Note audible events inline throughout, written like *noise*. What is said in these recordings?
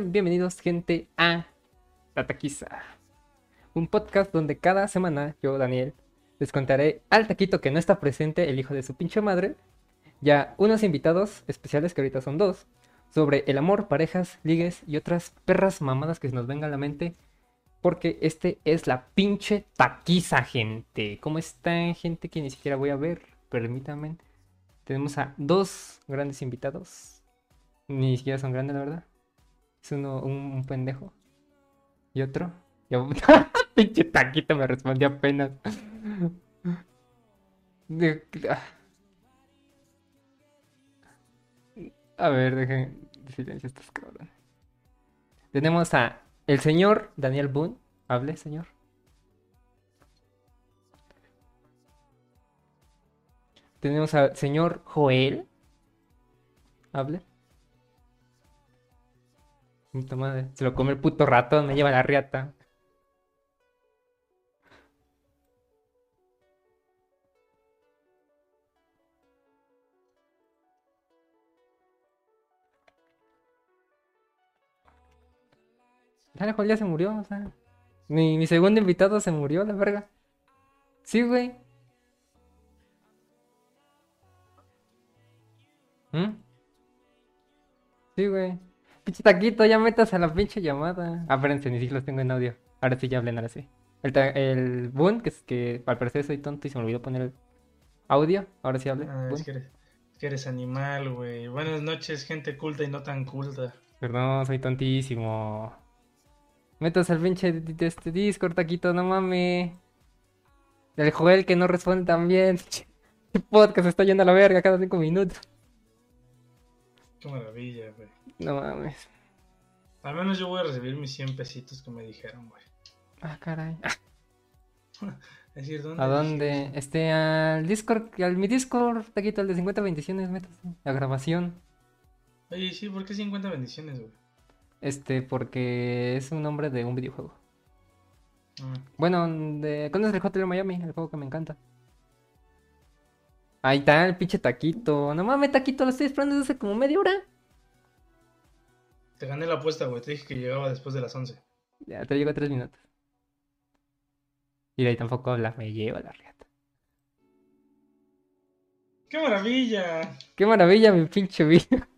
Bienvenidos, gente, a La Taquiza. Un podcast donde cada semana yo, Daniel, les contaré al taquito que no está presente, el hijo de su pinche madre, ya unos invitados especiales, que ahorita son dos, sobre el amor, parejas, ligues y otras perras mamadas que se nos vengan a la mente. Porque este es la pinche taquiza, gente. ¿Cómo están, gente? Que ni siquiera voy a ver. Permítanme. Tenemos a dos grandes invitados. Ni siquiera son grandes, la verdad. Es uno, un, pendejo. Y otro. *laughs* Pinche taquito me respondió apenas. Ah. A ver, dejen de silencio estos cabrones. Tenemos a el señor Daniel Boone. Hable, señor. Tenemos al señor Joel. Hable. Puta madre. Se lo come el puto ratón, me lleva la riata. Dale, ya se murió, o sea. Mi, mi segundo invitado se murió, la verga. Sí, güey. ¿Mm? Sí, güey. Pinche taquito, ya metas a la pinche llamada. Ah, espérense, ni siquiera los tengo en audio. Ahora sí, ya hablen, ahora sí. El, el Boon, que es que al parecer soy tonto y se me olvidó poner el audio. Ahora sí hable. Ah, es, que eres, es que eres animal, güey. Buenas noches, gente culta y no tan culta. Perdón, soy tontísimo. Metas al pinche de, este Discord, taquito, no mames. El Joel que no responde también. *laughs* El podcast está yendo a la verga cada cinco minutos. Qué maravilla, güey. No mames. Al menos yo voy a recibir mis 100 pesitos que me dijeron, güey. Ah, caray. *laughs* Es decir, ¿dónde? ¿A dónde? Este, al Discord, al mi Discord, taquito, el de 50 bendiciones, metas. La grabación. Oye, sí, ¿por qué 50 bendiciones, güey? Este, porque es un nombre de un videojuego. Ah, Bueno, de... ¿conoces el Hotel Miami? El juego que me encanta. Ahí está el pinche taquito. No mames, taquito, lo estoy esperando desde hace como media hora. Te gané la apuesta, güey. Te dije que llegaba después de las 11. Ya, te llego tres minutos. Y de ahí tampoco habla, me lleva la riata. ¡Qué maravilla! Qué maravilla mi pinche vida.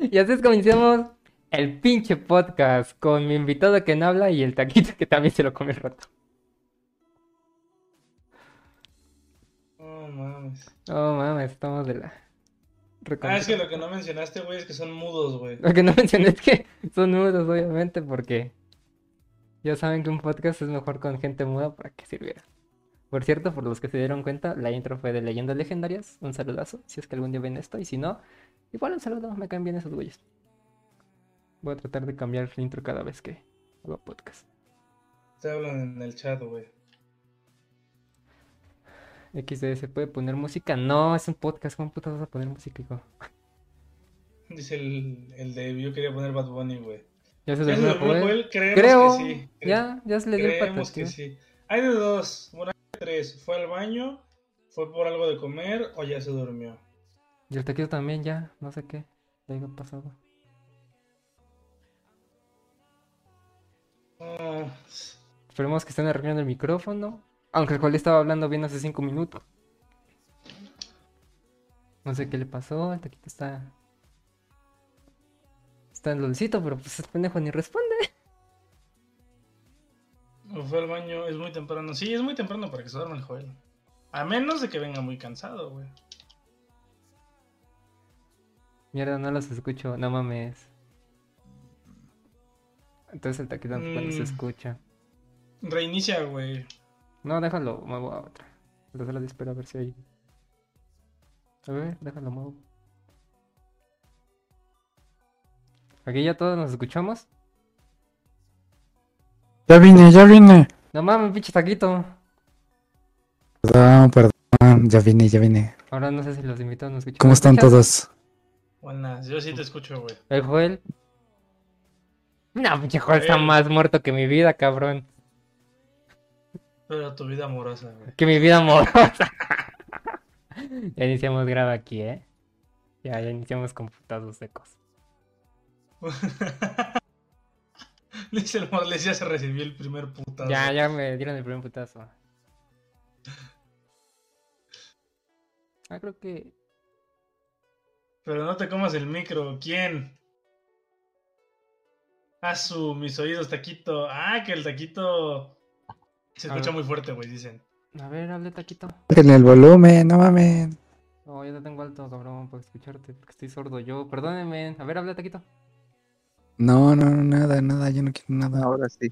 y así es como iniciamos el pinche podcast con mi invitado que no habla y el taquito que también se lo come el rato. Oh, mames. Oh mames, estamos de la. Ah, es que lo que no mencionaste, güey, es que son mudos, güey. Lo que no *laughs* mencioné es que son mudos, obviamente, porque ya saben que un podcast es mejor con gente muda para que sirviera. Por cierto, por los que se dieron cuenta, la intro fue de Leyendas Legendarias. Un saludazo, si es que algún día ven esto, y si no, igual un saludo, me caen bien esos güeyes. Voy a tratar de cambiar el intro cada vez que hago podcast. Te hablan en el chat, güey. XD, ¿se puede poner música? No, es un podcast, ¿cómo putas vas a poner música, hijo? *laughs* Dice el, el de yo quería poner Bad Bunny, güey. Ya se ¿Ya. Joel? Creemos Creo, que sí. Cre- ya, ya se le dio el Creemos que sí. Hay de dos, hay de tres. ¿Fue al baño? ¿Fue por algo de comer o ya se durmió? Y el taquito también ya, no sé qué, le haya pasado. Ah, Esperemos que estén arreglando el micrófono. Aunque el cual estaba hablando bien hace 5 minutos. No sé qué le pasó, el taquito está. Está en lolcito, pero pues es pendejo ni responde. ¿O fue al baño? Es muy temprano. Sí, es muy temprano para que se duerma el Joel. A menos de que venga muy cansado, güey. Mierda, no los escucho, no mames. Entonces el taquito no se Mm. escucha. Reinicia, güey. No, déjalo, muevo a otra. La sala de espera a ver si hay. A ver, déjalo muevo. Aquí ya todos nos escuchamos. Ya vine, ya vine. No mames, pinche taquito. Perdón, perdón. Ya vine, ya vine. Ahora no sé si los invitados nos escuchan. ¿Cómo ¿Me están escuchas? todos? Buenas, yo sí te escucho, güey. El Joel. No, pinche Joel está más muerto que mi vida, cabrón. Pero tu vida amorosa, güey. Que mi vida amorosa. *laughs* ya iniciamos graba aquí, ¿eh? Ya, ya iniciamos con putazos secos. *laughs* Dice el Morales, ya se recibió el primer putazo. Ya, ya me dieron el primer putazo. Ah, creo que. Pero no te comas el micro. ¿Quién? Ah, su, mis oídos, taquito. Ah, que el taquito se escucha muy fuerte, güey, dicen. A ver, hable taquito. En el volumen, no mames. No, yo te tengo alto, cabrón, para escucharte, porque estoy sordo yo. Perdónenme. A ver, habla taquito. No, no, no, nada, nada, yo no quiero nada. Ahora sí.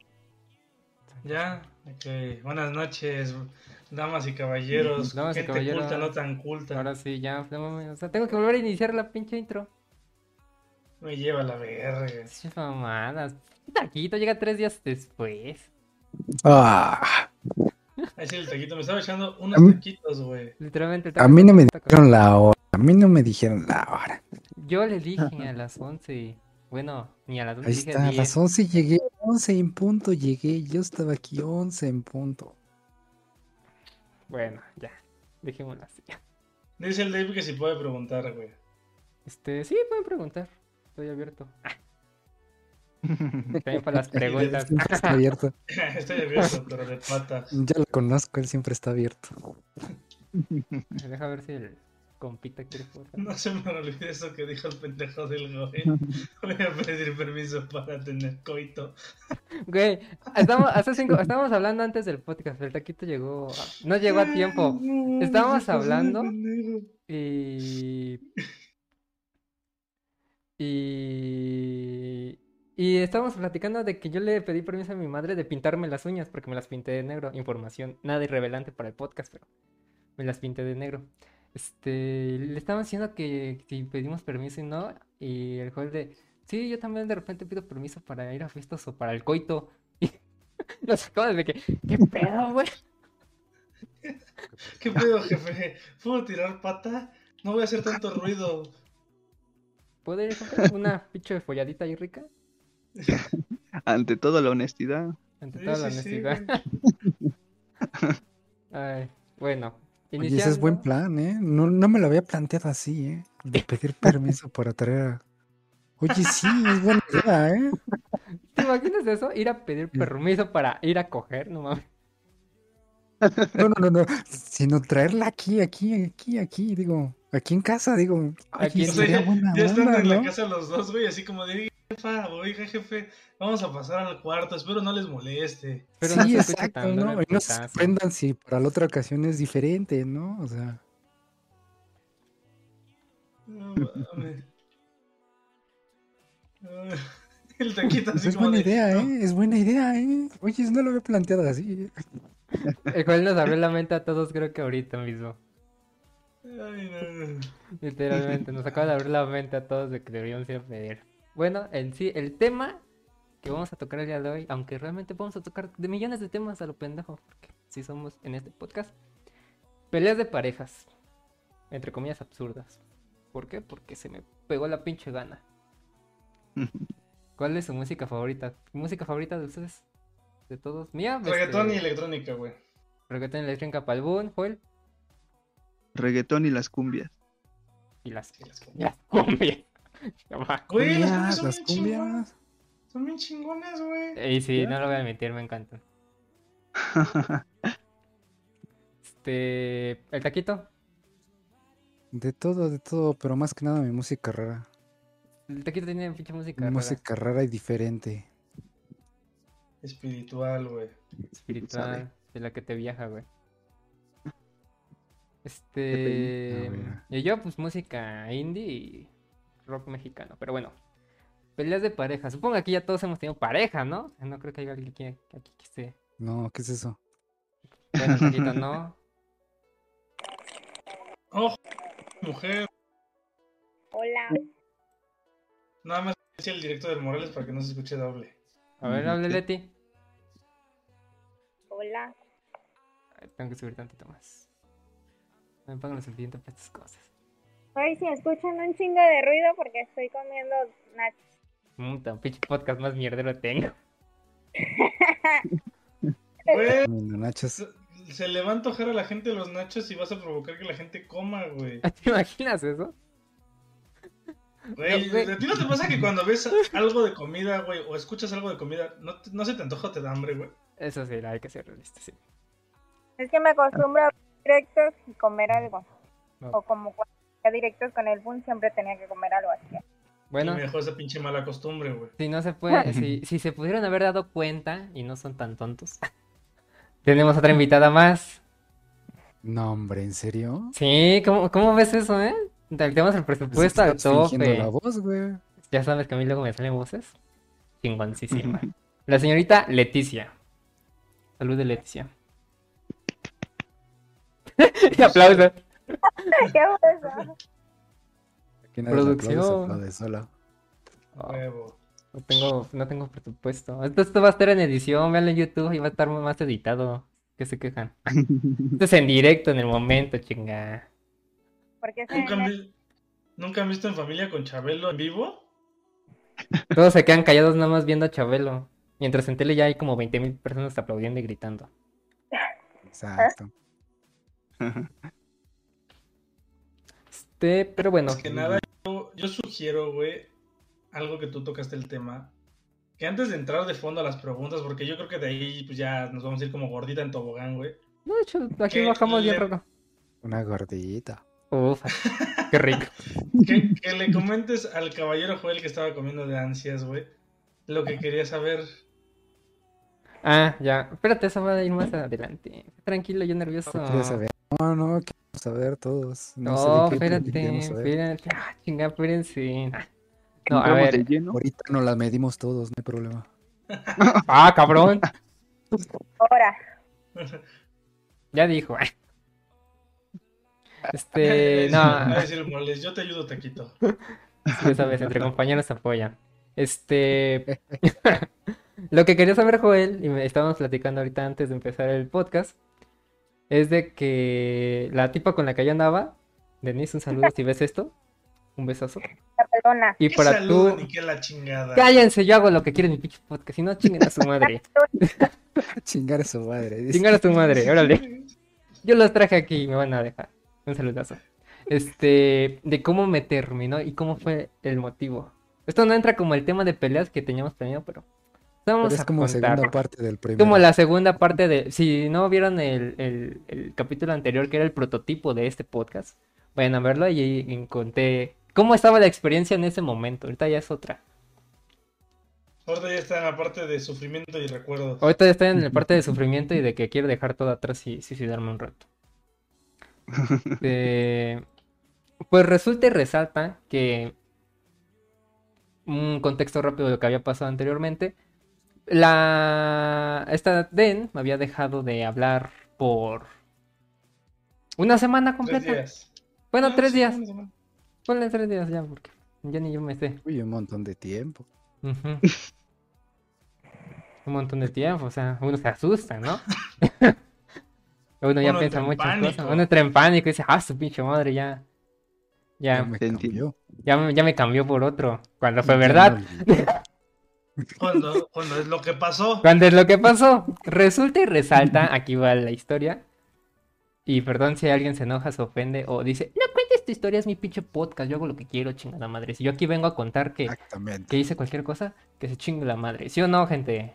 Ya, ok. Buenas noches, damas y caballeros. *laughs* Damas y gente caballeros. culta, no tan culta. Ahora sí, ya, no mames, O sea, tengo que volver a iniciar la pinche intro. Me lleva la verga. Mamadas. Taquito llega tres días después. Ah, Ahí sí, el taquito me estaba echando unos A mí- taquitos, güey. Literalmente. el a mí no me dijeron la hora. A mí no me dijeron la hora. Yo le dije a las 11. Bueno, ni a las 11 Ahí dije está, a 10. las 11 llegué, 11 en punto llegué. Yo estaba aquí 11 en punto. Bueno, ya. Dejémoslo así. Dice el Dave que si puede preguntar, güey. Este, sí, pueden preguntar. Estoy abierto. *laughs* También para las *laughs* preguntas. Siempre está abierto. *laughs* Estoy abierto, pero de pata. Ya lo conozco, él siempre está abierto. Deja ver si el compita quiere jugar. No se me olvide eso que dijo el pendejo del güey. Voy a pedir permiso para tener coito. Güey, estamos, hace cinco, estábamos hablando antes del podcast, pero el taquito llegó, a- no llegó a tiempo. Estábamos hablando y... Y... Y estábamos platicando de que yo le pedí permiso a mi madre de pintarme las uñas porque me las pinté de negro. Información nada irrelevante para el podcast, pero me las pinté de negro. Este, le estaban diciendo que si pedimos permiso y no, y el juez de, sí, yo también de repente pido permiso para ir a fiestas o para el coito. *laughs* Y lo sacaba de que, ¿qué pedo, güey? *laughs* ¿Qué pedo, jefe? ¿Puedo tirar pata? No voy a hacer tanto ruido. ¿Puedo ir a una pinche folladita ahí rica? *laughs* Ante todo, la honestidad. Ante Sí, toda la sí, sí, honestidad. *laughs* Ay, bueno, Oye, ese es buen iniciando- plan, ¿eh? No, no me lo había planteado así, ¿eh? De *laughs* pedir permiso para traer a... Oye, sí, es buena idea, ¿eh? ¿Te imaginas eso? Ir a pedir permiso para ir a coger, no mames. No, no, no, no. Sino traerla aquí, aquí, aquí, aquí, digo. Aquí en casa, digo. Aquí en- sería buena ya están en la casa los dos, güey, así como de, jefa, oiga, jefe, vamos a pasar al cuarto, espero no les moleste. Pero no sí, escucha exacto, ¿no? Y no se sorprendan si para la otra ocasión es diferente, ¿no? O sea, No mames. *laughs* El taquito así es como buena de, idea, no, ¿eh? Es buena idea, ¿eh? Oye, no lo había planteado así. ¿eh? El cual nos abrió la mente a todos, creo que ahorita mismo. Ay, no, no. Literalmente, nos acaba de abrir la mente a todos de que deberíamos ir a pedir. Bueno, en sí, el tema que vamos a tocar el día de hoy, aunque realmente vamos a tocar de millones de temas a lo pendejo, porque sí somos en este podcast. Peleas de parejas, entre comillas absurdas. ¿Por qué? Porque se me pegó la pinche gana. *laughs* ¿Cuál es su música favorita? ¿Música favorita de ustedes? De todos. Mía, Reggaetón y este, electrónica, güey. reggaetón y electrónica Palbún, Joel Reggaetón y las cumbias. y las, Sí, las y las cumbias. *laughs* *laughs* Güey, las cumbias Cumbias, son las cumbias. Son bien chingonas, güey. Y sí, ¿Ya? no lo voy a admitir, me encantan. *laughs* Este. El taquito. De todo, de todo, pero más que nada mi música rara. El taquito tiene pinche música. Mi rara, música rara y diferente. Espiritual, güey. espiritual. sabe. De la que te viaja, güey. Este. ver. Y yo, pues música indie y rock mexicano. Pero bueno. Peleas de pareja. Supongo que aquí ya todos hemos tenido pareja, ¿no? No creo que haya alguien aquí, aquí que esté. No, ¿qué es eso? Bueno, *laughs* taquito, no. Oh, mujer. Hola, Nada más decía el directo del Morales para que no se escuche doble. A ver, hable. Leti. hola. Ay, Tengo que subir tantito más. Me pagan lo suficiente para estas cosas. Hoy si escuchan un chingo de ruido porque estoy comiendo nachos. Puta, pinche podcast más mierdero tengo. Güey, Comiendo nachos. se, le va a antojar a la gente los nachos y vas a provocar que la gente coma, güey. *laughs* ¿Te imaginas eso? Güey, No, güey. ¿a ti no te pasa que cuando ves algo de comida, güey, o escuchas algo de comida, no, te- no se te antoja o te da hambre, güey? Eso sí, hay que ser realista, sí. Es que me acostumbro a ver directos y comer algo. No. O como cuando hacía directos con el Boom siempre tenía que comer algo así. Bueno, Y me dejó esa pinche mala costumbre, güey. si no se puede, *laughs* si, si se pudieron haber dado cuenta y no son tan tontos, *laughs* tenemos otra invitada más. No, hombre, ¿en serio? Sí, ¿cómo, cómo ves eso, eh? Tenemos el Pues presupuesto al tope. la voz, güey. Ya sabes que a mí luego me salen voces. Chingoncísima. *laughs* La señorita Leticia. Salud de Leticia. y aplausos. *laughs* ¿Qué fue eso? Aquí nadie le aplaude, se Producción. aplaude sola. Oh, no tengo, no tengo presupuesto. Esto, esto va a estar en edición, veanlo en YouTube y va a estar más editado. ¿Qué se quejan? *laughs* Esto es en directo, en el momento, chinga. Porque ¿Nunca han, vi- ¿Nunca han visto en familia con Chabelo en vivo? *laughs* Todos se quedan callados nada más viendo a Chabelo. Mientras en tele ya hay como 20.000 personas aplaudiendo y gritando. Exacto. Este, pero bueno. Más que nada, yo, yo sugiero, güey, algo que tú tocaste el tema. Que antes de entrar de fondo a las preguntas, porque yo creo que de ahí pues ya nos vamos a ir como gordita en tobogán, güey. No, de hecho, aquí Que bajamos bien le- raro. Una gordita. Uf, qué rico. *laughs* Que, que le comentes al caballero Joel que estaba comiendo de ansias, güey. Lo que quería saber. Ah, ya. Espérate, eso va a ir más adelante. Tranquilo, yo nervioso. No, saber. No, no, queremos saber todos. No, No, espérate, espérate. Ah, chinga, espérense. No, a ver. Ahorita nos la medimos todos, no hay problema. *laughs* Ah, cabrón. Ahora, *laughs* Ya dijo. *laughs* Este, no, a decir Moles, yo te ayudo, Taquito. ya sabes, entre compañeros se apoyan. Este, lo que quería saber, Joel, y me estábamos platicando ahorita antes de empezar el podcast, es de que la tipa con la que yo andaba, Denise, un saludo si ves esto, un besazo. la pelona. Y ¿Qué para saludo, tú, ni qué la chingada? cállense, yo hago lo que quiero en mi pinche podcast, si no chinguen a su madre. *laughs* Chingar a su madre. dice. Chingar a su madre, órale. *laughs* Yo los traje aquí y me van a dejar. Un saludazo. Este, de cómo me terminó y cómo fue el motivo. Esto no entra como el tema de peleas que teníamos planeado, pero Pero es a como contar. segunda parte del primero. Como la segunda parte de. Si no vieron el, el- el capítulo anterior, que era el prototipo de este podcast, vayan a verlo y ahí conté cómo estaba la experiencia en ese momento. Ahorita ya es otra. Ahorita ya está en la parte de sufrimiento y recuerdos. Ahorita ya estoy en la *laughs* parte de sufrimiento y de que quiero dejar todo atrás y suicidarme un rato. *laughs* Eh, pues resulta y resalta que un contexto rápido de lo que había pasado anteriormente. La esta Den me había dejado de hablar por una semana Tres completa. días. Bueno, Ah, tres sí, días. Ponle tres días ya, porque ya ni yo me sé. Uy, un montón de tiempo. Un montón de tiempo, o sea, uno se asusta, ¿no? *laughs* uno ya Uno piensa muchas cosas. Uno entra en pánico y dice, ah, su pinche madre, ya. Ya Ya, me cambió. ya, me- ya me cambió por otro. Cuando fue verdad. Cuando, cuando es lo que pasó. Cuando es lo que pasó. Resulta y resalta, aquí va la historia. Y perdón si alguien se enoja, se ofende o dice, no cuentes tu historia, es mi pinche podcast, yo hago lo que quiero, chingada madre. Si yo aquí vengo a contar que, que hice cualquier cosa, que se chingue la madre. ¿Sí o no, gente?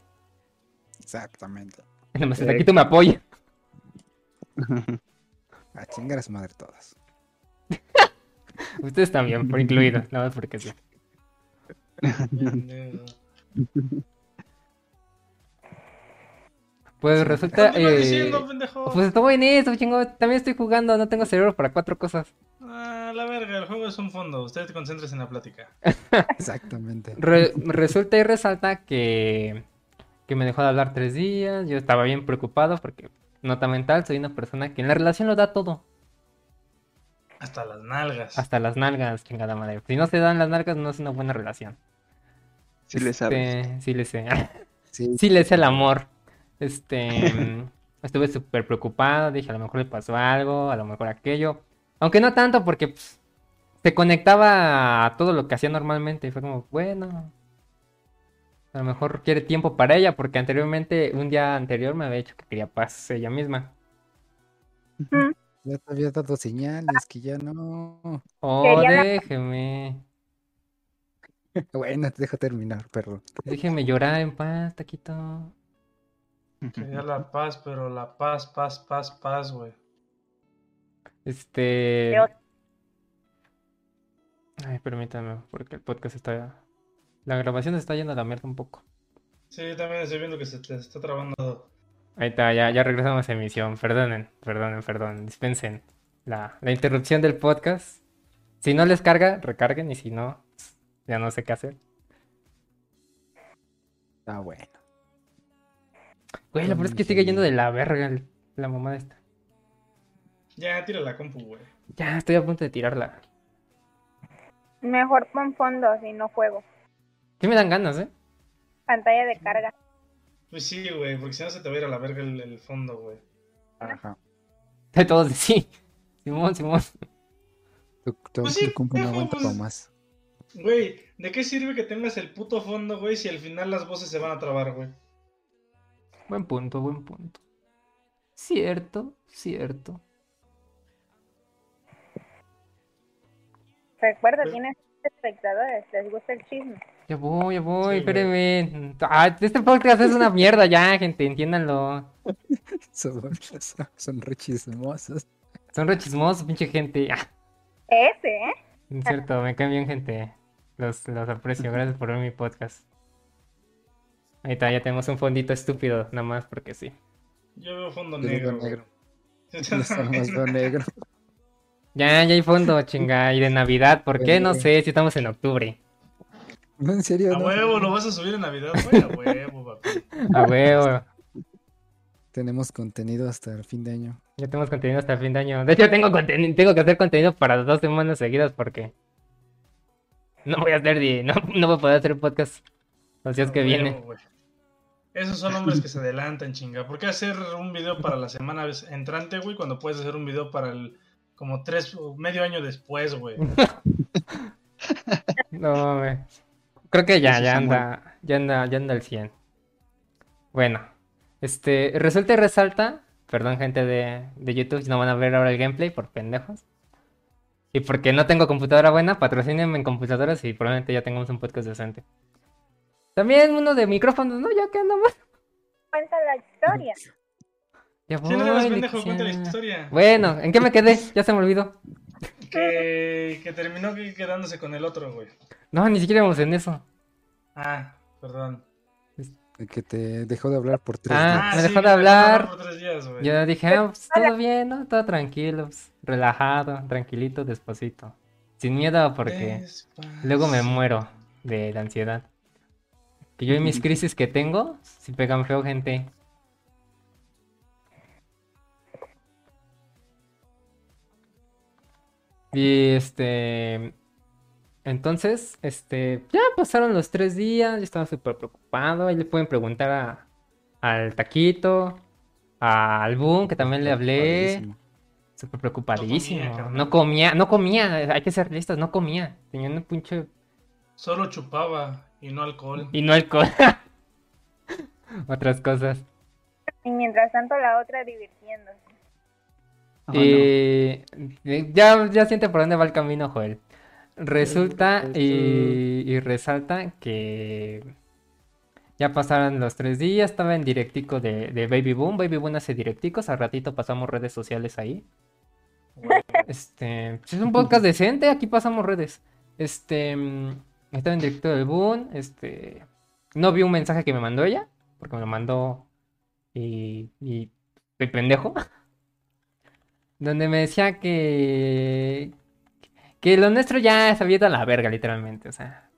Exactamente. Nomás hasta aquí tú me apoyas. *laughs* A chingar a su madre todas. *laughs* Ustedes también, por incluidos, nada más porque sí. Pues resulta. Eh, diciendo. Pues estoy en eso, chingo. También estoy jugando, no tengo cerebro para cuatro cosas. Ah, la verga, el juego es un fondo. Usted te concentres en la plática. *laughs* Exactamente. Re- resulta y resalta que, que me dejó de hablar tres días. Yo estaba bien preocupado porque, nota mental, soy una persona que en la relación lo da todo. Hasta las nalgas. Hasta las nalgas, chingada madre. Si no se dan las nalgas, no es una buena relación. Si le sabes. Este, sí le sé. *laughs* Sí, sí le sé el amor. Este, mm, estuve súper preocupado, dije a lo mejor le pasó algo, a lo mejor aquello. Aunque no tanto porque pues, se conectaba a todo lo que hacía normalmente y fue como, bueno, a lo mejor quiere tiempo para ella porque anteriormente, un día anterior me había dicho que quería paz ella misma. ya te había dado señales que ya no. Oh, Quería la- déjeme. Bueno, te dejo terminar, perro. Déjeme llorar en paz, taquito. Quería la *laughs* paz, pero la paz, paz, paz, paz, güey. Este. Ay, permítame, porque el podcast está. La grabación se está yendo a la mierda un poco. Sí, yo también estoy viendo que se te está trabando. Ahí está, ya, ya regresamos a emisión. Perdonen, perdonen, perdonen. Dispensen la, la interrupción del podcast. Si no les carga, recarguen y si no, ya no sé qué hacer. Ah, bueno. Güey, lo peor es que sigue yendo de la verga el- la mamá esta. Ya, tira la compu, güey. Ya estoy a punto de tirarla. Mejor pon fondo si no juego. Sí me dan ganas, ¿eh? Pantalla de carga. Pues sí, güey, porque si no se te va a ir a la verga el, el fondo, güey. Ajá. De *laughs* todos, sí. Simón, Simón. Tu, tu, Pues sí, tu compu no aguanta pues. para más. Güey, ¿de qué sirve que tengas el puto fondo, güey, si al final las voces se van a trabar, güey? Buen punto, buen punto. Cierto, cierto. Recuerda, Pero- tienes espectadores, les gusta el chisme. Ya voy, ya voy, Sí, güey. espérenme. Ah, este podcast es una mierda ya, gente, entiéndanlo. *laughs* Son, son, son re chismosos. Son re chismosos, pinche gente. Ah, Ese, ¿eh? es cierto, me caen bien, gente. Los, los aprecio, gracias por ver mi podcast. Ahí está, ya tenemos un fondito estúpido, nada más porque sí. Yo veo fondo Yo negro. negro. *laughs* Yo negro. Ya, ya hay fondo, *laughs* chinga. Y de Navidad, ¿por qué? No sé, si estamos en octubre. No, en serio, A no. huevo, lo vas a subir en Navidad, güey. A huevo, papi. A huevo. Tenemos contenido hasta el fin de año. Ya tenemos contenido hasta el fin de año. De hecho, tengo tengo que hacer contenido para dos semanas seguidas porque *laughs* no voy a hacer, di- no, no voy a poder hacer podcast los días A que vienen. güey. Esos son hombres que se adelantan, chinga. ¿Por qué hacer un video para la semana entrante, güey, cuando puedes hacer un video para el como tres o medio año después, güey? *laughs* No mames. Creo que ya, ya anda, ya anda, ya anda al 100. Bueno, este, resulta y resalta, perdón gente de, de YouTube, si no van a ver ahora el gameplay por pendejos. Y porque no tengo computadora buena, patrocínenme en computadoras y probablemente ya tengamos un podcast decente. También uno de micrófonos, ¿no? Ya que andamos. Cuenta la historia. *laughs* Ya Si no eres voy, pendejo, cuenta la historia. Bueno, ¿en qué me quedé? Ya se me olvidó. Que, que terminó que- quedándose con el otro, güey. No, ni siquiera íbamos en eso. Ah, perdón. El que te dejó de hablar por tres Ah, días. me dejó de hablar. por tres días, güey. Yo dije, ah, pues, todo bien, ¿no? Todo tranquilo, pues, relajado, tranquilito, despacito. Sin miedo porque luego me muero de la ansiedad. Que yo y mis crisis que tengo, si pegan feo, gente. Y este... Entonces, este... Ya pasaron los tres días, yo estaba súper preocupado. Ahí le pueden preguntar a, al Taquito, al Boom, que también le hablé. Súper preocupadísimo. No comía. No comía, no comía, hay que ser realistas, no comía. Tenía un pinche. Solo chupaba y no alcohol. Y no alcohol. *laughs* Otras cosas. Y mientras tanto la otra divirtiéndose. No. Eh, ya, ya siente por dónde va el camino, Joel. Resulta y, y resalta que ya pasaron los tres días, estaba en directico de, de Baby Boom. Baby Boom hace directicos, al ratito pasamos redes sociales ahí. Este, pues es un podcast decente, aquí pasamos redes. Este, estaba en directo del Boom, este, no vi un mensaje que me mandó ella, porque me lo mandó y, y estoy pendejo. *laughs* Donde me decía que, que lo nuestro ya se había ido a la verga, literalmente, o sea.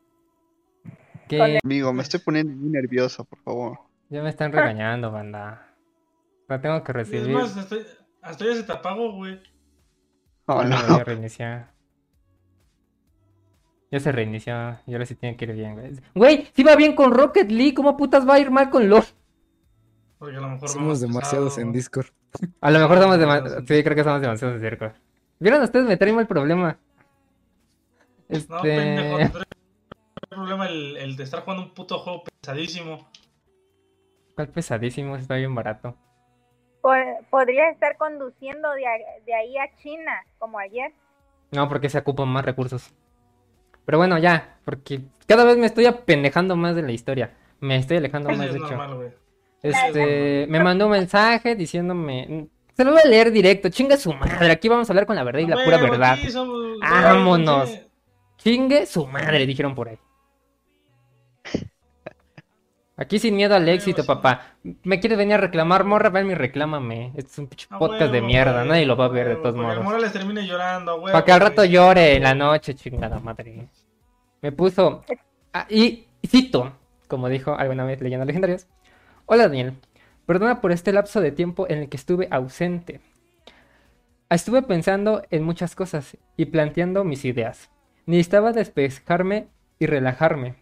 Que Amigo, me estoy poniendo muy nervioso, por favor. ya me están regañando, banda. La tengo que Es recibir. más, hasta, hasta ya se te apagó, güey. Oh, Ya no. a reiniciar. Ya se reinició. Y ahora sí tiene que ir bien, güey. Güey, si va bien con Rocket League, ¿cómo putas va a ir mal con LoL? Porque a lo mejor Somos demasiados pesado. en Discord. A lo mejor somos Sí, demasiado. Sí, creo que somos demasiados en circo. ¿Vieron ustedes? Me traen el problema. No, pendejo, Este. te trae problema el, el de estar jugando un puto juego pesadísimo. ¿Cuál pesadísimo? Está bien barato. Po- Podría estar conduciendo de, a- de ahí a China, como ayer. No, porque se ocupan más recursos. Pero bueno, ya, porque cada vez me estoy apendejando más de la historia. Me estoy alejando Eso más, es de hecho. normal, güey. Este, me mandó un mensaje diciéndome. Se lo voy a leer directo. Chinga su madre. Aquí vamos a hablar con la verdad y la pura verdad. somos- Vámonos. Chingue su madre, dijeron por ahí. Aquí sin miedo al éxito, papá. ¿Me quieres venir a reclamar, morra? Ven y reclámame. Este es un pinche a podcast de mierda. Nadie lo va a ver de todos modos. Morales termine llorando. Para que al rato llore en la noche, chingada madre. Me puso. ah, y cito, como dijo alguna vez Leyendas Legendarias. Hola Daniel, perdona por este lapso de tiempo en el que estuve ausente. Estuve pensando en muchas cosas y planteando mis ideas. Necesitaba despejarme y relajarme.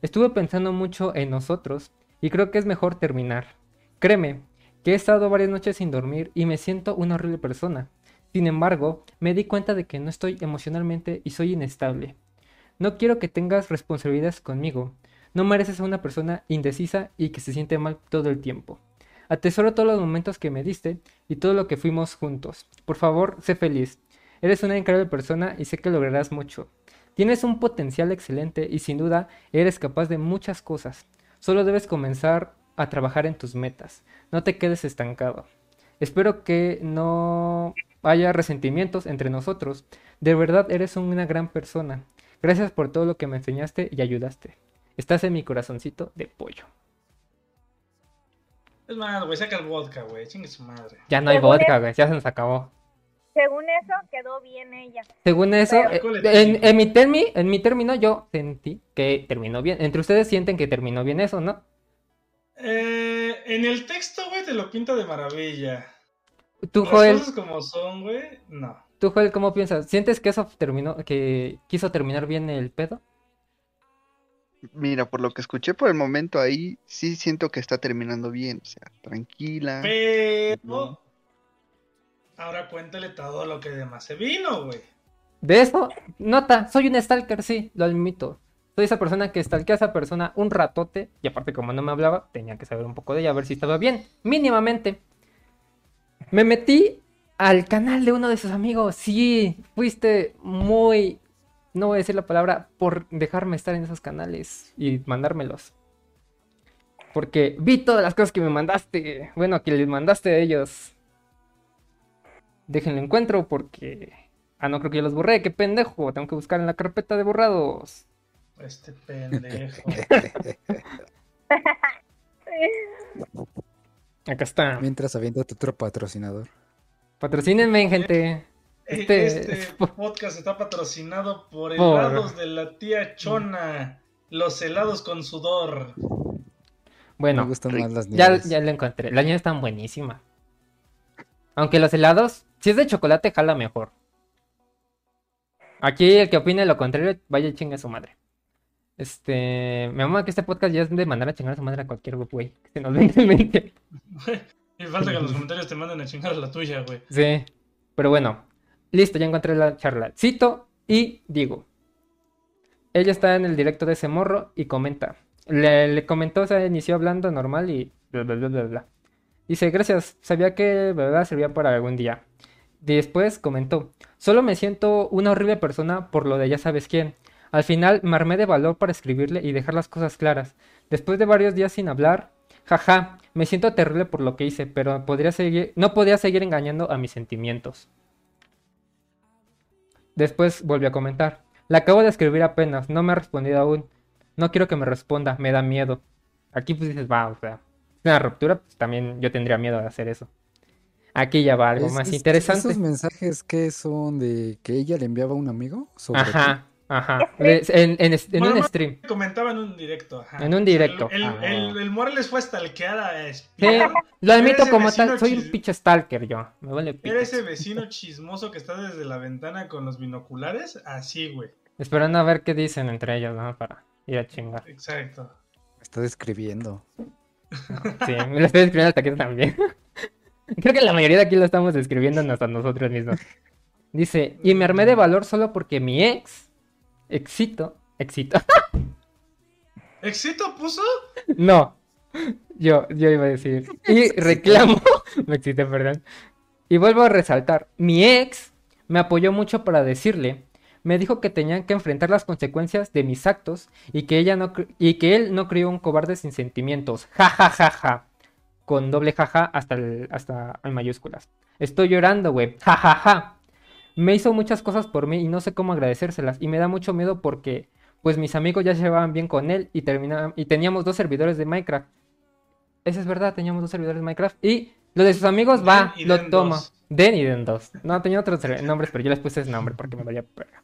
Estuve pensando mucho en nosotros y creo que es mejor terminar. Créeme, que he estado varias noches sin dormir y me siento una horrible persona. Sin embargo, me di cuenta de que no estoy emocionalmente y soy inestable. No quiero que tengas responsabilidades conmigo. No mereces a una persona indecisa y que se siente mal todo el tiempo. Atesoro todos los momentos que me diste y todo lo que fuimos juntos. Por favor, sé feliz. Eres una increíble persona y sé que lograrás mucho. Tienes un potencial excelente y sin duda eres capaz de muchas cosas. Solo debes comenzar a trabajar en tus metas. No te quedes estancado. Espero que no haya resentimientos entre nosotros. De verdad eres una gran persona. Gracias por todo lo que me enseñaste y ayudaste. Estás en mi corazoncito de pollo. Es más, güey, saca el vodka, güey. Chingue su madre. Ya no hay vodka, güey. Ya se nos acabó. Según eso, quedó bien ella. Según eso, Pero- eh, en, en mi termi- en mi término yo sentí que terminó bien. Entre ustedes sienten que terminó bien eso, ¿no? Eh, en el texto, güey, te lo pinta de maravilla. Tú, Las Joel, cosas como son, güey, no. tú, Joel, ¿cómo piensas? ¿Sientes que eso terminó, que quiso terminar bien el pedo? Mira, por lo que escuché por el momento ahí, sí siento que está terminando bien. O sea, tranquila. Pero. Ahora cuéntale todo lo que demás se vino, güey. De eso, nota, soy un stalker, sí, lo admito. Soy esa persona que stalkea a esa persona un ratote, y aparte como no me hablaba, tenía que saber un poco de ella, a ver si estaba bien, mínimamente. Me metí al canal de uno de sus amigos, sí, fuiste muy, no voy a decir la palabra, por dejarme estar en esos canales y mandármelos. Porque vi todas las cosas que me mandaste, bueno, que les mandaste a ellos. Déjenlo encuentro porque... Ah, no creo que yo los borré, qué pendejo. Tengo que buscar en la carpeta de borrados. Este pendejo. *laughs* Acá está. Mientras avienta tu otro patrocinador. Patrocínenme, gente. Este- Este, *laughs* podcast está patrocinado por Por- helados de la tía Chona. Los helados con sudor. Me Bueno, gustan más las ya, ya lo encontré. La nieve están buenísima. Aunque los helados, si es de chocolate, jala mejor. Aquí el que opine lo contrario, vaya y chingue a su madre. Este, me mama que este podcast ya es de mandar a chingar a su madre a cualquier güey que se nos venga en mente. Y falta que en los comentarios te manden a chingar la tuya, güey. Sí, pero bueno, listo, ya encontré la charla. Cito y digo. Ella está en el directo de ese morro y comenta. Le, le comentó, o sea, inició hablando normal y bla, bla, bla, bla, bla. Dice, gracias, sabía que verdad servía para algún día. Después comentó, solo me siento una horrible persona por lo de ya sabes quién. Al final me armé de valor para escribirle y dejar las cosas claras. Después de varios días sin hablar, jaja, me siento terrible por lo que hice, pero podría seguir, no podía seguir engañando a mis sentimientos. Después volvió a comentar, la acabo de escribir apenas, no me ha respondido aún. No quiero que me responda, me da miedo. Aquí pues dices, va, o sea, una ruptura, pues también yo tendría miedo de hacer eso. Aquí ya va algo Es- más es- interesante. ¿Esos mensajes que son de que ella le enviaba a un amigo? Sobre ti? Ajá, ajá. En, en- en Bueno, un stream. Comentaba en un directo. ajá. En un directo. El, el, Ah. el- el Morales fue el Sí, espía. lo *laughs* admito el como tal, soy un pinche stalker yo. Me vale. Era ese vecino *laughs* chismoso que está desde la ventana con los binoculares. Así, güey. Esperando a ver qué dicen entre ellos, ¿no? Para ir a chingar. Exacto. Me está describiendo. Sí, me lo estoy escribiendo hasta aquí también. *laughs* Creo que la mayoría de aquí lo estamos escribiendo hasta nosotros mismos. Dice, y me armé de valor solo porque mi ex, éxito, éxito, ¿Éxito *laughs* puso? no, yo, yo iba a decir, y reclamo, *laughs* me excité, perdón, y vuelvo a resaltar, mi ex me apoyó mucho para decirle, Me dijo que tenían que enfrentar las consecuencias de mis actos y que ella no y que él no crió un cobarde sin sentimientos. Ja ja ja ja. Con doble jaja hasta el- hasta en mayúsculas. Estoy llorando, güey. Ja ja ja. Me hizo muchas cosas por mí y no sé cómo agradecérselas y me da mucho miedo porque pues mis amigos ya se llevaban bien con él y terminaban y teníamos dos servidores de Minecraft. Eso es verdad, teníamos dos servidores de Minecraft y lo de sus amigos va, y lo Den toma. dos. Den y Den 2. No, tenía otros nombres, pero yo les puse ese nombre porque me valía pega.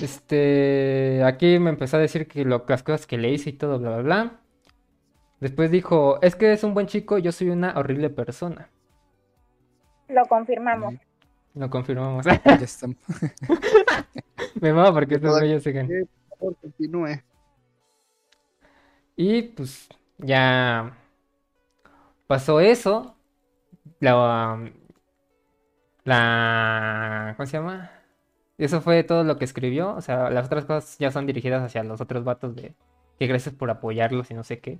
Este, aquí me empezó a decir que lo- las cosas que le hice y todo, bla, bla, bla. Después dijo, es que es un buen chico, yo soy una horrible persona. Lo confirmamos. Lo confirmamos. Ya *laughs* estamos. *laughs* me mama porque estos güeyes siguen. Por favor, continúe. Y pues ya pasó eso. La, la, ¿cómo se llama? Eso fue todo lo que escribió. O sea, las otras cosas ya son dirigidas hacia los otros vatos de que gracias por apoyarlos y no sé qué.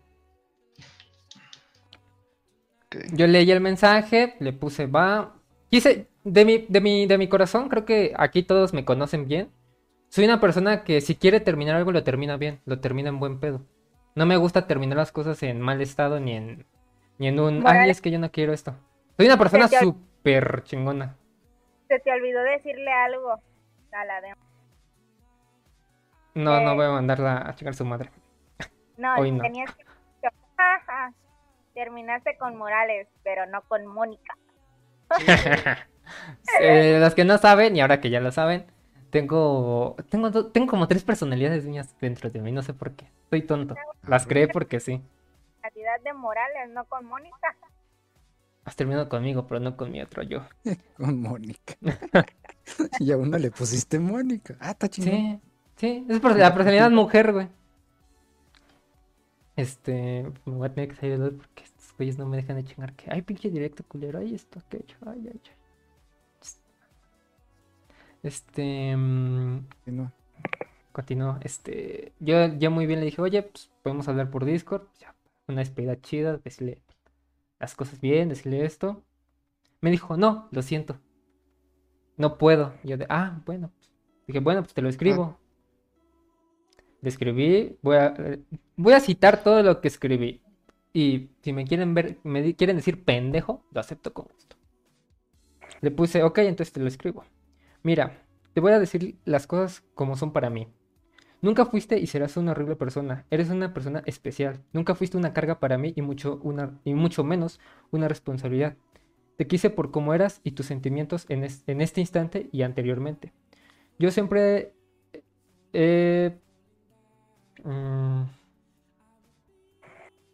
Yo leí el mensaje, le puse va. Quise, de mi, de mi, de mi corazón, creo que aquí todos me conocen bien. Soy una persona que si quiere terminar algo lo termina bien, lo termina en buen pedo. No me gusta terminar las cosas en mal estado ni en, ni en un, ay, es que yo no quiero esto. Soy una persona súper chingona. Se te olvidó decirle algo a la de... No, no Eh. voy a mandarla a chingar su madre. No, Hoy no. tenías que... *laughs* Terminaste con Morales, pero no con Mónica. *laughs* Eh, los que no saben, y ahora que ya lo saben, tengo, tengo, do- tengo como tres personalidades mías dentro de mí, no sé por qué. Soy tonto. Las creé porque sí. Calidad de Morales, no con Mónica. Has terminado conmigo, pero no con mi otro yo. *laughs* Con Mónica. *laughs* y a uno le pusiste Mónica. Ah, está chingón. Sí, sí, es por la personalidad mujer, güey. Este, me voy a tener que salir de porque estos güeyes no me dejan de chingar. Que, ay, pinche directo culero, ay, esto, que hecho, ay, ay, ay. Este, mm, no. continuó, este, yo ya muy bien le dije, oye, pues podemos hablar por Discord, ya, una despedida chida, decirle las cosas bien, decirle esto. Me dijo, no, lo siento, no puedo. Y yo de, ah, bueno, pues, dije, bueno, pues te lo escribo. Escribí, voy a, voy a citar todo lo que escribí. Y si me quieren ver, me quieren decir pendejo, lo acepto con gusto. Le puse, ok, entonces te lo escribo. Mira, te voy a decir las cosas como son para mí. Nunca fuiste y serás una horrible persona. Eres una persona especial. Nunca fuiste una carga para mí y mucho, una, y mucho menos una responsabilidad. Te quise por cómo eras y tus sentimientos en, es- en este instante y anteriormente. Yo siempre. Mm,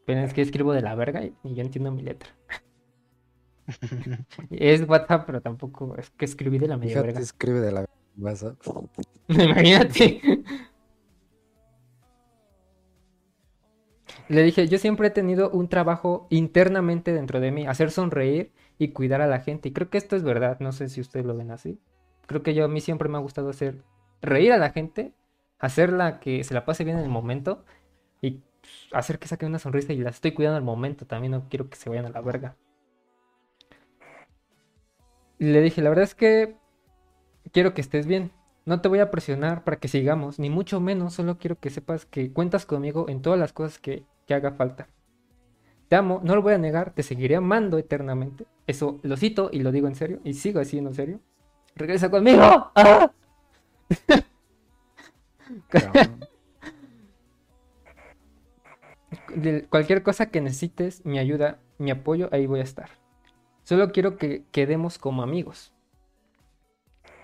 pero es que escribo de la verga y, y yo entiendo mi letra. *laughs* Es WhatsApp, pero tampoco es que escribí de la media Fíjate, verga. escribe de la WhatsApp. *laughs* Imagínate. Le dije, yo siempre he tenido un trabajo internamente dentro de mí, hacer sonreír y cuidar a la gente. Y creo que esto es verdad, no sé si ustedes lo ven así. Creo que yo a mí siempre me ha gustado hacer reír a la gente, hacerla que se la pase bien en el momento y pues, hacer que saque una sonrisa y la estoy cuidando al momento. También no quiero que se vayan a la verga. Le dije, la verdad es que quiero que estés bien. No te voy a presionar para que sigamos, ni mucho menos, solo quiero que sepas que cuentas conmigo en todas las cosas que, que haga falta. Te amo, no lo voy a negar, te seguiré amando eternamente. Eso lo cito y lo digo en serio, y sigo diciendo en serio. ¡Regresa conmigo! ¡Ah! *laughs* *laughs* *laughs* De cualquier cosa que necesites, mi ayuda, mi apoyo, ahí voy a estar. Solo quiero que quedemos como amigos.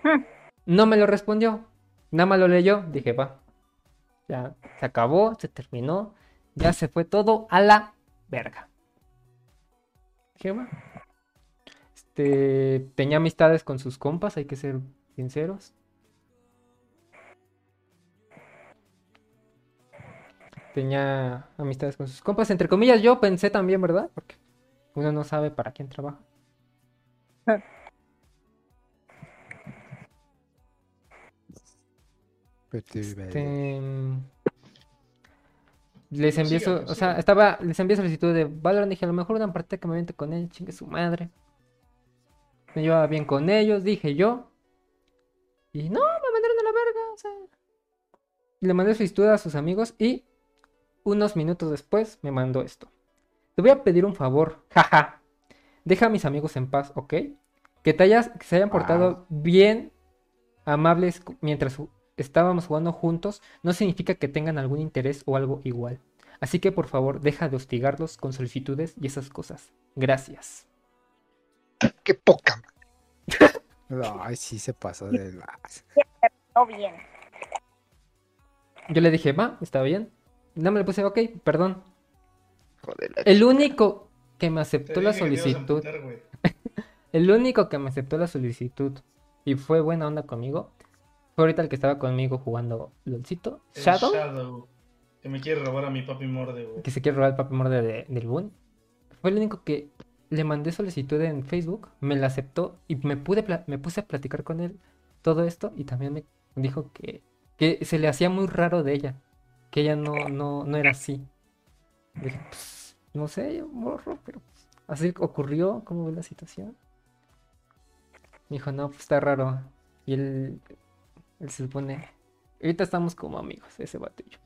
Hmm. No me lo respondió. Nada más lo leyó. Dije, va. Ya se acabó, se terminó. Ya se fue todo a la verga. Dije, va. Este, tenía amistades con sus compas, hay que ser sinceros. Tenía amistades con sus compas, entre comillas, yo pensé también, ¿verdad? Porque uno no sabe para quién trabaja. Este, les envié o sea, estaba, les envié solicitud de Valorant, dije, a lo mejor una partida que me vente con él, chingue su madre. Me llevaba bien con ellos, dije yo. Y no, me mandaron a la verga, o sea. Y le mandé solicitud a sus amigos y unos minutos después me mandó esto. Te voy a pedir un favor, jaja. Deja a mis amigos en paz, ¿ok? Que te hayas, que se hayan portado bien amables mientras estábamos jugando juntos, no significa que tengan algún interés o algo igual. Así que por favor, deja de hostigarlos con solicitudes y esas cosas. Gracias. Qué poca. *laughs* Ay, sí se pasó de la... Bien. Yo le dije, va, está bien. No me le puse, ok, perdón. Joder, El único que me aceptó la solicitud, *laughs* el único que me aceptó la solicitud y fue buena onda conmigo, fue ahorita el que estaba conmigo jugando LOLcito, El Shadow, Shadow. Que me quiere robar a mi papi morde, güey. que se quiere robar el papi morde de- del Boon. Fue el único que le mandé solicitud en Facebook, me la aceptó y me pude me puse a platicar con él todo esto y también me dijo que, que se le hacía muy raro de ella, que ella no, no, no era así. Dije, "Pues, no sé, yo, morro, pero pues, así ocurrió, ¿cómo ve la situación? Me dijo, no, pues está raro. Y él, él se supone, ahorita estamos como amigos, ese vato y yo.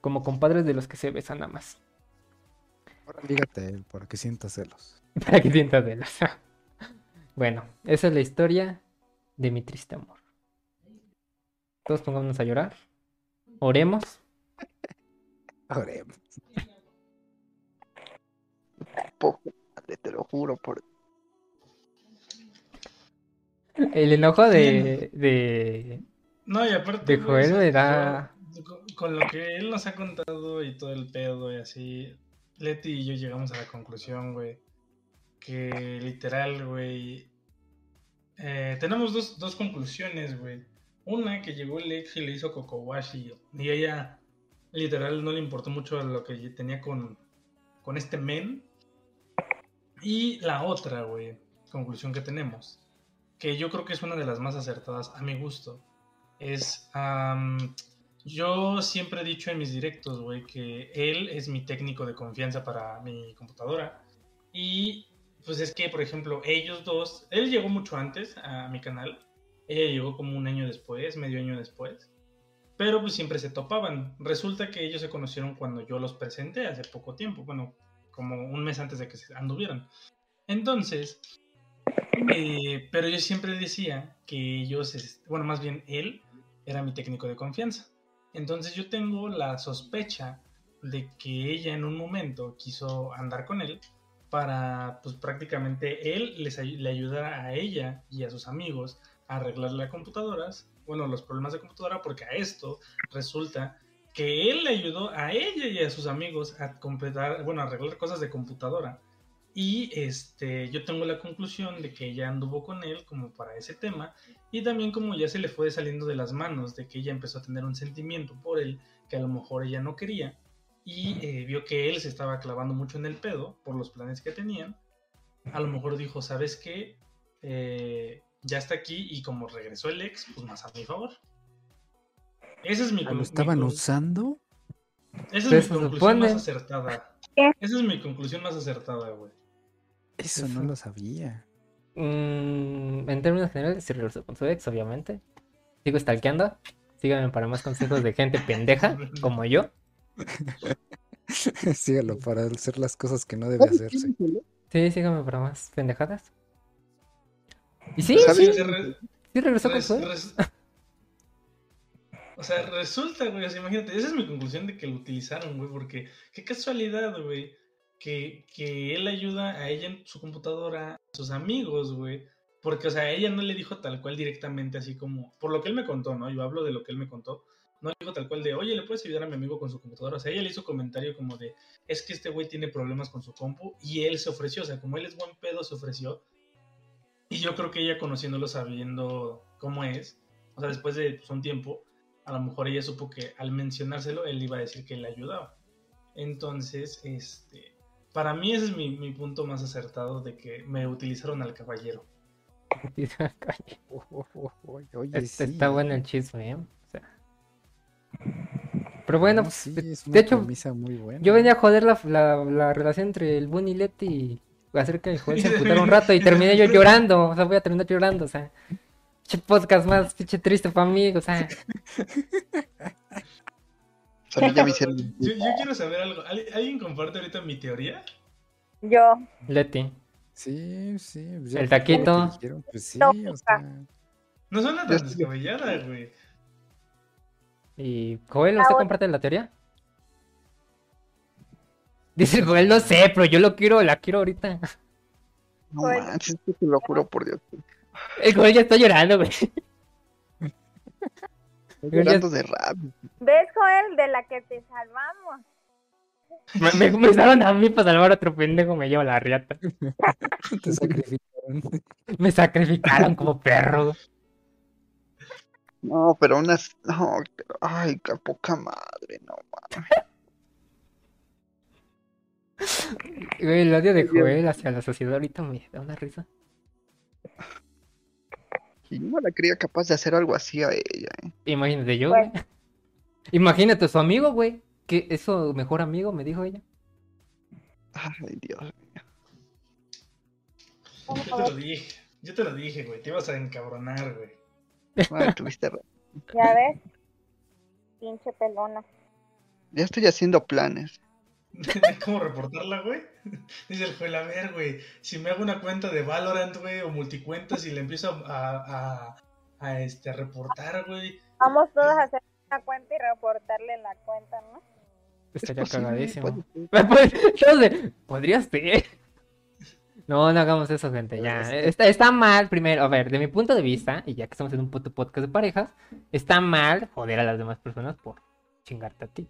Como compadres de los que se besan nada más. A él para que sienta celos. *laughs* Para que sientas de las. *laughs* Bueno, esa es la historia de mi triste amor. Todos pongámonos a llorar. Oremos. Oremos. te lo juro por El enojo de, de, No, y aparte. de Joel yo- con, con lo que él nos ha contado y todo el pedo y así, Leti y yo llegamos a la conclusión, güey, que literal, güey, eh, tenemos dos, dos conclusiones, güey. Una, que llegó el ex y le hizo Kokowashi y ella, literal, no le importó mucho lo que tenía con, con este men. Y la otra, güey, conclusión que tenemos, que yo creo que es una de las más acertadas a mi gusto, es... yo siempre he dicho en mis directos, güey, que él es mi técnico de confianza para mi computadora. Y pues es que, por ejemplo, ellos dos, él llegó mucho antes a mi canal. Ella llegó como un año después, medio año después. Pero pues siempre se topaban. Resulta que ellos se conocieron cuando yo los presenté hace poco tiempo. Bueno, como un mes antes de que se anduvieran. Entonces, eh, pero yo siempre decía que ellos, es- bueno, más bien él era mi técnico de confianza. Entonces yo tengo la sospecha de que ella en un momento quiso andar con él para, pues prácticamente él les le ayudara a ella y a sus amigos a arreglar las computadoras, bueno, los problemas de computadora, porque a esto resulta que él le ayudó a ella y a sus amigos a completar, bueno, a arreglar cosas de computadora. Y este, yo tengo la conclusión de que ella anduvo con él como para ese tema y también como ya se le fue saliendo de las manos, de que ella empezó a tener un sentimiento por él que a lo mejor ella no quería y eh, vio que él se estaba clavando mucho en el pedo por los planes que tenían, a lo mejor dijo, ¿sabes qué? Eh, ya está aquí y como regresó el ex, pues más a mi favor. Esa es mi, ¿Lo con- mi estaban usando? esa es mi conclusión más acertada. ¿Qué? Esa es mi conclusión más acertada, güey. Eso no lo sabía. Mm, en términos generales, sí regresó con su ex, obviamente. Sigo stalkeando. Síganme para más consejos de gente pendeja *laughs* como yo. *laughs* Sígalo para hacer las cosas que no debe hacerse. Sí, síganme para más pendejadas. Y sí, ¿Sabes? sí, Sí, re- sí regresó con res- res- O sea, resulta, güey, o sea, imagínate, esa es mi conclusión de que lo utilizaron, güey, porque qué casualidad, güey, que, que él ayuda a ella en su computadora, a sus amigos, güey, porque, o sea, ella no le dijo tal cual directamente, así como, por lo que él me contó, ¿no? Yo hablo de lo que él me contó, no le dijo tal cual de, oye, ¿le puedes ayudar a mi amigo con su computadora? O sea, ella le hizo comentario como de, es que este güey tiene problemas con su compu, y él se ofreció, o sea, como él es buen pedo, se ofreció, y yo creo que ella conociéndolo, sabiendo cómo es, o sea, después de pues, un tiempo, a lo mejor ella supo que al mencionárselo, él iba a decir que le ayudaba. Entonces, este, para mí ese es mi, mi punto más acertado de que me utilizaron al caballero. *laughs* Oye, Este, sí. Está bueno el chisme, ¿eh? O sea. Pero bueno, No, pues, sí, de- es de una hecho, muy buena. yo venía a joder la, la, la relación entre el Boon y hacer que Joel se *laughs* emputara un rato y terminé yo llorando. O sea, voy a terminar llorando, o sea. Che podcast más pinche triste para mí, o sea. O sea, ya me hicieron. *laughs* Yo, yo quiero saber algo. ¿Al- ¿Alguien comparte ahorita mi teoría? Yo. Leti. Sí, sí. pues El taquito. dijeron, Pues sí, No, o sea. No suena tan descabellada, güey. ¿Y Joel, usted comparte la teoría? Dice el Joel, no sé, pero yo lo quiero, la quiero ahorita. No manches, te lo juro por Dios. El Joel ya está llorando, güey. Llorando de rabia. ¿Ves, Joel? De la que te salvamos. Me, me, me usaron a mí para salvar a otro pendejo, me lleva la riata. *laughs* Te sacrificaron. Me sacrificaron como perro. No, pero unas. No, pero- ay, qué poca madre, no mames. Güey, el odio de Joel hacia la sociedad ahorita me da una risa. Y yo no la creía capaz de hacer algo así a ella, ¿eh? Imagínate yo, güey. Imagínate su amigo, güey. Que es su mejor amigo, me dijo ella. Ay, Dios. Yo te lo dije. Yo te lo dije, güey. Te ibas a encabronar, güey. Ay, tuviste. ¿Ya ves? Pinche pelona. Ya estoy haciendo planes. *laughs* ¿Cómo reportarla, güey? *laughs* Dice el Joel, a ver, güey, si me hago una cuenta de Valorant, güey, o multicuentas y le empiezo a, a, a, este, a reportar, güey. Vamos todos a hacer una cuenta y reportarle la cuenta, ¿no? Es Estaría posible, cagadísimo. Entonces, podría ser. *laughs* No, no hagamos eso, gente. Ya. Está, está mal, primero. A ver, de mi punto de vista, y ya que estamos en un puto podcast de parejas, está mal joder a las demás personas por chingarte a ti.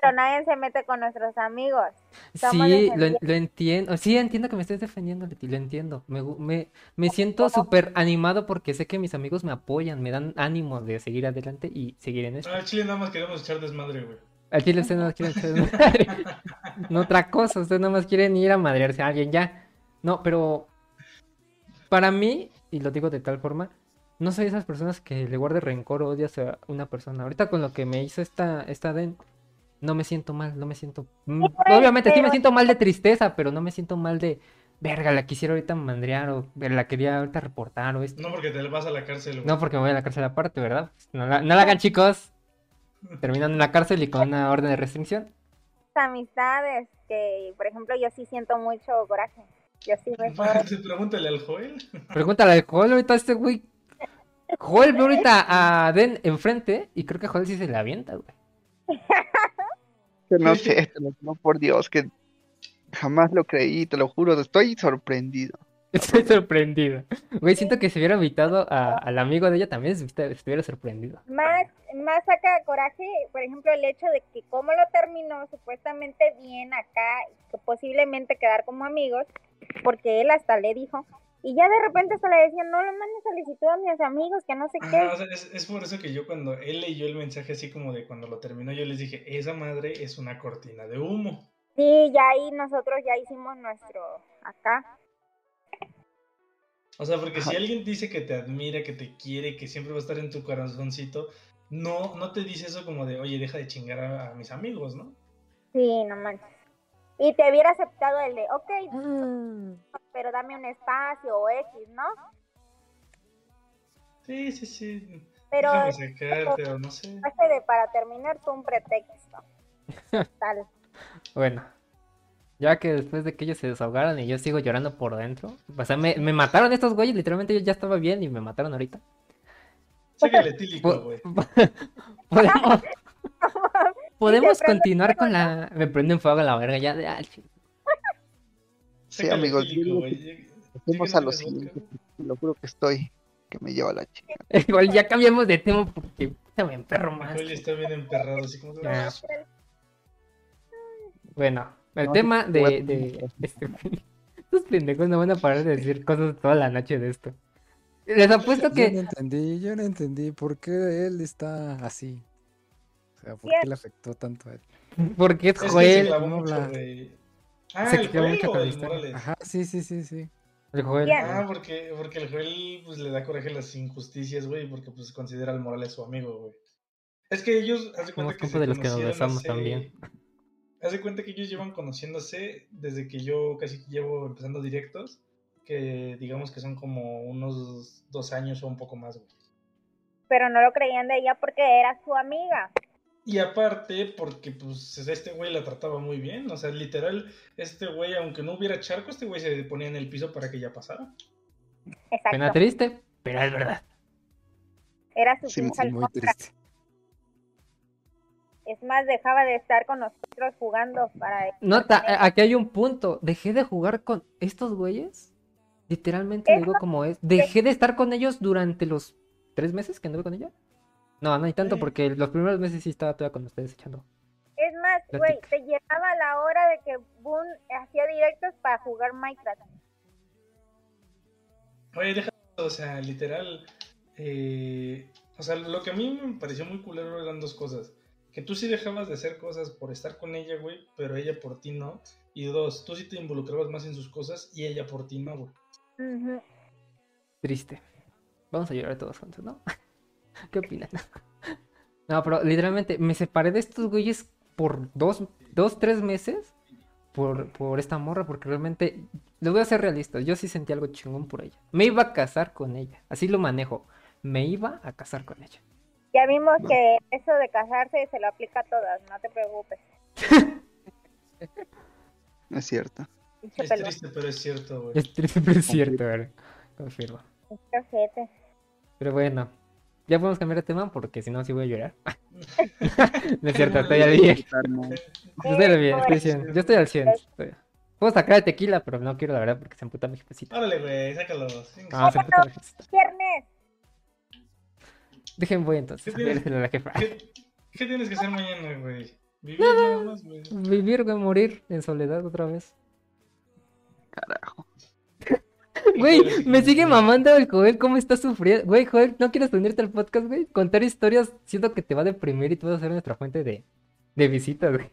Pero nadie se mete con nuestros amigos. Sí, lo, entiendo. Sí, entiendo que me estés defendiendo, Leti, lo entiendo. Me, me, me siento súper animado porque sé que mis amigos me apoyan, me dan ánimo de seguir adelante y seguir en esto. Ah, Chile nada más queremos echar desmadre, güey. Al chile ustedes no quieren echar desmadre. *laughs* No otra cosa, ustedes nada más quieren ir a madrearse a alguien ya. No, pero para mí, y lo digo de tal forma, no soy de esas personas que le guarde rencor o odio hacia una persona. Ahorita con lo que me hizo esta, esta Den, no me siento mal, no me siento... pues, Obviamente sí me siento mal de tristeza, pero no me siento mal de... Verga, la quisiera ahorita mandrear o la quería ahorita reportar o esto. No porque te vas a la cárcel, güey. No, porque me voy a la cárcel aparte, ¿verdad? No la, no la hagan, chicos. *laughs* Terminan en la cárcel y con una orden de restricción. Amistades que, por ejemplo, yo sí siento mucho coraje. Yo sí me. *laughs* Pregúntale al Joel. Pregúntale al Joel ahorita a este güey. Joel ve ahorita a Den enfrente y creo que Joel sí se la avienta, güey. *laughs* Que no sé, te lo juro por Dios, que jamás lo creí, te lo juro, estoy sorprendido. Estoy sorprendido. Güey, siento que si hubiera invitado a- al amigo de ella también se estuviera- sorprendido. Más, más saca coraje, por ejemplo, el hecho de que como lo terminó supuestamente bien acá, que posiblemente quedar como amigos, porque él hasta le dijo, y ya de repente hasta le decían, no le mandes solicitud a mis amigos, que no sé qué. O sea, es, es por eso que yo cuando él leyó el mensaje así como de cuando lo terminó, yo les dije, esa madre es una cortina de humo. Sí, ya ahí nosotros ya hicimos nuestro acá. O sea, porque si alguien dice que te admira, que te quiere, que siempre va a estar en tu corazoncito, no, no te dice eso como de, oye, deja de chingar a, a mis amigos, ¿no? Sí, no manches. Y te hubiera aceptado el de, ok, pero dame un espacio o X, ¿no? Sí, sí, sí. Pero o no sé. hace de para terminar fue un pretexto. *laughs* Tal. Bueno, ya que después de que ellos se desahogaron y yo sigo llorando por dentro, o sea, me, me mataron estos güeyes, literalmente yo ya estaba bien y me mataron ahorita. Sácale etílico, Po- güey. *laughs* Podemos, *laughs* podemos continuar con la... Me prenden fuego a la verga ya de... ah, Sí, amigos, que no a lo siguiente, te lo juro que estoy, que me lleva la chica. *laughs* Igual ya cambiamos de tema porque se me emperro más. Está bien emperrado, así como... Ya. Bueno, el No, tema de, de este, *laughs* estos pendejos no van a parar de decir cosas toda la noche de esto. Les apuesto Yo no que entendí, yo no entendí por qué él está así. O sea, por qué le afectó tanto a él. porque es Es que se Joel, clavó no mucho, habla. Ah, Se el. Ajá, sí, sí, sí, sí. el Joel. Ah, porque, porque el Joel pues, le da coraje a las injusticias, güey, porque pues considera al Morales su amigo, güey. Es que ellos, haz de cuenta Somos que se de los que nos besamos hace- también. Haz de cuenta que ellos llevan conociéndose desde que yo casi que llevo empezando directos, que digamos que son como unos dos años o un poco más, güey. pero no lo creían de ella porque era su amiga. Y aparte, porque pues este güey la trataba muy bien. O sea, literal, este güey, aunque no hubiera charco, este güey se ponía en el piso para que ella pasara. Pena Exacto. triste, pero es verdad. Era su Sí, Sí, muy triste. Es más, dejaba de estar con nosotros jugando para Nota, aquí hay un punto. Dejé de jugar con estos güeyes. Literalmente digo como es. Dejé de estar con ellos durante los tres meses que anduve con ella. No, no hay tanto porque los primeros meses sí estaba todavía con ustedes echando. Es más, güey, te llegaba la hora de que Boone hacía directos para jugar Minecraft. Oye, deja, o sea, literal. eh, o sea, lo que a mí me pareció muy culero eran dos cosas. Que tú sí dejabas de hacer cosas por estar con ella, güey, pero ella por ti no. Y dos, tú sí te involucrabas más en sus cosas y ella por ti no, güey. Triste. Vamos a llorar todos juntos, ¿no? *laughs* *laughs* ¿Qué opinan? *laughs* No, pero literalmente me separé de estos güeyes por dos, dos tres meses por, por esta morra, porque realmente, les voy a ser realistas, yo sí sentí algo chingón por ella. Me iba a casar con ella, así lo manejo. Me iba a casar con ella. Ya vimos que eso de casarse se lo aplica a todas, no te preocupes. *laughs* Es cierto. Es triste, pero es cierto, güey. Es triste, pero es cierto, ¿verdad? Confirmo. ojete. Pero bueno, ya podemos cambiar de tema porque si no, sí voy a llorar. *laughs* *laughs* no es cierto, estoy al 100. Estoy al 100, estoy al 100. Yo estoy al 100. estoy- Puedo sacar de tequila, pero no quiero, la verdad, porque se emputa mi jefecita. Órale, güey, sácalo. Ah, se emputa mi jefecita. Viernes. Dejen voy entonces. ¿Qué tienes? La jefa. ¿Qué, qué tienes que hacer mañana, güey? Vivir nada más, güey. Vivir, güey, morir en soledad otra vez. Carajo. *laughs* Güey, me sigue mamando el Joel, ¿cómo estás sufriendo? Güey, Joel, ¿no quieres unirte al podcast, güey? Contar historias, siento que te va a deprimir y tú vas a ser nuestra fuente de, de visitas, güey.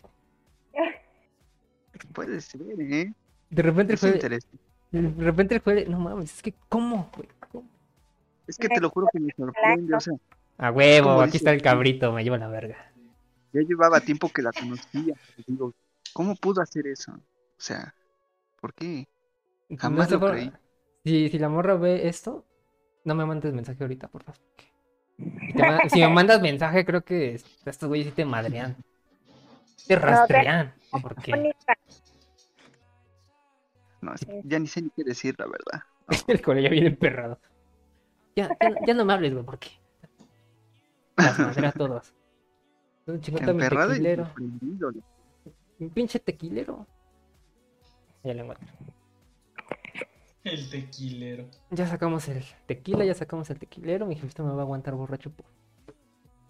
Puede ser, ¿eh? De repente el Joel, de repente el Joel, no mames, es que, ¿cómo, güey? ¿Cómo? Es que te lo juro que me sorprende. O sea, A huevo, aquí dice está el cabrito, me lleva la verga. ya llevaba tiempo que la conocía. Digo, ¿cómo pudo hacer eso? O sea, ¿por qué? Jamás sé lo creí. Si, si la morra ve esto, no me mandes mensaje ahorita, por favor. Si, te ma- si me mandas mensaje, creo que estos güeyes sí te madrean. Te rastrean. Porque Bonita. No, ya ni sé ni qué decir, la verdad. *laughs* el colegio viene emperrado. Ya, ya, ya no me hables, güey, porque las madré a todos. Un Emperrado tequilero. Un pinche tequilero. Ya lo encuentro. El tequilero. Ya sacamos el tequila, ya sacamos el tequilero. Mi jefita me va a aguantar borracho por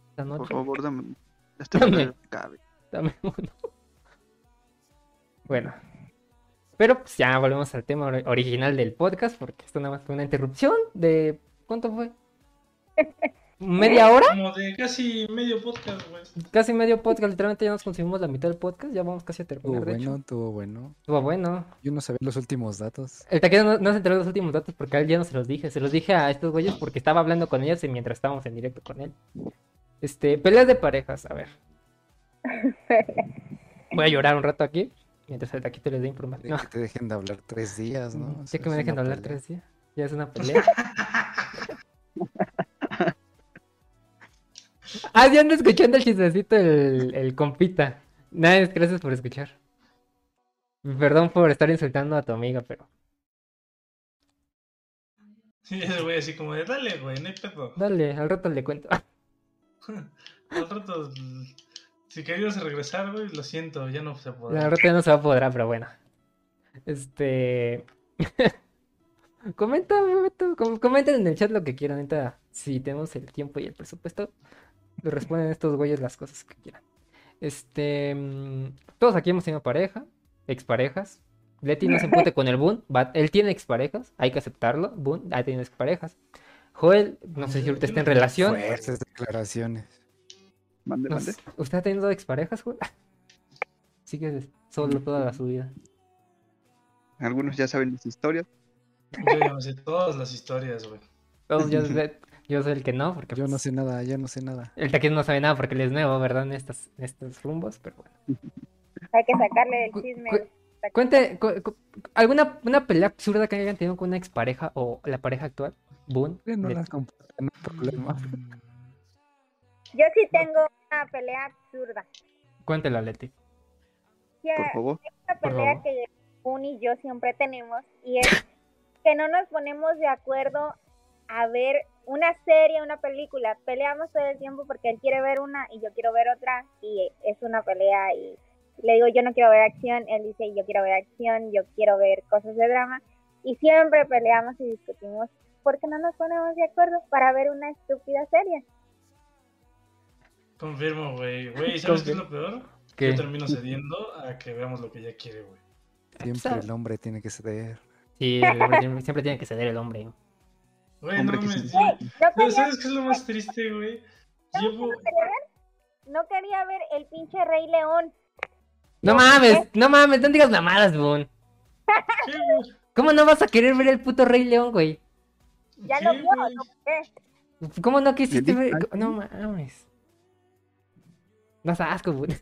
esta Por noche. favor, dame. Ya *laughs* estoy Dame. cabe. Dame uno. Bueno. Pero pues ya volvemos al tema ori- original del podcast, porque esto nada más fue una interrupción de. ¿Cuánto fue? *laughs* ¿Media hora? Como de casi medio podcast, güey. Casi medio podcast, literalmente ya nos consumimos la mitad del podcast, ya vamos casi a terminar, de bueno, hecho. estuvo bueno. Estuvo bueno. Yo no sabía los últimos datos. El taquero no, no se enteró de los últimos datos porque a él ya no se los dije. Se los dije a estos güeyes porque estaba hablando con ellos y mientras estábamos en directo con él. Este, peleas de parejas, a ver. *laughs* Voy a llorar un rato aquí. Mientras el taquito les dé De información. que te dejen de hablar tres días, ¿no? O Ya sea, que me dejen de hablar pelea. tres días. Ya es una pelea. *laughs* *laughs* ah, ya ando escuchando el chistecito el, el compita. Nada, gracias por escuchar. Perdón por estar insultando a tu amiga, pero Y ese güey así como de, dale, güey, no hay pedo. dale, al rato le cuento. *laughs* Al rato, si querías regresar, güey, lo siento, ya no se podrá. verdad ya no se va a poder, pero bueno. Este. *laughs* Comenta, comenten en el chat lo que quieran. Neta, si tenemos el tiempo y el presupuesto, le responden estos güeyes las cosas que quieran. Este. mm, Todos aquí hemos tenido pareja, exparejas. Leti no se empute *laughs* con el Boon. Él tiene exparejas, hay que aceptarlo. Boon ha tenido exparejas. Joel, no sé si ahorita está en relación. Fuertes declaraciones. Mande, No mande. ¿Usted ha tenido exparejas, Joel? *laughs* Sigue solo toda la su vida. Algunos ya saben las historias. Yo ya me sé todas las historias, güey. Todos *laughs* sé- yo soy el que no, porque Yo no pues, sé nada, yo no sé nada. el taquito no sabe nada porque él es nuevo, ¿verdad? En estos, en estos rumbos, pero bueno. Hay que sacarle el chisme. cu- Cuente, cu- cu- ¿alguna una pelea absurda que hayan tenido con una expareja o la pareja actual? Boon. No de- las no hay problema. Yo sí tengo una pelea absurda. Cuéntela, Leti. Sí, Por favor. una Por pelea favor. que Kun y yo siempre tenemos y es que no nos ponemos de acuerdo a ver una serie, una película. Peleamos todo el tiempo porque él quiere ver una y yo quiero ver otra y es una pelea y le digo yo no quiero ver acción, él dice yo quiero ver acción, yo quiero ver cosas de drama y siempre peleamos y discutimos porque no nos ponemos de acuerdo para ver una estúpida serie. Confirmo, güey. Güey, ¿sabes qué es lo peor? ¿Qué? Yo termino cediendo a que veamos lo que ella quiere, güey. Siempre el hombre tiene que ceder. Sí, el hombre tiene- siempre tiene que ceder el hombre. Güey, no Hombre, sí. No ¿Sabes qué es lo más triste, güey? Llevo. no quería ver, no el pinche Rey León. No mames, no mames, no digas mamadas, Boon. ¿Cómo no vas a querer ver el puto Rey León, güey? Ya ¿Qué, lo vio? ¿no? ¿Cómo no quisiste ver? No mames. Das asco, Boon. *laughs*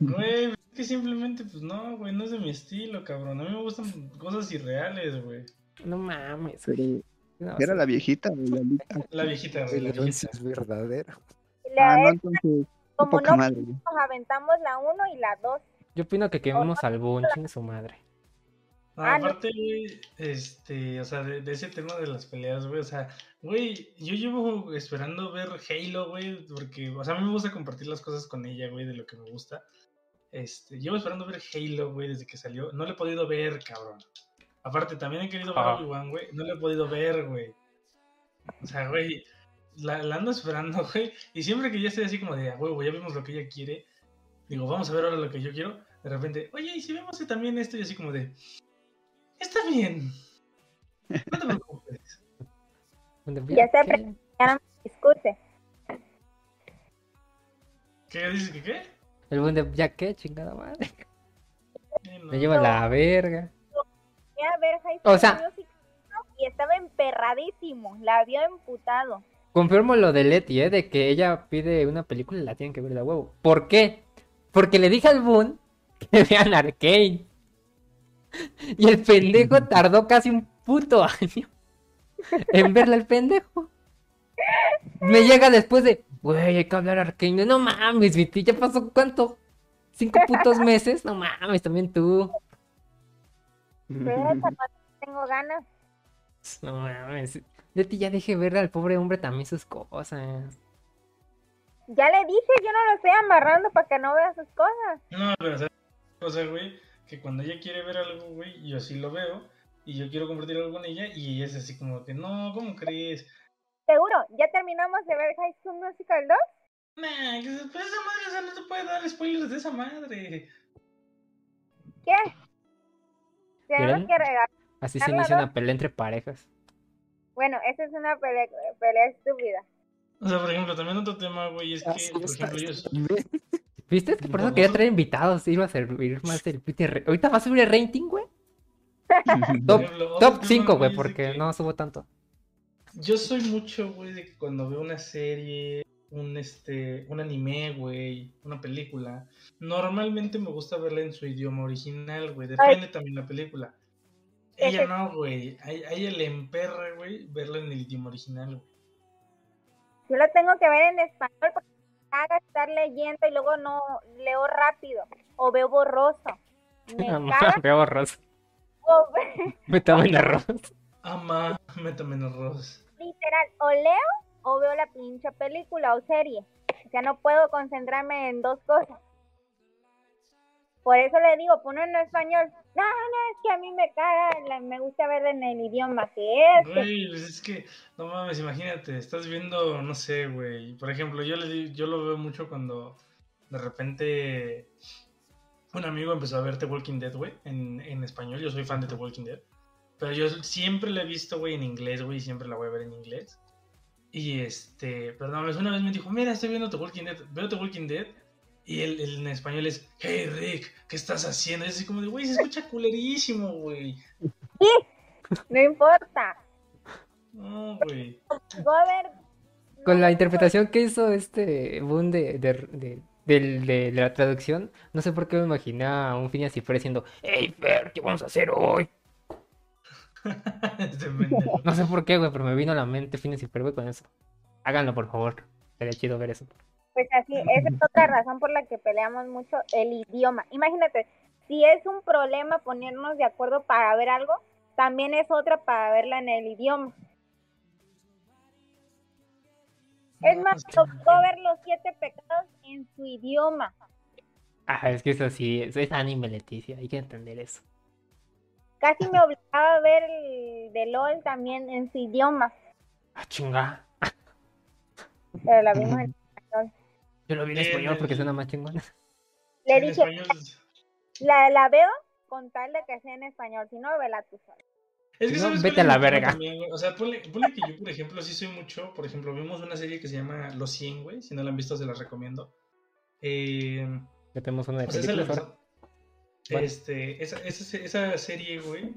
Güey, es que simplemente, pues no, güey, no es de mi estilo, cabrón. A mí me gustan cosas irreales, güey. No mames, Pero. No, ¿Era sí. la viejita la? La viejita, la viejita. es verdadero. La Ah, no, es- entonces, como poca no madre. nos aventamos la 1 y la 2. Yo opino que quememos al Boon, chingue su madre. No, Ah, aparte, güey, este, o sea, de, de ese tema de las peleas, güey, o sea, güey, yo llevo esperando ver Halo, güey, porque, o sea, a mí me gusta compartir las cosas con ella, güey, de lo que me gusta. Este, llevo esperando ver Halo, güey, desde que salió. No lo he podido ver, cabrón. Aparte, también he querido ver Ah. Obi-Wan, güey, no lo he podido ver, güey. O sea, güey, la, la ando esperando, *laughs* güey, y siempre que ya estoy así como de, huevo, ya vimos lo que ella quiere, digo, vamos a ver ahora lo que yo quiero, de repente, oye, y si vemos también esto, y así como de, está bien, no te preocupes. Ya no me discute. ¿Qué dices que qué? El Boon de, ¿ya qué? Chingada madre. No. Me lleva la verga. Fui a ver High O sea- Musical y estaba emperradísimo. La vio emputado. Confirmo lo de Leti, ¿eh? De que ella pide una película y la tienen que ver de huevo. ¿Por qué? Porque le dije al Boon *laughs* que vean Arcane. Y el pendejo tardó casi un puto año en verla el pendejo. Me llega después de, güey, hay que hablar Arcane. No mames, Viti, ya pasó cuánto? ¿Cinco putos meses? No mames, también tú. *laughs* Tengo ganas. No mames. Leti, ya deje ver al pobre hombre también sus cosas. Ya le dije, yo no lo estoy amarrando para que no vea sus cosas. No, pero ¿sabes qué cosa, güey? Que cuando ella quiere ver algo, güey, yo sí lo veo, y yo quiero compartir algo con ella, y ella es así como que, no, ¿cómo crees? Seguro, ya terminamos de ver High School Musical 2. Nah, que después esa madre, o sea, no te puede dar spoilers de esa madre. ¿Qué? Tenemos ¿Vieron? que regalar. Así se inicia una pelea entre parejas. Bueno, esa es una pelea, pelea estúpida. O sea, por ejemplo, también otro tema, güey, es que, Así por ejemplo, yo... *laughs* ¿Viste? Que por eso No. quería traer invitados. Iba a servir más el re- Ahorita va a subir el rating, güey. *laughs* Top, top tema, 5, güey, porque que no subo tanto. Yo soy mucho, güey, de que cuando veo una serie, un este, un anime, güey, una película, normalmente me gusta verla en su idioma original, güey. Depende también la película. Ella no, güey. A, a ella le emperra, güey, verla en el idioma original, güey. Yo lo tengo que ver en español porque me haga estar leyendo y luego no leo rápido o veo borroso. Me *laughs* caga *laughs* Veo borroso. o ve- Me tomo en arroz. Ama, métame en arroz. literal, o leo o veo la pinche película o serie. O sea, no puedo concentrarme en dos cosas. Por eso le digo, ponlo en español. No, no, es que a mí me caga, me gusta ver en el idioma que es. Güey, pues es que, no mames, imagínate, estás viendo, no sé, güey. Por ejemplo, yo, le, yo lo veo mucho cuando de repente un amigo empezó a ver The Walking Dead, güey, en, en español. Yo soy fan de The Walking Dead. Pero yo siempre la he visto, güey, en inglés, güey, y siempre la voy a ver en inglés. Y este, perdón, una vez me dijo, mira, estoy viendo The Walking Dead, veo The Walking Dead. Y el, el en español es, hey Rick, ¿qué estás haciendo? Y es así como de, güey, se escucha culerísimo, güey. No importa. No, güey. Voy a ver. Con la interpretación que hizo este Boon de, de, de, del- de- de la traducción, no sé por qué me imaginé a un Phineas y Fer diciendo, ¡Ey, Fer, qué vamos a hacer hoy! *laughs* No sé por qué, güey, pero me vino a la mente Phineas y Fer, güey, con eso. Háganlo, por favor. Sería chido ver eso. Pues así, esa es otra razón por la que peleamos mucho el idioma. Imagínate, si es un problema ponernos de acuerdo para ver algo, también es otra para verla en el idioma. Es más, pues, me tocó ver los siete pecados en su idioma. Ah, es que eso sí, eso es anime, Leticia. Hay que entender eso. Casi me obligaba a ver el de LOL también en su idioma, Ah, chinga. pero la vimos en español. Yo lo vi en español porque suena más chingón. Le dije, la, la veo con tal de que sea en español, si no, vela tú sola. Es que No, ¿sabes vete a la verga. también? O sea, ponle, ponle que yo, por ejemplo, sí soy mucho. Por ejemplo, vimos una serie que se llama Los 100, güey. Si no la han visto, se la recomiendo. Eh, Ya tenemos una de o sea, películas ahora. Este, esa, esa, esa serie, güey.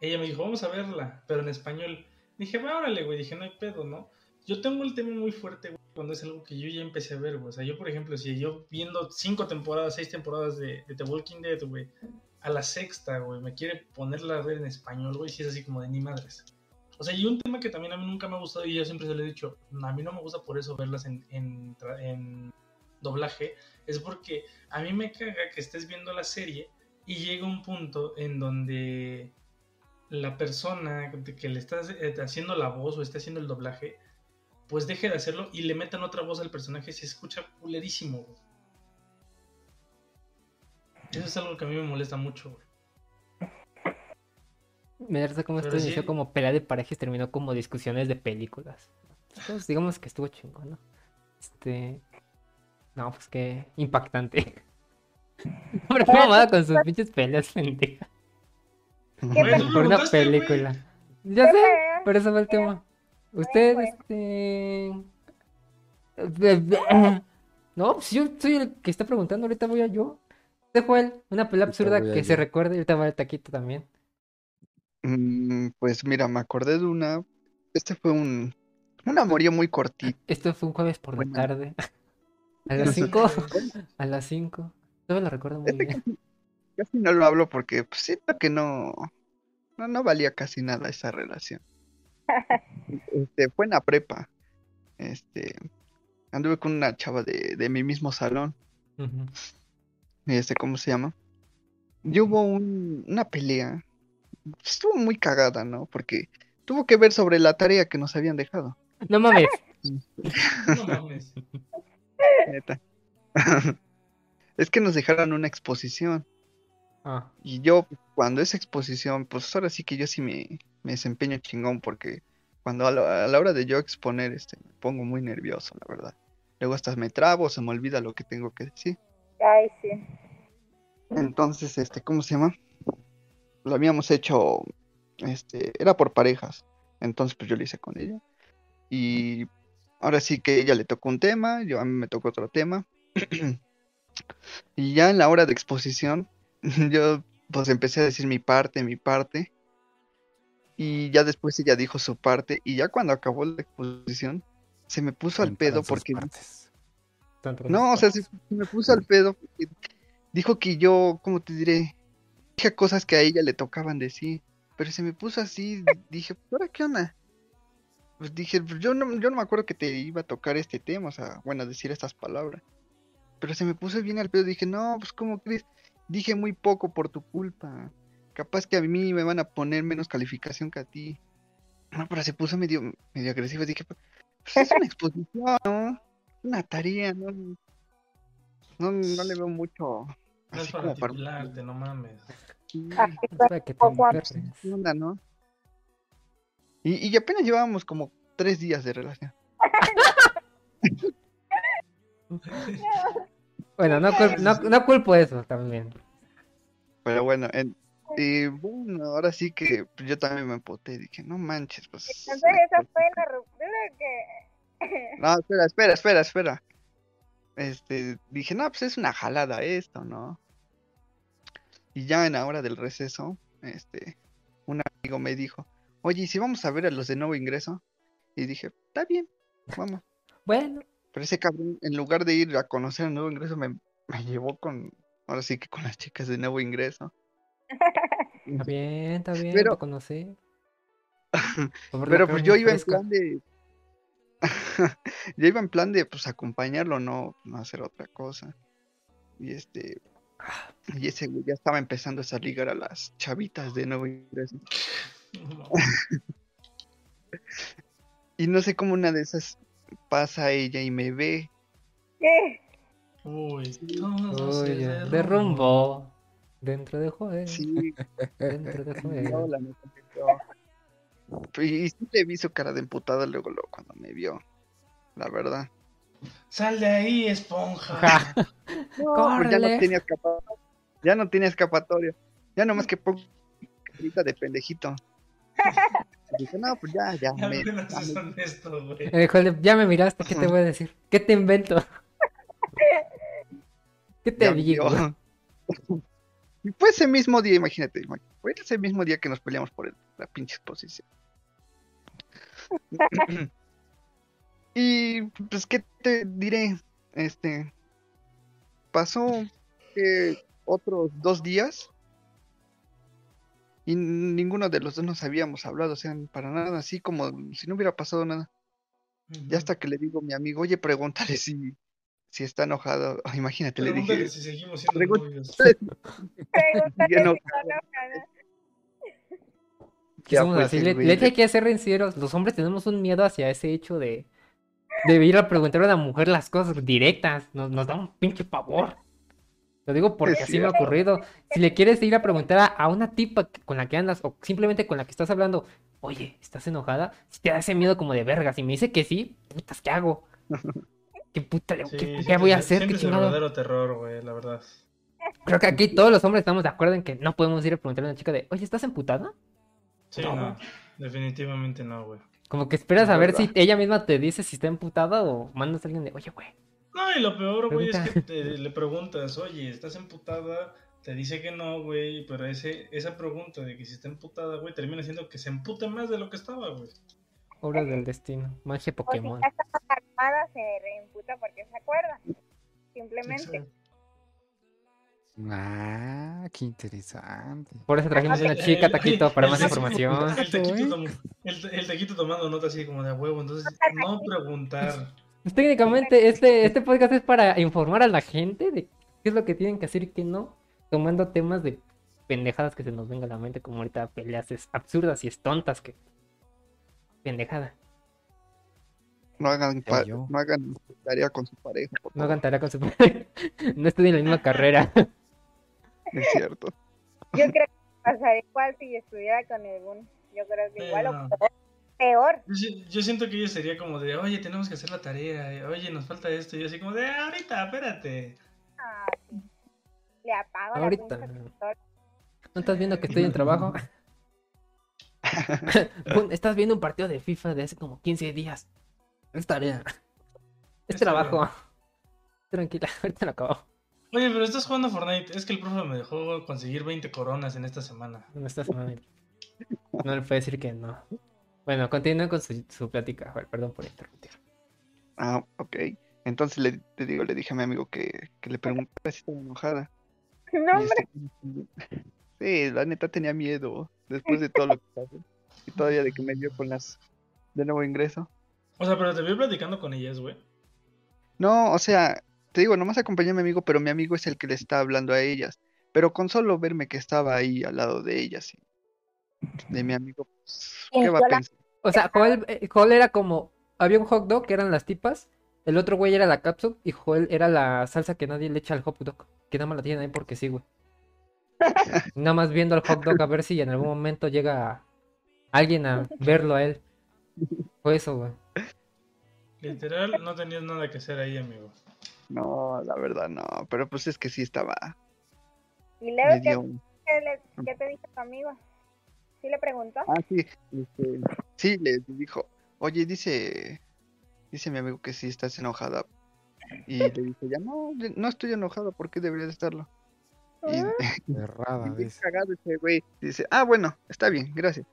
Ella me dijo, vamos a verla, pero en español. Dije, va, órale, güey. Dije, no hay pedo, ¿no? Yo tengo el tema muy fuerte, güey, cuando es algo que yo ya empecé a ver, güey. O sea, yo, por ejemplo, si yo viendo cinco temporadas, seis temporadas de, de The Walking Dead, güey, a la sexta, güey, me quiere ponerla a ver en español, güey, si es así como de ni madres. O sea, y un tema que también a mí nunca me ha gustado y yo siempre se lo he dicho, a mí no me gusta por eso verlas en, en, en doblaje, es porque a mí me caga que estés viendo la serie y llega un punto en donde la persona que le está eh, haciendo la voz o está haciendo el doblaje, pues deje de hacerlo y le metan otra voz al personaje y se escucha culerísimo. güey. Eso es algo que a mí me molesta mucho. güey. Me da cómo esto inició sí. como pelea de parejas terminó como discusiones de películas. Entonces, digamos que estuvo chingón, ¿no? Este. No, pues qué impactante. *laughs* Hombre, qué mamada con sus pinches peleas pendejas. ¿Qué Güey, tú Por una película. Ya sé, pero eso fue el tema. Usted, este. No, pues yo soy el que está preguntando, ahorita voy a yo. Usted fue el- una pelea absurda que yo. se recuerde, y ahorita va el taquito también. Mm, pues mira, me acordé de una. Este fue un, un amorío muy cortito. Esto fue un jueves por la tarde. A las 5. *laughs* *laughs* A las 5. Todavía lo recuerdo muy Este bien. Casi no lo hablo porque pues, siento que no, no, no valía casi nada esa relación. *laughs* Este, fue en la prepa. Este, anduve con una chava de, de mi mismo salón. Ujú. Este, ¿cómo se llama? Y hubo un- una pelea. Estuvo muy cagada, ¿no? Porque tuvo que ver sobre la tarea que nos habían dejado. No mames. No mames. Neta. *laughs* Es que nos dejaron una exposición. Ah, Y yo, cuando es exposición, pues ahora sí que yo sí me, me desempeño chingón porque cuando a la, a la hora de yo exponer, este, me pongo muy nervioso, la verdad. Luego hasta me trabo, se me olvida lo que tengo que decir. Ay, sí. Entonces, este, ¿cómo se llama? Lo habíamos hecho, este, era por parejas. Entonces, pues yo lo hice con ella. Y ahora sí que ella le tocó un tema, yo a mí me tocó otro tema. Y ya en la hora de exposición, *laughs* yo pues empecé a decir mi parte, mi parte. Y ya después ella dijo su parte. Y ya cuando acabó la exposición, se me puso al pedo porque no, o sea, se, me puso al pedo. porque Dijo que yo, ¿cómo te diré? Dije cosas que a ella le tocaban decir. Pero se me puso así. Dije, ¿ahora qué onda? Pues dije, pues yo no, yo no me acuerdo que te iba a tocar este tema, o sea, bueno, decir estas palabras. Pero se me puso bien al pedo. Dije, no, pues, ¿cómo crees? Dije muy poco por tu culpa. Capaz que a mí me van a poner menos calificación que a ti. No, pero se puso medio, medio agresivo. Dije, pues es una exposición, ¿no? Una tarea, ¿no? No, no le veo mucho. No es Así para como para. no mames. Sí, Es para que te Poco a- encuentres. ¿qué onda, no? Y, y apenas llevábamos como tres días de relación. *laughs* Bueno, no, cul- no, no culpo eso también. Pero bueno, en- y bueno, ahora sí que pues, yo también me empoté. Dije, no manches, pues. Entonces, esa fue la ruptura que. No, espera, espera, espera, espera. Este, dije, no, pues es una jalada esto, ¿no? Y ya en la hora del receso, este, un amigo me dijo, oye, ¿y si vamos a ver a los de nuevo ingreso? Y dije, está bien, vamos. *laughs* Bueno, Pero ese cabrón, en lugar de ir a conocer el nuevo ingreso, me, me llevó con, ahora sí que con las chicas de nuevo ingreso. *laughs* está bien, está bien, Pero- *laughs* lo conocí. Pero pues yo iba en plan de... yo iba en plan de pues acompañarlo, no, no hacer otra cosa. Y este, y ese güey ya estaba empezando a ligar a las chavitas de nuevo ingreso. *laughs* Y no sé cómo una de esas pasa ella y me ve. ¿Qué? Uy, todo se Oye, derrumbó. derrumbó. Dentro de juego. Sí, *laughs* Dentro de *laughs* no, juego. la neta me vio. Y sí le vi su cara de emputada luego, luego cuando me vio. La verdad. Sal de ahí, esponja. Ja, No, pues ya no tenía escapatoria. Ya no tenía escapatoria. Ya nomás que pongo carita de pendejito. *laughs* Dije, no, pues ya, ya. Ya me- apenas ya es me- honesto, güey. Eh, ya me miraste, ¿qué te voy a decir? ¿Qué te invento? *laughs* ¿Qué te ya digo? *laughs* Y fue ese mismo día, imagínate. Fue ese mismo día que nos peleamos por el- la pinche exposición. y pues, ¿qué te diré? Este. Pasó que otros dos días. Y ninguno de los dos nos habíamos hablado, o sea, para nada, así como si no hubiera pasado nada. Ya hasta que le digo a mi amigo, oye, pregúntale si, si está enojado. *laughs* Imagínate, le Pregúntale dije, si seguimos siendo Pregúntale. novios. Pregúntale si está *laughs* enojada. Que Ya, pues, así, le, le hay que ser sinceros. Los hombres tenemos un miedo hacia ese hecho de, de ir a preguntar a una mujer las cosas directas. Nos, nos da un pinche pavor. Lo digo porque Es así me ha ocurrido. Si le quieres ir a preguntar a, a una tipa con la que andas o simplemente con la que estás hablando, oye, ¿estás enojada? Si te da ese miedo como de verga, si me dice que sí, putas, ¿qué hago? *laughs* ¿Qué puta le- Sí, qué- voy a hacer? ¿Qué sientes el verdadero terror, güey, la verdad. Creo que aquí todos los hombres estamos de acuerdo en que no podemos ir a preguntarle a una chica de, oye, ¿estás emputada? Sí, No. no. Definitivamente no, güey. Como que esperas a ver si ella misma te dice si está emputada o mandas a alguien de, oye, güey. No, y lo peor, güey, es que te- le preguntas, oye, ¿estás emputada? Te dice que no, güey, pero ese, esa pregunta de que si está emputada, güey, termina siendo que se empute más de lo que estaba, güey. Obras del destino, magia O si Pokémon. ya está armada, se reimputa porque se acuerda. Simplemente. Exacto. Ah, qué interesante. Por eso trajimos una El- chica, el- Taquito, para el más taquito- información. El taquito, ¿eh? tom- el, el taquito tomando nota así como de a huevo, entonces no preguntar. Pues técnicamente este, este podcast es para informar a la gente de qué es lo que tienen que hacer y qué no, tomando temas de pendejadas que se nos venga a la mente, como ahorita peleas es absurdas y es tontas que... Pendejada. no hagan, no hagan tarea con su pareja, No hagan tarea con su... *laughs* no estudien la misma *laughs* carrera. Es cierto. Yo creo que pasaría igual si estuviera con algún. Yo creo que igual o peor. Peor. Yo, si- yo siento que ella sería como de, oye, tenemos que hacer la tarea, eh, oye, nos falta esto, y yo así como de, "Ah, ahorita, espérate. Ah, sí. Le apago Ahorita. ¿No estás viendo que estoy en trabajo? *laughs* *laughs* Estás viendo un partido de FIFA de hace como 15 días. Es tarea. Es Es tarea. trabajo. Tranquila, *laughs* ahorita lo acabo. Oye, pero estás jugando Fortnite, es que el profe me dejó conseguir 20 coronas en esta semana. No estás mal. No le puedo decir que no. Bueno, continúa con su, su plática. Joder, perdón por interrumpir. Ah, ok. Entonces le, te digo, le dije a mi amigo que, que le pregunté si estaba enojada. *laughs* No, hombre. este, *laughs* sí, la neta tenía miedo después de todo lo que pasó. Y todavía de que me dio con las de nuevo ingreso. O sea, pero te vi platicando con ellas, güey. No, o sea, te digo, nomás acompañé a mi amigo, pero mi amigo es el que le está hablando a ellas. Pero con solo verme que estaba ahí al lado de ellas, y de mi amigo, pues, ¿qué va a pensar? O sea, Joel, eh, Joel era como. Había un hot dog que eran las tipas. El otro güey era la catsup. Y Joel era la salsa que nadie le echa al hot dog. Que nada más la tienen ahí porque sí, güey. Nada más viendo al hot dog a ver si en algún momento llega alguien a verlo a él. Fue eso, güey. Literal, no tenías nada que hacer ahí, amigo. No, la verdad no, pero pues es que sí estaba, Y luego, ¿qué, qué le- qué te dijo tu amigo? ¿Sí le preguntó? Ah, sí, este, sí, le dijo, oye, dice, dice mi amigo que sí estás enojada. Y le dije, ya no, no estoy enojado, ¿por qué debería de estarlo? Y, Ah, Cerrada, *laughs* y bien dice. cagado ese güey, dice, ah, bueno, está bien, gracias.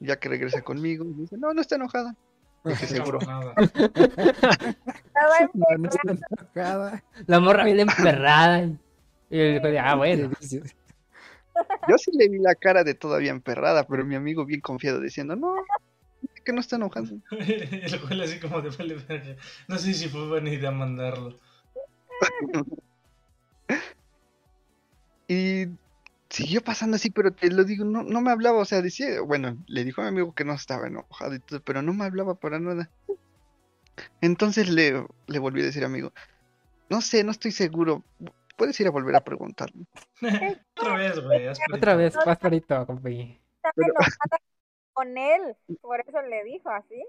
Ya que regresa conmigo, dice, no, no está enojada. Dije, seguro. No, *laughs* no está enojada. La morra bien *laughs* emperrada. Y el güey, ah, bueno. Yo sí le vi la cara de todavía emperrada, pero mi amigo bien confiado diciendo, no, que no está enojado. *laughs* El Joel así como de vale verga. No sé si fue buena idea mandarlo. *laughs* Y siguió pasando así, pero te lo digo, no, no me hablaba, o sea, decía, bueno, le dijo a mi amigo que no estaba enojado y todo, pero no me hablaba para nada. Entonces le, le volví a decir, amigo, no sé, no estoy seguro, puedes ir a volver a preguntarle. *laughs* Otra vez, güey. Otra vez, compi. Estaba Pero- enojada con él, por eso le dijo así.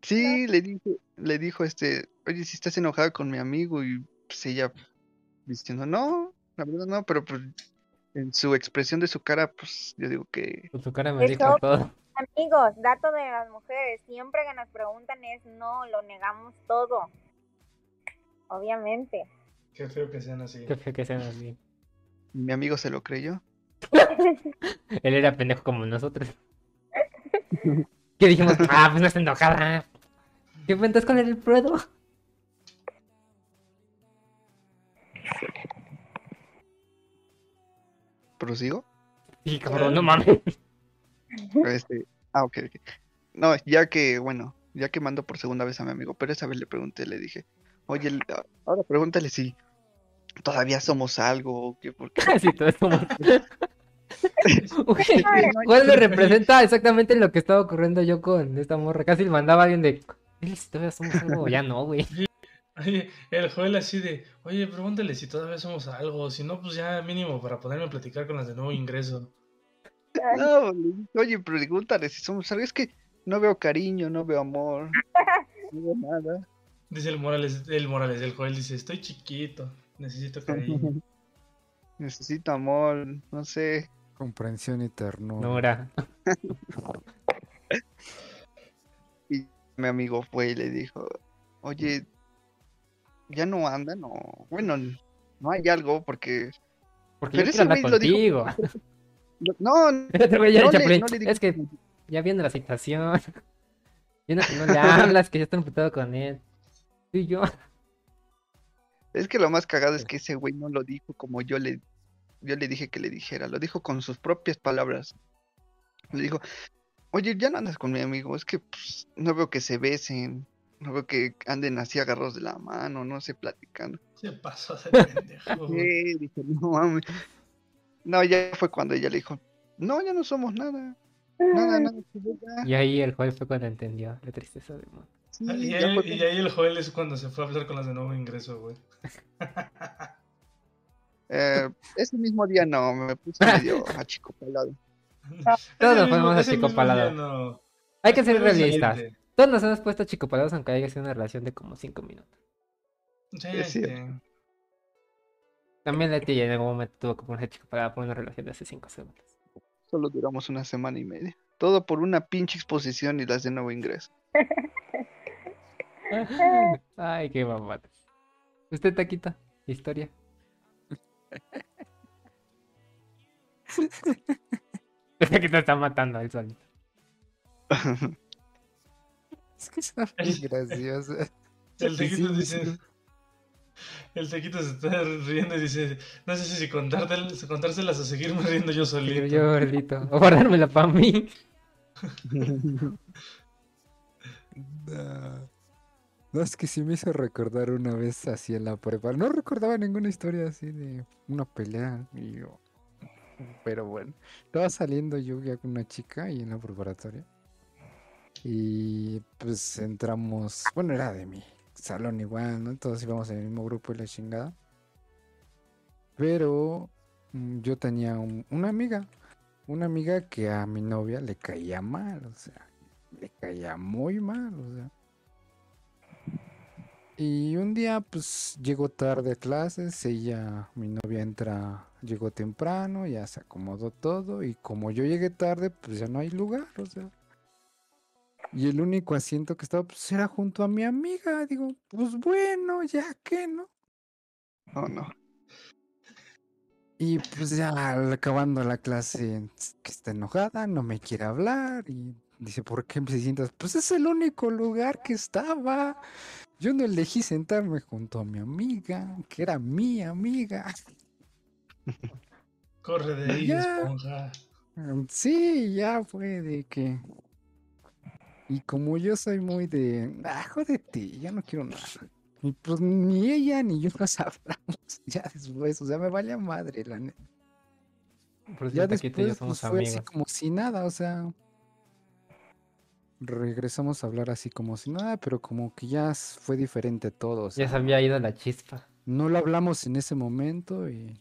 Sí, le dijo, le dijo este, oye, si estás enojada con mi amigo y pues ella diciendo, no, la verdad no, pero pues en su expresión de su cara, pues yo digo que Con su cara me Eso- dijo todo. Amigos, dato de las mujeres, siempre que nos preguntan es no, lo negamos todo. Obviamente. Qué feo que sean así. Qué feo que sean así. mi amigo se lo creyó. *laughs* Él era pendejo como nosotros. ¿Qué dijimos? *laughs* Ah, pues no está enojada. ¿Qué cuentas con el Fredo? ¿Prosigo? Sí, cabrón, no mames. Este, ah, ok, ok. No, ya que, bueno, ya que mando por segunda vez a mi amigo, pero esa vez le pregunté, le dije, oye, ahora pregúntale si todavía somos algo, o qué, porque *laughs* Sí, *laughs* no hay- Güey, me representa exactamente lo que estaba ocurriendo yo con esta morra. Casi le mandaba a alguien de. "Dile si todavía somos algo, ya no, güey. *laughs* Oye, el Joel así de, oye, pregúntale si todavía somos algo, si no, pues ya mínimo para ponerme a platicar con las de nuevo ingreso. No, oye, pregúntale si somos algo, es que no veo cariño, no veo amor, no veo nada. Dice el Morales, el Morales, el Joel dice, estoy chiquito, necesito cariño. *laughs* Necesito amor, no sé. Comprensión y ternura. Nora. *laughs* Mi amigo fue y le dijo, oye, ya no andan, no, bueno, no hay algo porque, Porque Pero yo ese dijo contigo. *laughs* no, güey ya no le no le digo- Es que ya viendo la situación. Viendo que no le hablas, que ya está emputado con él. Y yo. Es que lo más cagado es que ese güey no lo dijo como yo le, yo le dije que le dijera, lo dijo con sus propias palabras. Le dijo, oye, ya no andas con mi amigo, es que pues, no veo que se besen, no veo que anden así agarrados de la mano, no sé, platicando. Se pasó de pendejo. Sí, dije, no mames. No, ya fue cuando ella le dijo, no, ya no somos nada, nada, nada. que ver, ya". Y ahí el juez fue cuando entendió la tristeza del mundo. Sí, Y ahí, fue y ahí el Joel es cuando se fue a hablar con las de nuevo ingreso, güey. *laughs* Eh, ese mismo día no, me puse *laughs* medio achicopalado. Todos Ese nos ponemos achicopalados. no. Hay que ser realistas. Todos nos hemos puesto chicopalados aunque haya sido una relación de como 5 minutos. Sí, Es cierto. También Leti en algún momento tuvo que ponerse chicopalada por una relación de hace 5 segundos. Solo duramos una semana y media. Todo por una pinche exposición y las de nuevo ingreso. *laughs* Ay, qué mamada. ¿Usted, Taquita? ¿Historia? *laughs* Taquita está matando al solito. *laughs* Es que muy gracioso. *laughs* El tequito Sí, dice. El tequito se está riendo y dice: No sé si contárselas o seguirme riendo yo solito. Yo, yo gordito. O guardármela para mí. No. Es que sí me hizo recordar una vez así en la prepa. No recordaba ninguna historia así de una pelea. Y yo... *laughs* Pero bueno, estaba saliendo yo ya con una chica ahí en la preparatoria. Y pues entramos, bueno, era de mi salón igual, ¿no? Todos íbamos en el mismo grupo y la chingada. Pero mm, yo tenía un- una amiga, una amiga que a mi novia le caía mal, o sea, le caía muy mal, o sea. Y un día, pues, llegó tarde a clases, ella, mi novia entra, llegó temprano, ya se acomodó todo, y como yo llegué tarde, pues ya no hay lugar, o sea. Y el único asiento que estaba, pues, era junto a mi amiga, digo, pues bueno, ya que, ¿no? No, no. Y pues ya acabando la clase, que está enojada, no me quiere hablar y dice, ¿por qué se sientas? Pues es el único lugar que estaba. Yo no elegí sentarme junto a mi amiga, que era mi amiga. Corre de ahí, Ya. esponja. Mm, Sí, ya fue de que Y como yo soy muy de, ah, jódete, ya no quiero nada. Y pues ni ella ni yo nos *laughs* hablamos ya después, o sea, me vale a madre, la neta. Por eso Ya el taquito y yo después somos pues, fue así amigos. como si nada, o sea. Regresamos a hablar así como si nada, pero como que ya fue diferente todo. o Ya se había ido la chispa. no lo hablamos en ese momento y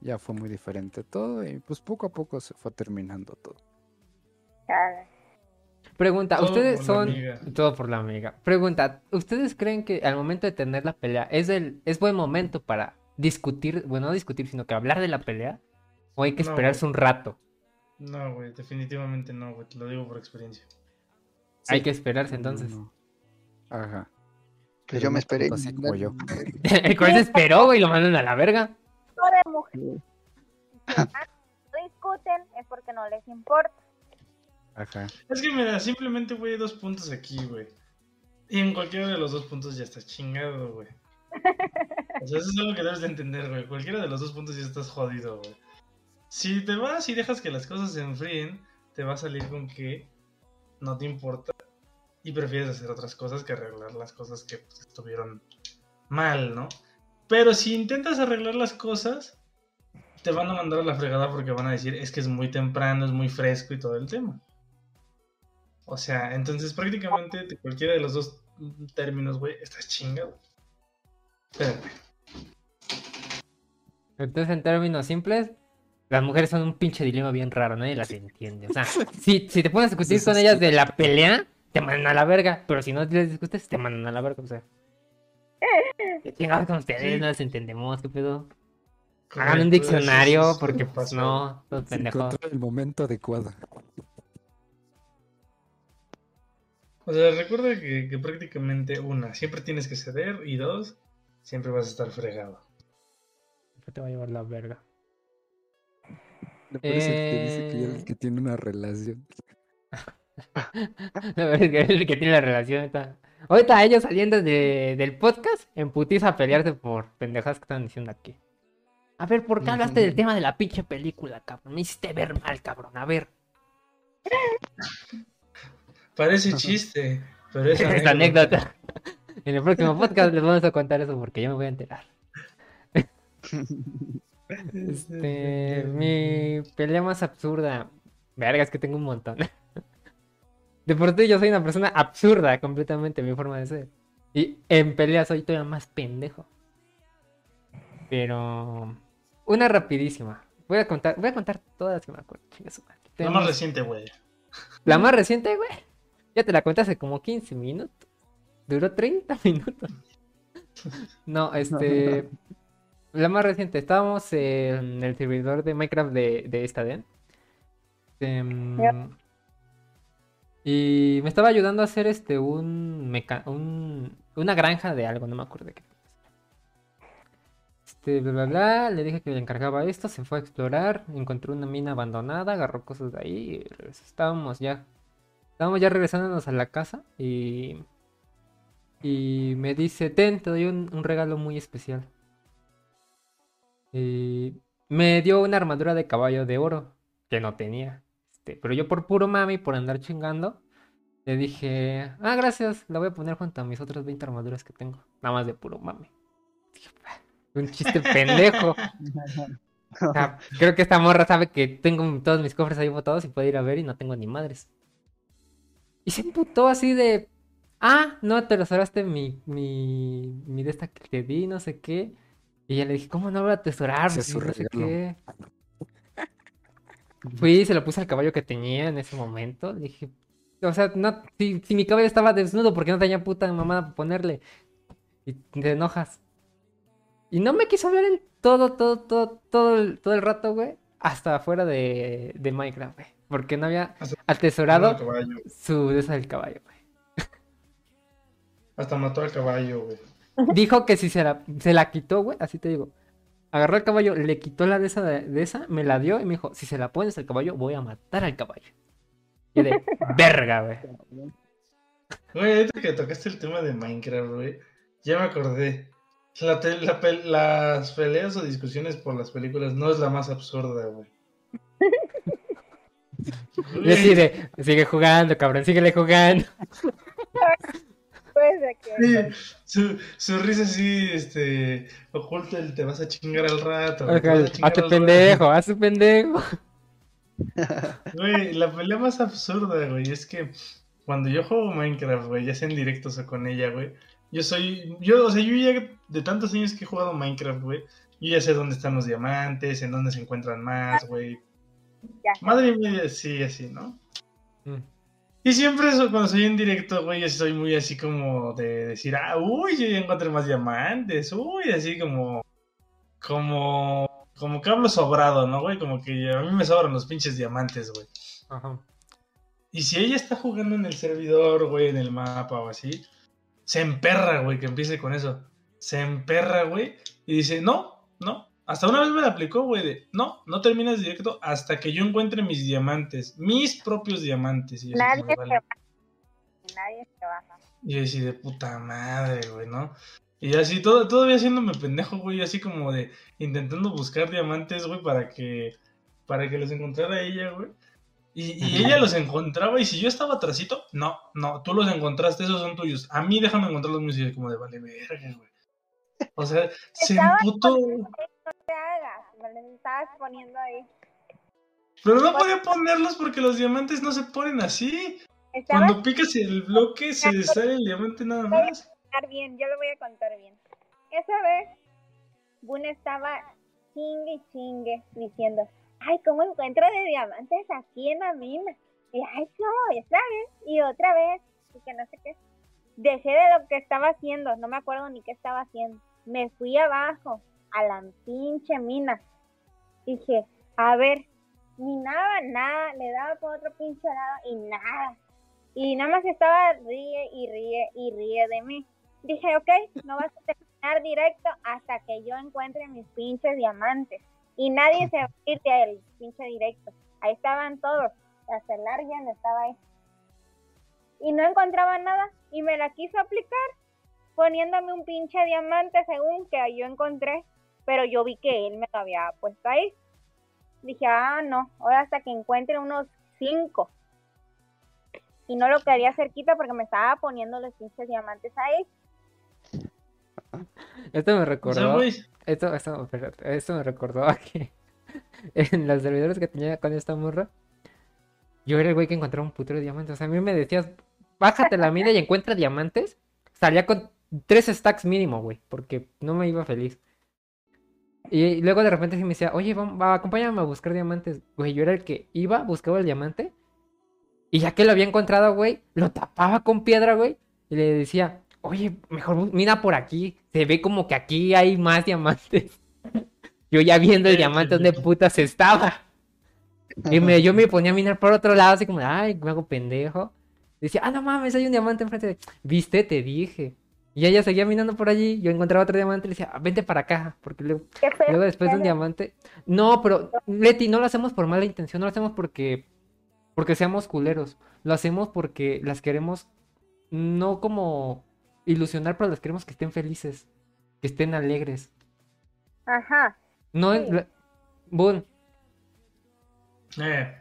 ya fue muy diferente todo. Y pues poco a poco se fue terminando todo. Pregunta, Todo ¿ustedes son... Todo por la amiga. Pregunta, ¿ustedes creen que al momento de tener la pelea es el es buen momento para discutir, bueno, no discutir, sino que hablar de la pelea? ¿O hay que No, esperarse un rato? No, güey, definitivamente no, güey. Te lo digo por experiencia. Hay que esperarse entonces. no. Ajá. Pues Pero yo me esperé. así como yo. *laughs* El cual se esperó, güey, y lo mandan a la verga. mujeres *laughs* que no discuten es porque no les importa. Ajá. Es que mira, simplemente, güey, dos puntos aquí, güey. Y en cualquiera de los dos puntos ya estás chingado, güey. *laughs* O sea, eso es algo que debes de entender, güey. Cualquiera de los dos puntos ya estás jodido, güey. Si te vas y dejas que las cosas se enfríen, te va a salir con que no te importa y prefieres hacer otras cosas que arreglar las cosas que pues, estuvieron mal, ¿no? Pero si intentas arreglar las cosas, te van a mandar a la fregada porque van a decir es que es muy temprano, es muy fresco y todo el tema. O sea, entonces prácticamente de cualquiera de los dos términos, güey, estás chingado. Espérate. Entonces, en términos simples, las mujeres son un pinche dilema bien raro, nadie las entiende. O sea, *laughs* si, si te pones a discutir con ellas de la pelea, te mandan a la verga. Pero si no les discutes, te mandan a la verga. O sea, *laughs* ¿qué chingados con ustedes? Sí. No las entendemos, ¿qué pedo? Hagan un diccionario, eso es lo porque que pues no, los Se pendejos. el momento adecuado. O sea, recuerda que, que prácticamente una, siempre tienes que ceder y dos, siempre vas a estar fregado. Te va a llevar la verga. Me parece que dice que, Eh. ya- que tiene una relación. *laughs* La verdad es que es el que tiene la relación. Ahorita, ahorita ellos saliendo de- del podcast, en putiza a pelearse por pendejadas que están diciendo aquí. A ver, ¿por qué hablaste del tema de la pinche película, cabrón? Me hiciste ver mal, cabrón. A ver, Parece chiste, pero es *laughs* esta anécdota. En el próximo podcast les vamos a contar eso porque yo me voy a enterar. *laughs* Este, mi pelea más absurda. Verga, es que tengo un montón. De por sí yo soy una persona absurda completamente mi forma de ser. Y en pelea soy todavía más pendejo. Pero una rapidísima. Voy a contar, voy a contar todas que me acuerdo. Tenemos- más reciente, güey. La más reciente, güey. Ya te la conté hace como 15 minutos. Duró 30 *laughs* minutos. No, este. La más reciente. Estábamos en el servidor de Minecraft de, de Staden. Em, Ya. Y me estaba ayudando a hacer este un, meca- un una granja de algo, no me acuerdo de qué. Este, bla, bla, bla, le dije que le encargaba esto, se fue a explorar, encontró una mina abandonada, agarró cosas de ahí y. Estábamos ya, estábamos ya regresándonos a la casa y, y me dice, ten, te doy un, un regalo muy especial. Y me dio una armadura de caballo de oro que no tenía. Este, pero yo por puro mami, por andar chingando, le dije, ah, gracias, la voy a poner junto a mis otras 20 armaduras que tengo. Nada más de puro mami. Dije, "Ah, un chiste pendejo. *laughs* O sea, creo que esta morra sabe que tengo todos mis cofres ahí botados y puede ir a ver y no tengo ni madres. Y se emputó así de, ah, no, te lo mi, mi, mi de esta que te di, no sé qué. Y ya le dije, ¿cómo no voy a atesorar? Su no sé qué. Fui, se lo puse al caballo que tenía en ese momento. Le dije, o sea, no, si, si mi caballo estaba desnudo, ¿por qué no tenía puta mamada para ponerle? Y te enojas. Y no me quiso hablar en todo, todo, todo, todo el, todo el rato, güey. Hasta afuera de, de Minecraft, güey. Porque no había Hasta- atesorado su esa del caballo, güey. Hasta mató al caballo, güey. Dijo que si se la, se la quitó, güey, así te digo. Agarró el caballo, le quitó la de esa, de, de esa, me la dio y me dijo, si se la pones al caballo, voy a matar al caballo. Y yo de, *laughs* verga, güey. Güey, ahorita que tocaste el tema de Minecraft, güey, ya me acordé. La te- la pe- las peleas o discusiones por las películas no es la más absurda, güey. *laughs* Y así de, sigue jugando, cabrón, síguele jugando. *laughs* De que. Sí, su, su risa así, este, oculta el te vas a chingar al rato. chingar Hazte pendejo, hazte pendejo. *laughs* Güey, la pelea más absurda, güey, es que cuando yo juego Minecraft, güey, ya sea en directos o con ella, güey, yo soy, yo, o sea, yo ya de tantos años que he jugado Minecraft, güey, yo ya sé dónde están los diamantes, en dónde se encuentran más, güey. Madre mía, sí, así, ¿no? Mm. Y siempre eso, cuando soy en directo, güey, yo soy muy así como de decir, ah, uy, yo ya encontré más diamantes, uy, así como, como, como que hablo sobrado, ¿no, güey? Como que a mí me sobran los pinches diamantes, güey. Ajá. Y si ella está jugando en el servidor, güey, en el mapa o así, se emperra, güey, que empiece con eso. Se emperra, güey, y dice, no, no. Hasta una vez me la aplicó, güey, de, no, no terminas directo hasta que yo encuentre mis diamantes, mis propios diamantes. Y Nadie se "Vale". baja. Nadie se baja. Y yo así de puta madre, güey, ¿no? Y así, todo, todavía haciéndome pendejo, güey, así como de intentando buscar diamantes, güey, para que, para que los encontrara ella, güey. Y, y ella los encontraba, y si yo estaba atrasito, no, no, tú los encontraste, esos son tuyos. A mí déjame encontrar los míos, y como de vale verga, güey. O sea, se emputó, te hagas. Me lo estabas poniendo ahí. pero no podía ponerlos porque los diamantes no se ponen así. Cuando picas el bloque, se le sale el diamante nada más. bien, yo lo voy a contar bien. Esa vez, Boone estaba chingue y chingue diciendo, ay, ¿cómo encuentro de diamantes aquí en la mina? Y ay, no, esta vez, y otra vez, y que no sé qué. Dejé de lo que estaba haciendo, no me acuerdo ni qué estaba haciendo. Me fui abajo, a la pinche mina. Dije, a ver, minaba nada, le daba por otro pinche lado y nada. Y nada más estaba ríe y ríe y ríe de mí. Dije, ok, no vas a terminar directo hasta que yo encuentre mis pinches diamantes. Y nadie se va a ir del pinche directo. Ahí estaban todos. Hasta el Arjan estaba ahí. Y no encontraba nada. Y me la quiso aplicar poniéndome un pinche diamante según que yo encontré. Pero yo vi que él me lo había puesto ahí. Dije, ah, no, ahora hasta que encuentre unos cinco y no lo quería cerquita porque me estaba poniendo los pinches diamantes ahí. Esto me recordó. Esto, esto, espérate, esto me recordó a que *laughs* en los servidores que tenía con esta morra, yo era el güey que encontraba un putero de diamantes. O sea, a mí me decías, bájate la mina y encuentra diamantes. Salía con tres stacks mínimo, güey, porque no me iba feliz. Y luego de repente sí me decía, oye, vamos, va, acompáñame a buscar diamantes. Güey, yo era el que iba, buscaba el diamante. Y ya que lo había encontrado, güey, lo tapaba con piedra, güey. Y le decía, oye, mejor mira por aquí. Se ve como que aquí hay más diamantes. *laughs* Yo ya viendo el diamante, sí, ¿dónde sí. *laughs* putas estaba? Y me, yo me ponía a minar por otro lado, así como, ay, me hago pendejo. Decía, ah, no mames, hay un diamante enfrente de. Viste, te dije. Y ella seguía minando por allí. Yo encontraba otro diamante y le decía, "Ah, vente para acá. Porque luego, luego después de un diamante. No, pero, Leti, no lo hacemos por mala intención. No lo hacemos porque. Porque seamos culeros. Lo hacemos porque las queremos. No como ilusionar, pero las queremos que estén felices. Que estén alegres. Ajá. No Sí. es. la- Boon, eh,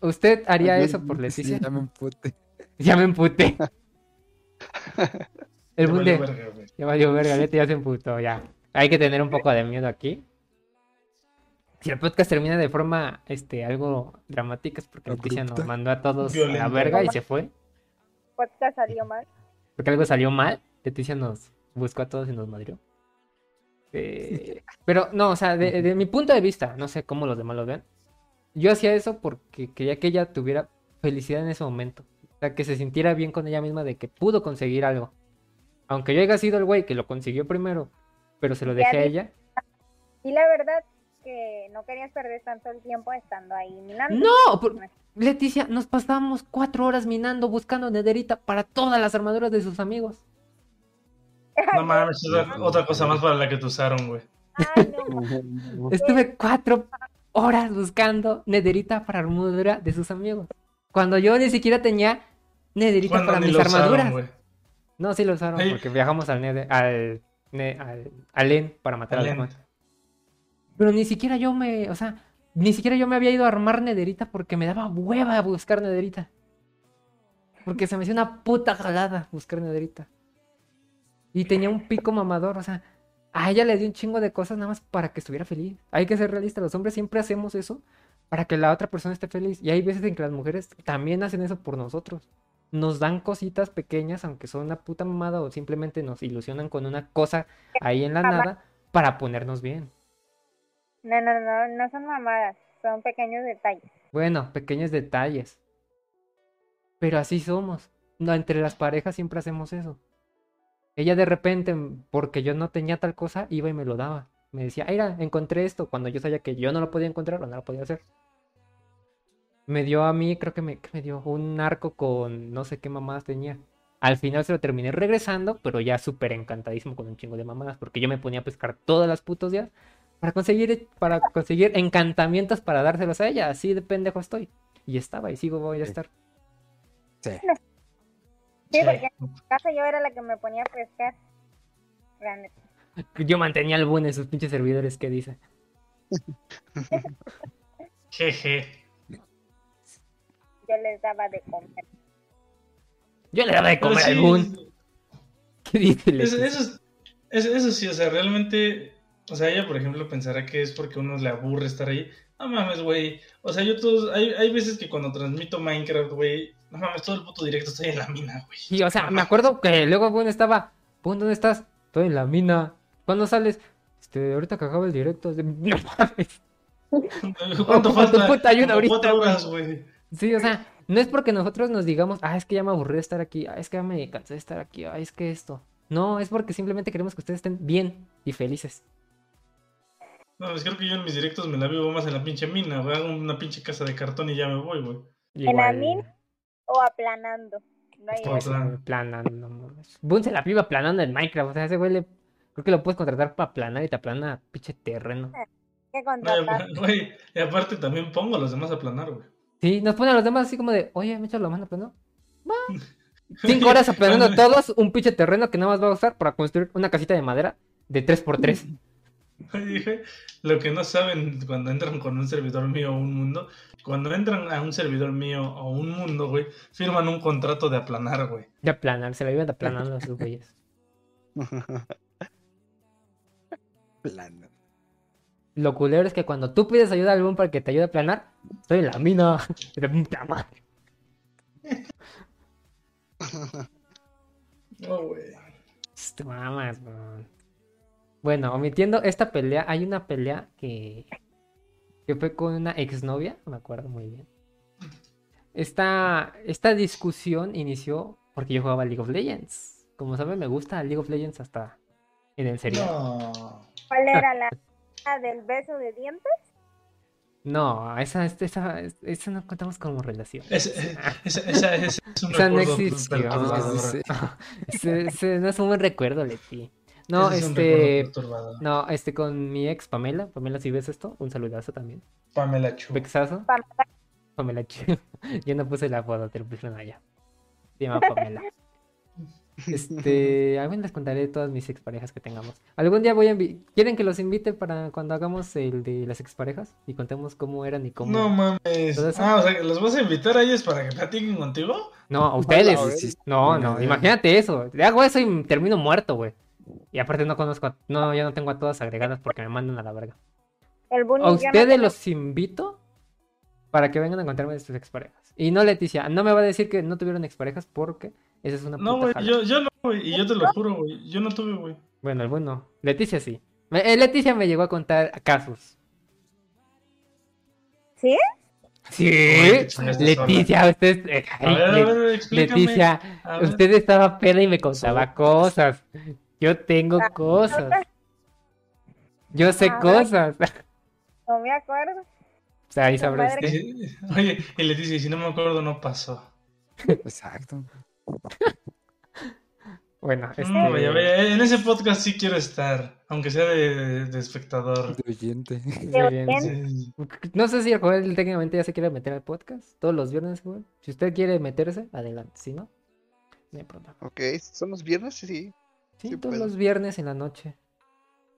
¿usted haría eso por *laughs* sí, Leticia? ya me emputé. Ya me emputé. *laughs* El ya valió verga, güey. Ya valió verga, Leti ya se emputó, ya. Hay que tener un poco de miedo aquí. Si el podcast termina de forma este, algo dramática es porque Leticia nos mandó a todos a la verga y se fue. Podcast salió mal. Porque algo salió mal. Leticia nos buscó a todos y nos madrió. Eh, pero no, o sea, de, de mi punto de vista, no sé cómo los demás lo vean. Yo hacía eso porque quería que ella tuviera felicidad en ese momento. O sea, que se sintiera bien con ella misma de que pudo conseguir algo. Aunque yo haya sido el güey que lo consiguió primero, pero se lo dejé a ella. Y la verdad que no querías perder tanto el tiempo estando ahí minando. No, por- Leticia, nos pasamos cuatro horas minando buscando nederita para todas las armaduras de sus amigos. *laughs* No mames, es otra, cosa más para la que te usaron, güey. Ay, no. *laughs* Estuve cuatro horas buscando nederita para armadura de sus amigos. Cuando yo ni siquiera tenía nederita para mis usaron, armaduras. No, sí lo usaron porque viajamos al Nether, al, ne- al, al para matar Al a los demás. Pero ni siquiera yo me, o sea, ni siquiera yo me había ido a armar nederita porque me daba hueva buscar nederita. Porque se me hacía una puta jalada buscar nederita. Y tenía un pico mamador, o sea, a ella le dio un chingo de cosas nada más para que estuviera feliz. Hay que ser realistas, los hombres siempre hacemos eso para que la otra persona esté feliz. Y hay veces en que las mujeres también hacen eso por nosotros. Nos dan cositas pequeñas, aunque son una puta mamada, o simplemente nos ilusionan con una cosa ahí en la nada para ponernos bien. No, no, no, no son mamadas, son pequeños detalles. Bueno, pequeños detalles. Pero así somos. No, entre las parejas siempre hacemos eso. Ella de repente, porque yo no tenía tal cosa, iba y me lo daba. Me decía, mira, encontré esto, cuando yo sabía que yo no lo podía encontrar o no lo podía hacer. Me dio a mí, creo que me, que me dio un arco con no sé qué mamadas tenía. Al final se lo terminé regresando, pero ya súper encantadísimo con un chingo de mamadas, porque yo me ponía a pescar todas las putos días para conseguir, para conseguir encantamientos para dárselos a ella. Así de pendejo estoy. Y estaba y sigo voy a estar. Sí. Sí, Sí. porque en mi casa yo era la que me ponía a pescar. Neta. Yo mantenía al buen en sus pinches servidores que dice. *laughs* Jeje. Yo les daba de comer. Yo le daba de comer sí, al Boon. *laughs* ¿Qué dice? Eso, eso, es- eso, eso sí, o sea, realmente, o sea, ella, por ejemplo, pensará que es porque a uno le aburre estar ahí. No mames, güey. O sea, yo todos, hay, hay veces que cuando transmito Minecraft, güey, no mames, todo el puto directo estoy en la mina, güey. Y, o sea, me acuerdo que luego Boon estaba. Boon, ¿dónde estás? Estoy en la mina. ¿Cuándo sales? Este, ahorita que acaba el directo. *laughs* No mames. *laughs* ¿Cuánto falta? puta ayuda ahorita, horas, güey. Sí, o sea, no es porque nosotros nos digamos, ah, es que ya me aburrí de estar aquí, ah, es que ya me cansé de estar aquí, ah, es que esto. No, es porque simplemente queremos que ustedes estén bien y felices. No, pues creo que yo en mis directos me la vivo más en la pinche mina, güey. Hago una pinche casa de cartón y ya me voy, güey. En la mina o aplanando. No hay Estoy otra. plan- Planando, no mames. Boon se la piba planando en Minecraft, o sea, ese güey le... Creo que lo puedes contratar para planar y te aplana pinche terreno. No, contratar. y- güey, y aparte también pongo a los demás a planar, güey. Sí, nos ponen a los demás así como de, oye, me echas la mano aplanando. Va. Cinco horas aplanando todos un pinche terreno que nada más va a usar para construir una casita de madera de 3x3. Dije, lo que no saben cuando entran con un servidor mío o un mundo, cuando entran a un servidor mío o un mundo, güey, firman un contrato de aplanar, güey. De aplanar, se la viven aplanando a sus güeyes. *laughs* Plano. Lo culero es que cuando tú pides ayuda a algún para que te ayude a planar, estoy en la mina. *laughs* De puta madre. No, güey. Te mamas, bro. Bueno, omitiendo esta pelea, hay una pelea que, que fue con una exnovia, me acuerdo muy bien. Esta, esta discusión inició porque yo jugaba League of Legends. Como saben, me gusta League of Legends hasta en el serial. No. ¿Cuál era la *laughs* del beso de dientes? No, esa, esa, esa no contamos como relación. Es- esa, esa- esa es un *laughs* Esa no existió. *laughs* no es un buen recuerdo, Leti. No, es este. No, este con mi ex Pamela. Pamela, si ves esto, un saludazo también. Pamela Chu. Pamela. Pamela Chu. *laughs* Yo no puse la foto, te lo pusieron allá. Se llama Pamela. Este, algún les contaré todas mis exparejas que tengamos. Algún día voy a ¿Quieren que los invite para cuando hagamos el de las exparejas? Y contemos cómo eran y cómo. No mames. Ah, o sea, que ¿los vas a invitar a ellos para que platiquen contigo? No, a ustedes. Hola, No, no, imagínate eso. Le hago eso y termino muerto, güey. Y aparte no conozco, a- no, ya no tengo a todas agregadas porque me mandan a la verga. El. A yo no ustedes los invito para que vengan a contarme de sus exparejas. Y no Leticia, no me va a decir que no tuvieron exparejas porque esa es una No, güey, yo, yo no, güey. Y yo te lo juro, güey. Yo no tuve, güey. Bueno, el bueno. Leticia sí. Me- eh, Leticia me llegó a contar casos. ¿Sí? Sí, Leticia, usted. eh, A ver, a ver, explícame. Leticia, A ver. usted estaba peda y me contaba cosas. Yo tengo Ah, cosas. Yo sé Ah. cosas. No me acuerdo. O sea, ahí Tu sabrá madre. usted. Y- Oye, y le dice, si no me acuerdo, no pasó. *laughs* Exacto. Bueno, este. No, vaya, vaya, En ese podcast sí quiero estar, aunque sea de, de espectador. De oyente. muy *laughs* bien. oyente. Sí. No sé si el Joel técnicamente ya se quiere meter al podcast. Todos los viernes, Joel. Si usted quiere meterse, adelante. Si no, no hay problema. Ok, ¿son los viernes? Sí. Sí, Sí todos puedo. los viernes en la noche.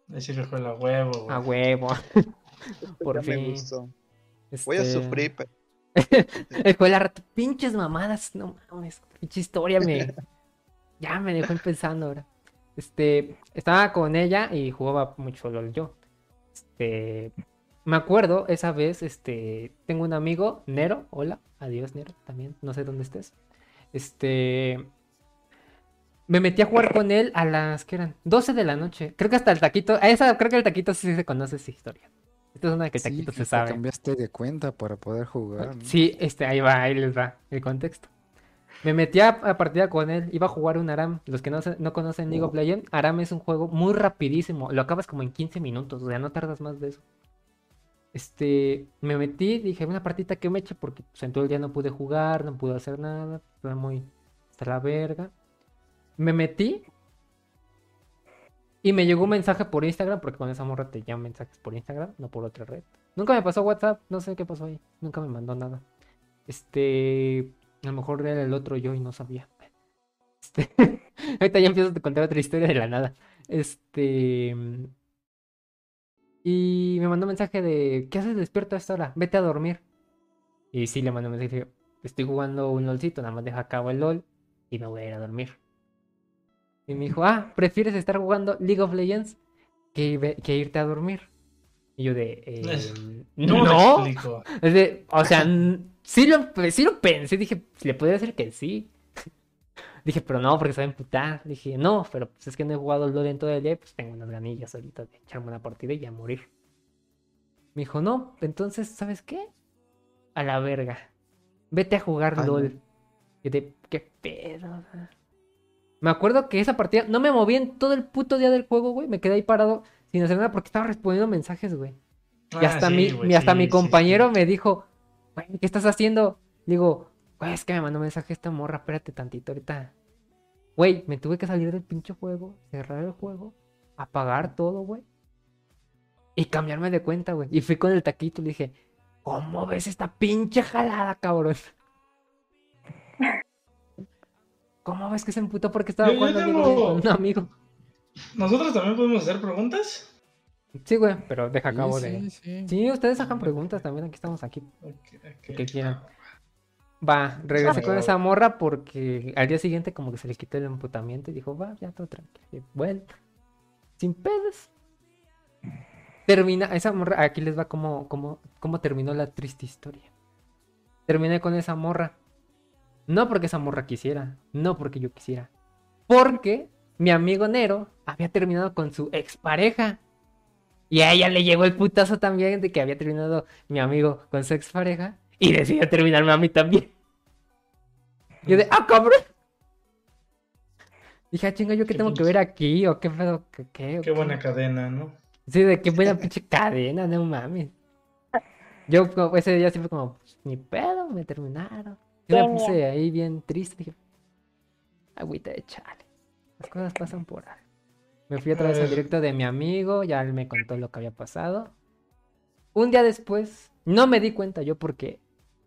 Decirle fue la huevo, güey. A huevo. *laughs* Por Ya me fin. Gustó. Voy a Este, sufrir, pero El rata, pinches mamadas, no mames, pinche historia me. *laughs* ya me dejó pensando ahora. Este, estaba con ella y jugaba mucho LOL yo. Este, me acuerdo esa vez, este, tengo un amigo, Nero, hola, adiós Nero, también, no sé dónde estés. Este, me metí a jugar con él a las, ¿qué eran? 12 de la noche. Creo que hasta el taquito, a esa, creo que el taquito sí se conoce esa historia. Esta es una que Sí, taquito se sabe. cambiaste de cuenta para poder jugar. ¿no? Sí, este, ahí va, ahí les va el contexto. Me metí a, a partida con él, iba a jugar un Aram. Los que no, no conocen League of Legends, Aram es un juego muy rapidísimo. Lo acabas como en 15 minutos, o sea, no tardas más de eso. Este, me metí, dije, una partita que me eche porque pues, en todo el día no pude jugar, no pude hacer nada, estaba muy hasta la verga. Me metí y me llegó un mensaje por Instagram, porque con esa morra te llaman mensajes por Instagram, no por otra red. Nunca me pasó WhatsApp, no sé qué pasó ahí, nunca me mandó nada. Este, a lo mejor era el otro yo y no sabía. Este, *laughs* ahorita ya empiezo a contar otra historia de la nada. Este, y me mandó un mensaje de, ¿qué haces despierto a esta hora? Vete a dormir. Y sí, le mandé un mensaje, estoy jugando un LOLcito, nada más deja a cabo el LOL y me voy a ir a dormir. Y me dijo, ah, ¿prefieres estar jugando League of Legends que, irte a dormir? Y yo de, Es- "Em, ¿Cómo no. explico? *laughs* De, o sea, sí lo, sí lo pensé, dije, le podría decir que sí. Dije, pero no, porque se va a emputar. Dije, no, pero pues es que no he jugado LOL en todo el día, pues tengo unas ganillas ahorita de echarme una partida y ya morir. Me dijo, no, entonces, ¿sabes qué? A la verga. Vete a jugar Ay. LOL. Y de, qué pedo. Me acuerdo que esa partida no me moví en todo el puto día del juego, güey. Me quedé ahí parado sin hacer nada porque estaba respondiendo mensajes, güey. Y Ah, hasta, sí, mi, güey, hasta sí, mi compañero sí. me dijo, güey, ¿qué estás haciendo? Digo, güey, es que me mandó un mensaje esta morra, espérate tantito ahorita. Güey, me tuve que salir del pinche juego, cerrar el juego, apagar todo, güey. Y cambiarme de cuenta, güey. Y fui con el taquito y le dije, ¿cómo ves esta pinche jalada, cabrón? ¿Cómo ves que se emputó porque estaba Yo- yo jugando tengo- con un amigo? ¿Nosotros también podemos hacer preguntas? Sí, güey, pero deja Sí, cabo sí, de... sí. Sí, ustedes sacan preguntas también, aquí estamos aquí que quieran. Va, regresé con esa morra porque al día siguiente como que se le quitó el emputamiento y dijo, va, ya todo tranquilo. Y Bueno, sin pedos. Termina, esa morra, aquí les va como, como, cómo terminó la triste historia. Terminé con esa morra. No porque esa morra quisiera, no porque yo quisiera. Porque mi amigo Nero había terminado con su expareja. Y a ella le llegó el putazo también de que había terminado mi amigo con su expareja. Y decidió terminarme a mí también. Yo de, ah, cabrón. Dije, ah, chinga, ¿yo qué Qué tengo que ver aquí? ¿O qué pedo? ¿Qué, qué, buena cadena, ¿no? Sí, de qué buena pinche cadena, no mames. Yo ese día siempre como, pues, ni pedo, me terminaron. Yo me puse ahí bien triste, dije, agüita de chale. Las cosas pasan por ahí. Me fui otra vez al directo de mi amigo, ya él me contó lo que había pasado. Un día después, no me di cuenta yo porque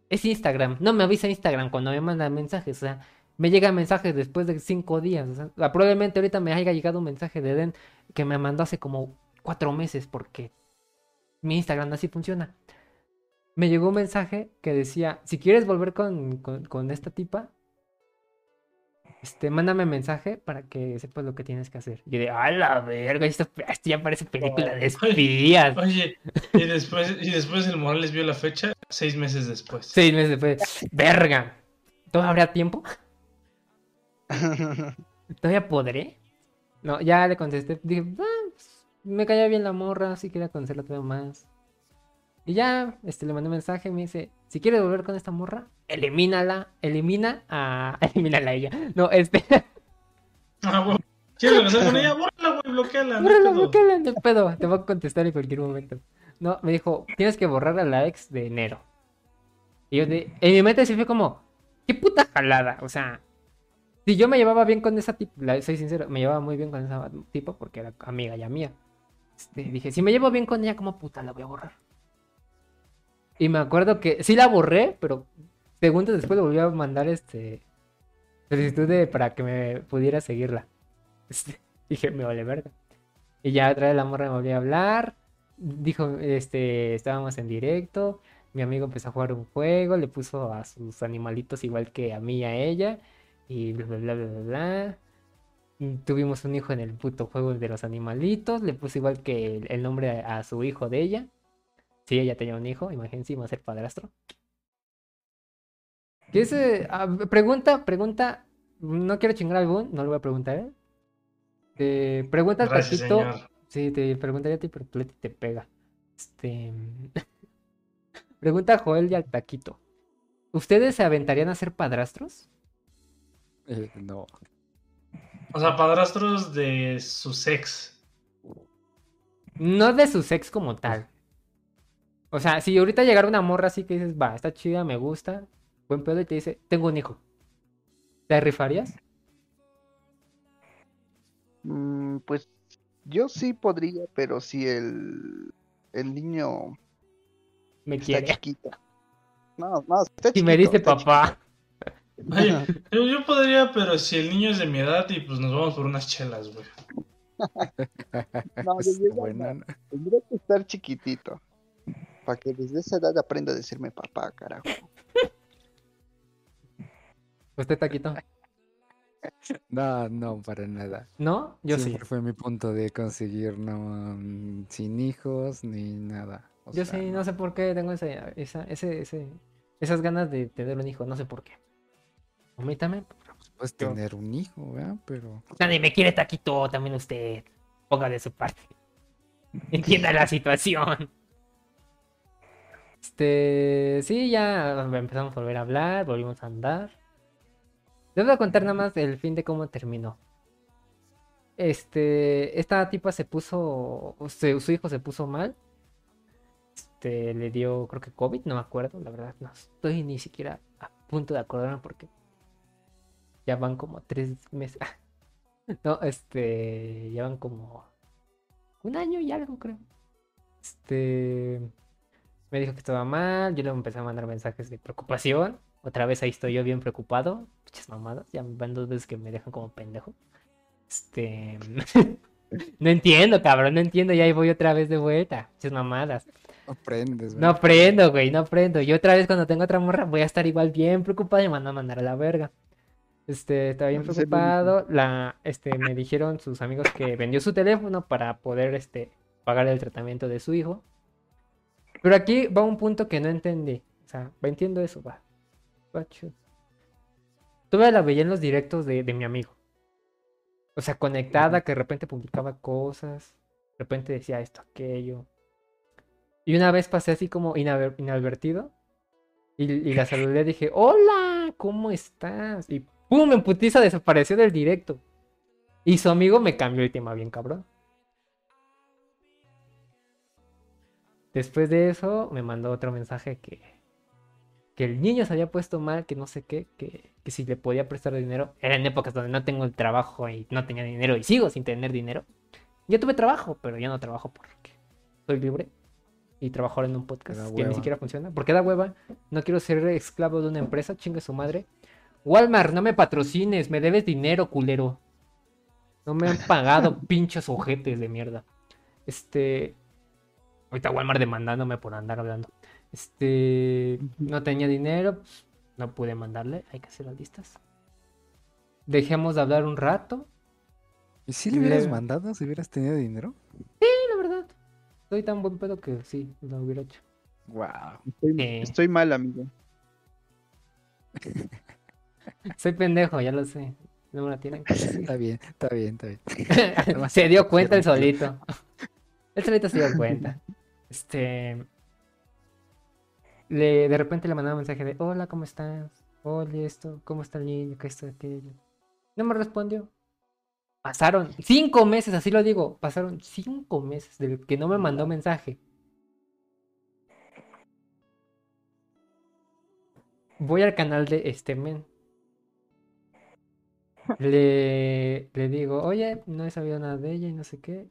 es Instagram, no me avisa Instagram cuando me mandan mensajes, o sea, me llegan mensajes después de cinco días. o sea, probablemente ahorita me haya llegado un mensaje de Den que me mandó hace como cuatro meses porque mi Instagram así funciona. Me llegó un mensaje que decía, si quieres volver con, con, con esta tipa, este, mándame mensaje para que sepas lo que tienes que hacer. Y yo de, a la verga, esto, esto ya parece película de Ay. espías. *laughs* Oye, y después, y después el Morales vio la fecha seis meses después. Seis meses después, verga. ¿Todavía habrá tiempo? *laughs* ¿Todavía podré? No, ya le contesté. Dije, "Ah, pues, me caía bien la morra, sí quería conocerla todavía más. Y ya, este, le mandé un mensaje, me dice, si quieres volver con esta morra, elimínala, elimina a... *laughs* Elimínala a ella. No, este... Ah, güey. ¿Quieres regresar con ella? Bórrala, güey, bloqueala. no Bórrala, pedo. bloqueala, no pedo, te voy a contestar en cualquier momento. No, me dijo, tienes que borrar a la ex de enero. Y yo de, en mi mente sí fue como, qué puta jalada, o sea, si yo me llevaba bien con esa tipo, la- soy sincero, me llevaba muy bien con esa tipo porque era amiga ya mía. Este, dije, si me llevo bien con ella, como puta la voy a borrar? Y me acuerdo que sí la borré, pero segundos después le volví a mandar este solicitud de- para que me pudiera seguirla. *laughs* Este, dije, me vale verga. Y ya otra vez la morra me volvió a hablar. Dijo, este, estábamos en directo. mi amigo empezó a jugar un juego, le puso a sus animalitos igual que a mí y a ella, y bla, bla, bla, bla, bla, Tuvimos un hijo en el puto juego de los animalitos, le puso igual que el, nombre a su hijo de ella. Sí, ella tenía un hijo, imagínense, iba a ser padrastro. ¿Qué es? eh? Ah, pregunta, pregunta. No quiero chingar al Boon, no lo voy a preguntar, ¿eh? Te pregunta al señor. Sí, te preguntaría a ti, pero Leti te pega. Este. *laughs* Pregunta a Joel y al Taquito. ¿Ustedes se aventarían a ser padrastros? Eh, no. O sea, padrastros de su sex. No de su sex como tal. O sea, si ahorita llegara una morra así que dices, va, está chida, me gusta, buen pedo, y te dice, tengo un hijo. ¿Te rifarías? Mm, pues yo sí podría, pero si el, el niño Me está quiere. chiquito. No, no, está Y me chiquito, dice papá. Oye, yo, yo podría, pero si el niño es de mi edad y pues nos vamos por unas chelas, güey. chiquito. *laughs* No, yo- yo-. Tendría que estar chiquitito. Para que desde esa edad aprenda a decirme papá, carajo. *laughs* ¿Usted, Taquito? No, no, para nada. ¿No? Yo sí. Siempre fue mi punto de conseguir no sin hijos ni nada. O Yo sea, sí, no sé por qué tengo esa, esa, ese, ese, esas ganas de tener un hijo, no sé por qué. A mí también. Puedes yo- tener un hijo, ¿verdad? Pero Nadie me quiere Taquito, también usted. Ponga de su parte. Entienda la situación. Este, sí, ya empezamos a volver a hablar, volvimos a andar. Les voy a contar nada más el fin de cómo terminó. Este, esta tipa se puso, se- su hijo se puso mal. Este, le dio, creo que COVID, no me acuerdo, la verdad, no estoy ni siquiera a punto de acordarme porque ya van como tres meses. *laughs* No, este, llevan como un año y algo, creo. Este, me dijo que estaba mal, yo le empecé a mandar mensajes de preocupación. Otra vez ahí estoy yo bien preocupado. Muchas mamadas, ya van dos veces que me dejan como pendejo. Este, *laughs* no entiendo, cabrón, no entiendo, y ahí voy otra vez de vuelta. Muchas mamadas. no aprendes, No ¿verdad? aprendo, güey, no aprendo. Y otra vez cuando tengo otra morra voy a estar igual bien preocupado y me van a mandar a la verga. Este, estaba bien preocupado. La, este, me dijeron sus amigos que vendió su teléfono para poder, este, pagar el tratamiento de su hijo. Pero aquí va un punto que no entendí. O sea, entiendo eso, va. Va. Tuve la veía en los directos de, de mi amigo. O sea, conectada, que de repente publicaba cosas. De repente decía esto, aquello. Y una vez pasé así como inadvertido. Y, y la saludé, *laughs* dije, hola, ¿cómo estás? Y pum, en putiza desapareció del directo. Y su amigo me cambió el tema bien cabrón. Después de eso me mandó otro mensaje que, que el niño se había puesto mal, que no sé qué, que, que si le podía prestar dinero. Era en épocas donde no tengo el trabajo y no tenía dinero y sigo sin tener dinero. Yo tuve trabajo, pero yo no trabajo porque soy libre y trabajo ahora en un podcast que ni siquiera funciona. Porque da hueva. No quiero ser esclavo de una empresa, chingue su madre. Walmart, no me patrocines, me debes dinero, culero. No me han *laughs* pagado, pinches ojetes de mierda. Este. Ahorita Walmart demandándome por andar hablando. Este. No tenía dinero, pues, no pude mandarle. Hay que hacer las listas. Dejemos de hablar un rato. ¿Y si le hubieras Le- mandado si hubieras tenido dinero? Sí, la verdad. Soy tan buen pedo que sí, lo hubiera hecho. Wow. Estoy, Sí. estoy mal, amigo. *laughs* Soy pendejo, ya lo sé. No me la tienen. *laughs* Está bien, está bien, está bien. *laughs* se dio cuenta el solito. El solito se dio cuenta. Este. De repente le mandaba un mensaje de: Hola, ¿cómo estás? Oye, esto, ¿cómo está el niño? ¿Qué esto, aquello? No me respondió. Pasaron cinco meses, así lo digo. Pasaron cinco meses del que no me mandó mensaje. Voy al canal de este men. Le, le digo, oye, no he sabido nada de ella y no sé qué.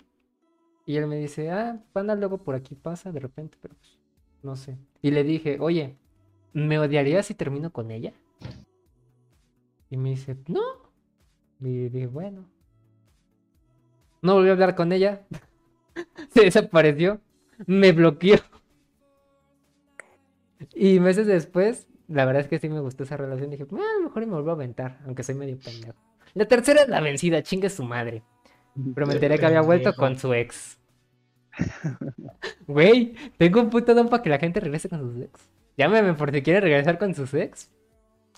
Y él me dice, ah, anda luego por aquí pasa de repente, pero pues, no sé. Y le dije, oye, ¿me odiarías si termino con ella? Y me dice, no. Y dije, bueno. No volví a hablar con ella. *laughs* Se desapareció. Me bloqueó. Y meses después, la verdad es que sí me gustó esa relación. Dije, "Ah, a mejor me vuelvo a aventar, aunque soy medio pendejo. La tercera es la vencida, chingue su madre. Pero me enteré que había vuelto con su ex. *laughs* Güey, tengo un puto don para que la gente regrese con sus ex. Llámeme por si quiere regresar con sus ex.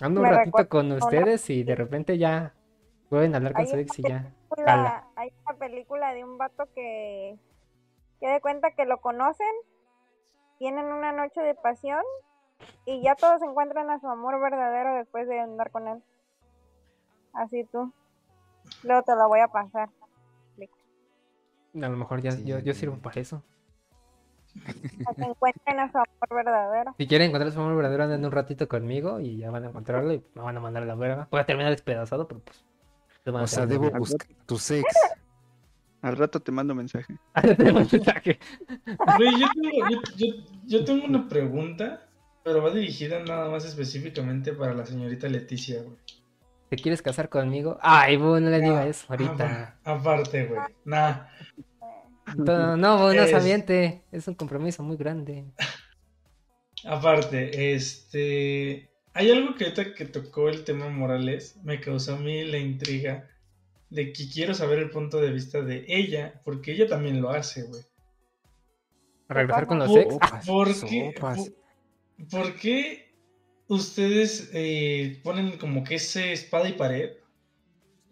Ando un Me ratito con una- ustedes y de repente ya pueden hablar con su ex y ya. hay una película de un vato que que de cuenta que lo conocen, tienen una noche de pasión y ya todos encuentran a su amor verdadero después de andar con él. Así tú. Luego te la voy a pasar. A lo mejor ya Sí, yo, yo sirvo para eso. Para que encuentren a su amor verdadero. Si quieren encontrar su amor verdadero, anden un ratito conmigo y ya van a encontrarlo y me van a mandar a la verga. Voy a terminar despedazado, pero pues. a O sea, debo buscar tu sex. *laughs* *laughs* Al rato te mando mensaje. Güey, yo tengo, yo, yo- yo tengo una pregunta, pero va dirigida nada más específicamente para la señorita Leticia, güey. ¿Te quieres casar conmigo? Ay, bu, no le diga eso ahorita. Ah, Aparte, güey. Nah. No, no, bu, no Es- se aviente. Es un compromiso muy grande. Aparte, este. Hay algo que ahorita que tocó el tema Morales, me causó a mí la intriga de que quiero saber el punto de vista de ella, porque ella también lo hace, güey. ¿Regresar con los ex? ¿Por qué, por qué ustedes eh, ponen como que ese espada y pared?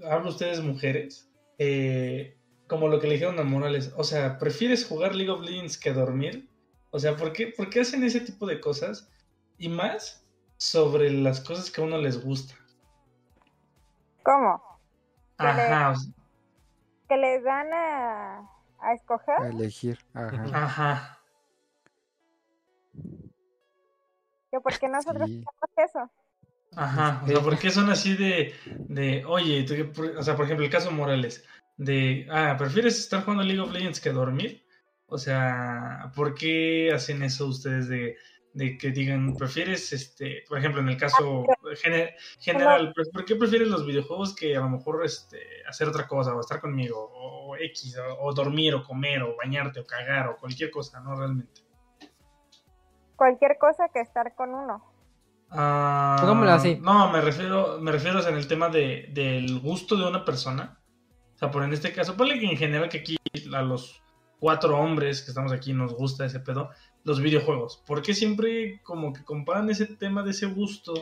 Hablo ustedes mujeres. eh, como lo que le dijeron a Morales. O sea, ¿prefieres jugar League of Legends que dormir? O sea, ¿por qué, por qué hacen ese tipo de cosas? Y más sobre las cosas que a uno les gusta. ¿Cómo? Que le- Ajá, Que les dan a, a escoger. A elegir. Ajá. ajá. Que porque nosotros Sí. hacemos eso. Ajá, o sea, ¿por qué son así de, de oye, tú que por- o sea, por ejemplo, el caso Morales, de, ah, ¿prefieres estar jugando League of Legends que dormir? O sea, ¿por qué hacen eso ustedes de, de que digan, prefieres, este, por ejemplo, en el caso gene- general, pues, ¿por qué prefieres los videojuegos que a lo mejor, este, hacer otra cosa, o estar conmigo, o X, o, o dormir, o comer, o bañarte, o cagar, o cualquier cosa, ¿no? Realmente. Cualquier cosa que estar con uno. Ah, Pongámoslo así. No, me refiero, me refiero en el tema de, del gusto de una persona. O sea, por en este caso, ponle que en general que aquí a los cuatro hombres que estamos aquí nos gusta ese pedo, los videojuegos. ¿Por qué siempre como que comparan ese tema de ese gusto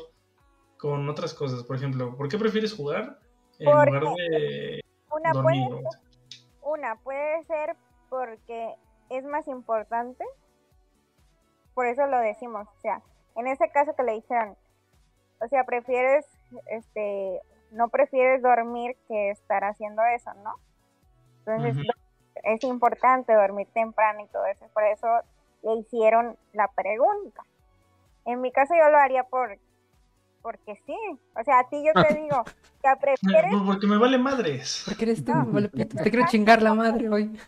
con otras cosas? Por ejemplo, ¿por qué prefieres jugar en Porque- lugar de Una dormir? puede, una puede ser porque es más importante. Por eso lo decimos. O sea, en ese caso que le dijeron, o sea, prefieres, este, no prefieres dormir que estar haciendo eso, ¿no? Entonces, es importante dormir temprano y todo eso. Por eso le hicieron la pregunta. En mi caso yo lo haría por porque sí. O sea, a ti yo te *laughs* digo, que prefieres porque me vale madres. ¿Por qué eres tú? No. Vale, pito, Te quiero chingar la madre hoy.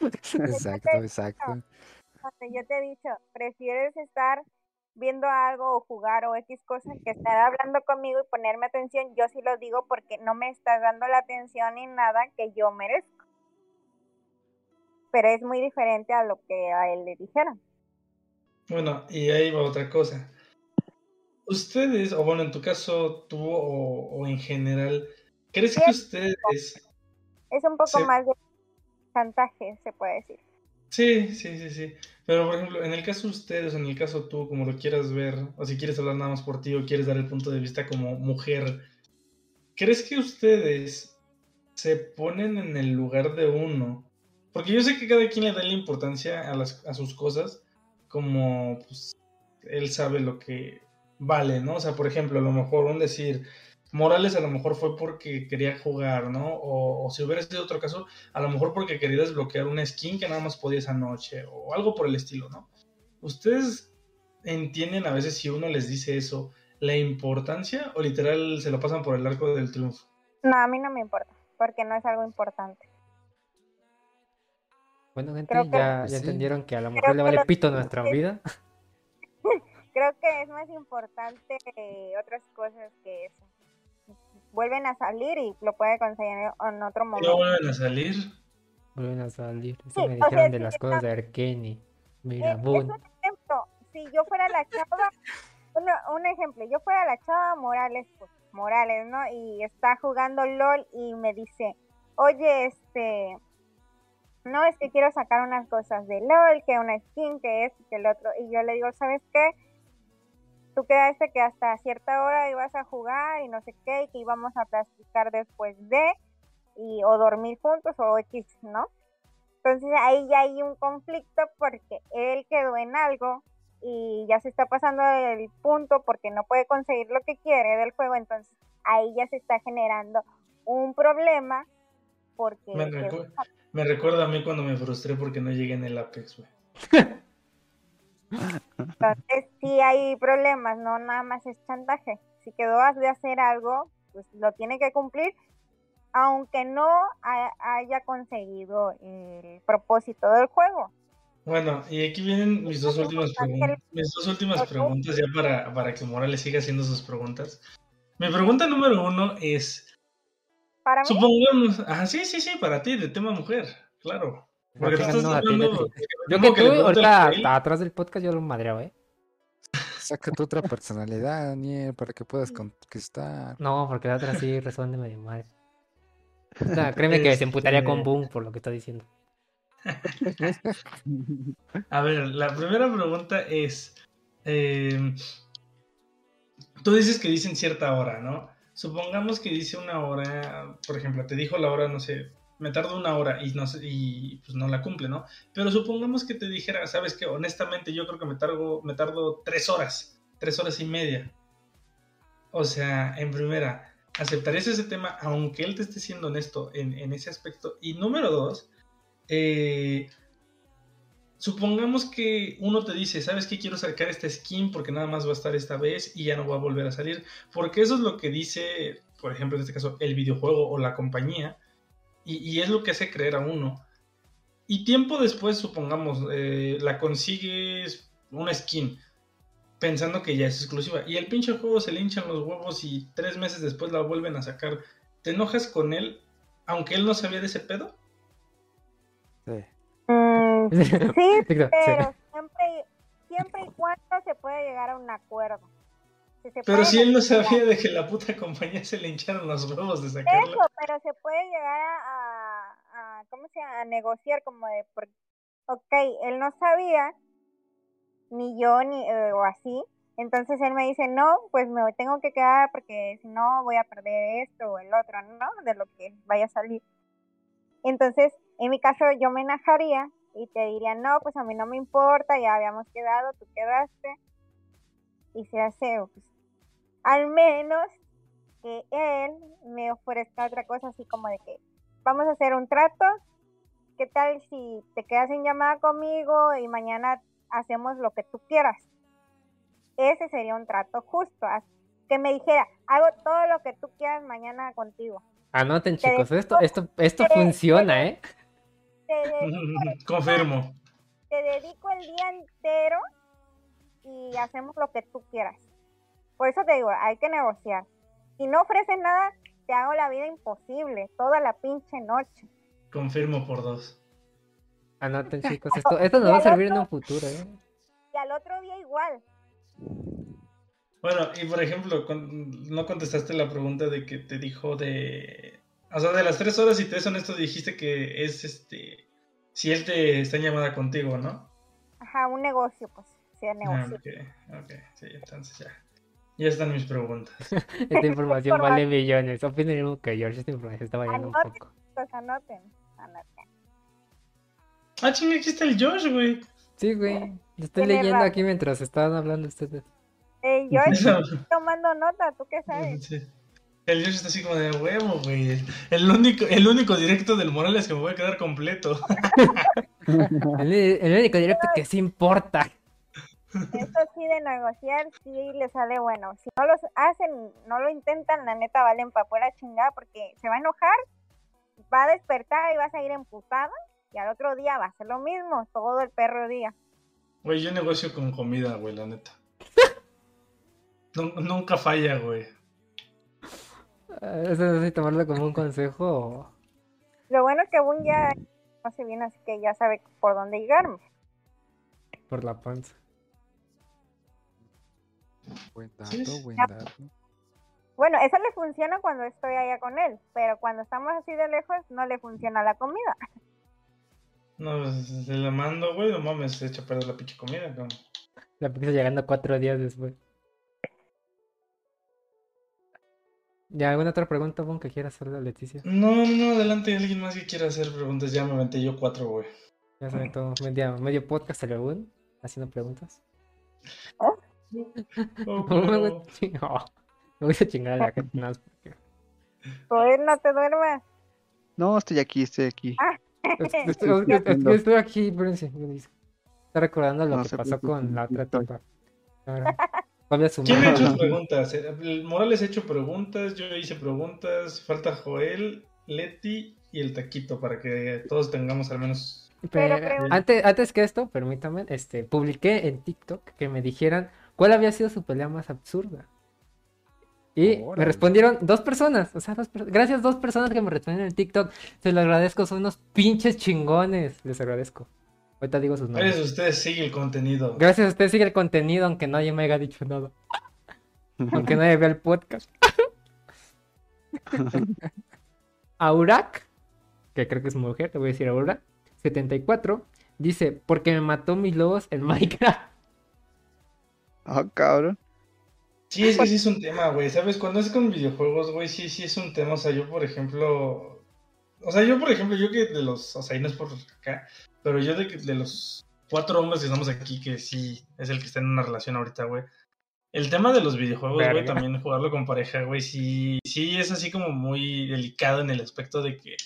Exacto, exacto. Cuando yo te he dicho, prefieres estar viendo algo o jugar o X cosa que estar hablando conmigo y ponerme atención, yo sí lo digo porque no me estás dando la atención ni nada que yo merezco. Pero es muy diferente a lo que a él le dijeron. Bueno, y ahí va otra cosa. Ustedes, o bueno, en tu caso, tú o, o en general, ¿crees que ustedes... Es un poco más de chantaje, se puede decir. Sí, sí, sí, sí. Pero, por ejemplo, en el caso de ustedes, en el caso tú, como lo quieras ver, o si quieres hablar nada más por ti, o quieres dar el punto de vista como mujer, ¿crees que ustedes se ponen en el lugar de uno? Porque yo sé que cada quien le da la importancia a, las, a sus cosas, como pues, él sabe lo que vale, ¿no? O sea, por ejemplo, a lo mejor un decir, Morales a lo mejor fue porque quería jugar, ¿no? O, o si hubiera sido otro caso, a lo mejor porque quería desbloquear una skin que nada más podía esa noche, o algo por el estilo, ¿no? ¿Ustedes entienden a veces si uno les dice eso, la importancia, o literal se lo pasan por el arco del triunfo? No, a mí no me importa, porque no es algo importante. Bueno, gente, que- ya, ya sí. entendieron que a la Creo mujer le vale lo- pito nuestra vida. *laughs* Creo que es más importante otras cosas que eso. Vuelven a salir y lo puede conseguir en otro ¿No momento. vuelven a salir? Vuelven a salir. Eso Sí, me o sea, dijeron de sí, las cosas no. de Arkeni. Eh, Mira, es Boon. un ejemplo. Si yo fuera la chava, *laughs* un ejemplo, yo fuera la chava Morales, pues Morales, ¿no? Y está jugando LOL y me dice, oye, este, no, es que quiero sacar unas cosas de LOL, que una skin, que esto, que el otro. Y yo le digo, ¿sabes qué? Tú quedaste que hasta cierta hora ibas a jugar y no sé qué, y que íbamos a platicar después de, y, o dormir juntos, o X, ¿no? Entonces ahí ya hay un conflicto porque él quedó en algo y ya se está pasando el punto porque no puede conseguir lo que quiere del juego, entonces ahí ya se está generando un problema porque Me, recu- me recuerda a mí cuando me frustré porque no llegué en el Apex, güey. *laughs* entonces sí hay problemas, no nada más es chantaje. Si quedó de hacer algo, pues lo tiene que cumplir, aunque no ha- haya conseguido el propósito del juego. Bueno, y aquí vienen mis dos últimas preguntas, mis dos últimas preguntas ya para, para que Morales siga haciendo sus preguntas. Mi pregunta número uno es, Para mí, supongamos, ah, sí, sí, sí, para ti, de tema mujer, claro. Porque tú No, estás hablando- ti. Yo como que tú, ahorita atrás del podcast yo lo madreo, ¿eh? Saca tu otra personalidad, Daniel, para que puedas conquistar. No, porque la otra sí responde medio mal. O sea, créeme que se emputaría con Este- Boom por lo que está diciendo. *laughs* A ver, la primera pregunta es, eh, tú dices que dicen cierta hora, ¿no? Supongamos que dice una hora, por ejemplo, te dijo la hora, no sé, me tardo una hora y no y pues no la cumple, ¿no? Pero supongamos que te dijera, sabes que honestamente yo creo que me tardo, me tardo tres horas, tres horas y media. O sea, en primera, ¿aceptarías ese tema aunque él te esté siendo honesto en, en ese aspecto? Y número dos, eh, supongamos que uno te dice, ¿sabes qué? Quiero sacar esta skin porque nada más va a estar esta vez y ya no va a volver a salir. Porque eso es lo que dice, por ejemplo, en este caso, el videojuego o la compañía. Y, y es lo que hace creer a uno. Y tiempo después, supongamos, eh, la consigues una skin pensando que ya es exclusiva. Y el pinche juego se le hinchan los huevos y tres meses después la vuelven a sacar. ¿Te enojas con él aunque él no sabía de ese pedo? Sí. mm, *laughs* sí, pero *laughs* siempre, siempre y cuando se puede llegar a un acuerdo. Se Pero si él no sabía de que la puta compañía se le hincharon los huevos de Eso, sacarla. pero se puede llegar a, a, a- ¿cómo se llama? A negociar como de, por, ok, él no sabía, ni yo, ni, eh, o así, entonces él me dice, no, pues me tengo que quedar porque si no voy a perder esto o el otro, ¿no? De lo que vaya a salir. Entonces, en mi caso, yo me enojaría y te diría, no, pues a mí no me importa, ya habíamos quedado, tú quedaste, y se hace, pues, al menos que él me ofrezca otra cosa así como de que vamos a hacer un trato. ¿Qué tal si te quedas en llamada conmigo y mañana hacemos lo que tú quieras? Ese sería un trato justo. Que me dijera, hago todo lo que tú quieras mañana contigo. Anoten, Te chicos, esto, esto, esto te- funciona, ¿eh? Te dedico, *laughs* Confirmo. te dedico el día entero y hacemos lo que tú quieras. Por eso te digo, hay que negociar. Si no ofreces nada, te hago la vida imposible toda la pinche noche. Confirmo por dos. Anoten, *laughs* chicos, esto, esto nos va a servir en un futuro, ¿eh? Y al otro día igual. Bueno, y por ejemplo, con- no contestaste la pregunta de que te dijo de. O sea, de las tres horas, y te es honesto, dijiste que es este. Si él te está en llamada contigo, ¿no? Ajá, un negocio, pues. Sí, Ah, negocio. ok, ok, sí, entonces ya. Ya están mis preguntas. *laughs* Esta información vale millones. Opinen lo mismo que George, esta información está valiendo un poco. pues anoten. anoten. Ah, chinga, aquí está el Josh, güey. Sí, güey. Lo estoy leyendo aquí mientras estaban hablando ustedes. Eh, yo estoy tomando nota, ¿tú qué sabes? Sí. El Josh está así como de huevo, güey. El único, el único directo del Morales que me voy a quedar completo. *laughs* El, el único directo que sí importa. Esto sí de negociar, sí le sale bueno. Si no lo hacen, no lo intentan, la neta valen para fuera chingada porque se va a enojar, va a despertar y va a seguir emputada y al otro día va a ser lo mismo, todo el perro día. Güey, yo negocio con comida, güey, la neta. *laughs* Nun- nunca falla, güey. Eso no sé tomarlo como un consejo. Lo bueno es que Boon ya conoce bien, así que ya sabe por dónde llegarme. por la panza. Buen dato, Sí. buen dato. Bueno, eso le funciona cuando estoy allá con él, pero cuando estamos así de lejos no le funciona la comida. *laughs* No, pues, se la mando, güey, no mames, se echa a perder la pinche comida, cabrón. La pizza llegando cuatro días después. ¿Ya alguna otra pregunta, Bon, que quieras hacerle a Leticia? No, no, no, adelante, alguien más que quiera hacer preguntas, ya me aventé yo cuatro, güey. Ya saben todo, medio, medio podcast salió Bon, haciendo preguntas. Oh, me voy pero- a ching- oh, *laughs* me voy a chingar a la gente. nada más porque- no te duermas. No, estoy aquí, estoy aquí. Es- *laughs* Estoy es- es- es- viendo. Estoy aquí, espérense. Está recordando lo No que pasó con la otra estoy. tipa. ¿Quién ha hecho *laughs* preguntas? El Morales ha hecho preguntas, yo hice preguntas, falta Joel, Leti y el Taquito para que todos tengamos al menos... Pero Pero, pregunta- antes, antes que esto, permítame, este, publiqué en TikTok que me dijeran cuál había sido su pelea más absurda. Y me respondieron dos personas, o sea, dos per- gracias dos personas que me respondieron en TikTok. Se lo agradezco, son unos pinches chingones. Les agradezco. Ahorita digo sus Gracias nombres. a ustedes sigue el contenido. Gracias a usted sigue el contenido, aunque nadie me haya dicho nada. *laughs* Aunque nadie vea el podcast. *laughs* Aurak, que creo que es mujer, te voy a decir Aurak, 74, dice, porque me mató mis lobos en Minecraft. Ah, cabrón. Sí, es que sí es un tema, güey, ¿sabes? Cuando es con videojuegos, güey, sí, sí es un tema, o sea, yo, por ejemplo... O sea, yo, por ejemplo, yo que de los... O sea, y no es por acá, pero yo de, de los cuatro hombres que estamos aquí, que sí es el que está en una relación ahorita, güey. El tema de los videojuegos, güey, también jugarlo con pareja, güey, sí, sí es así como muy delicado en el aspecto de que,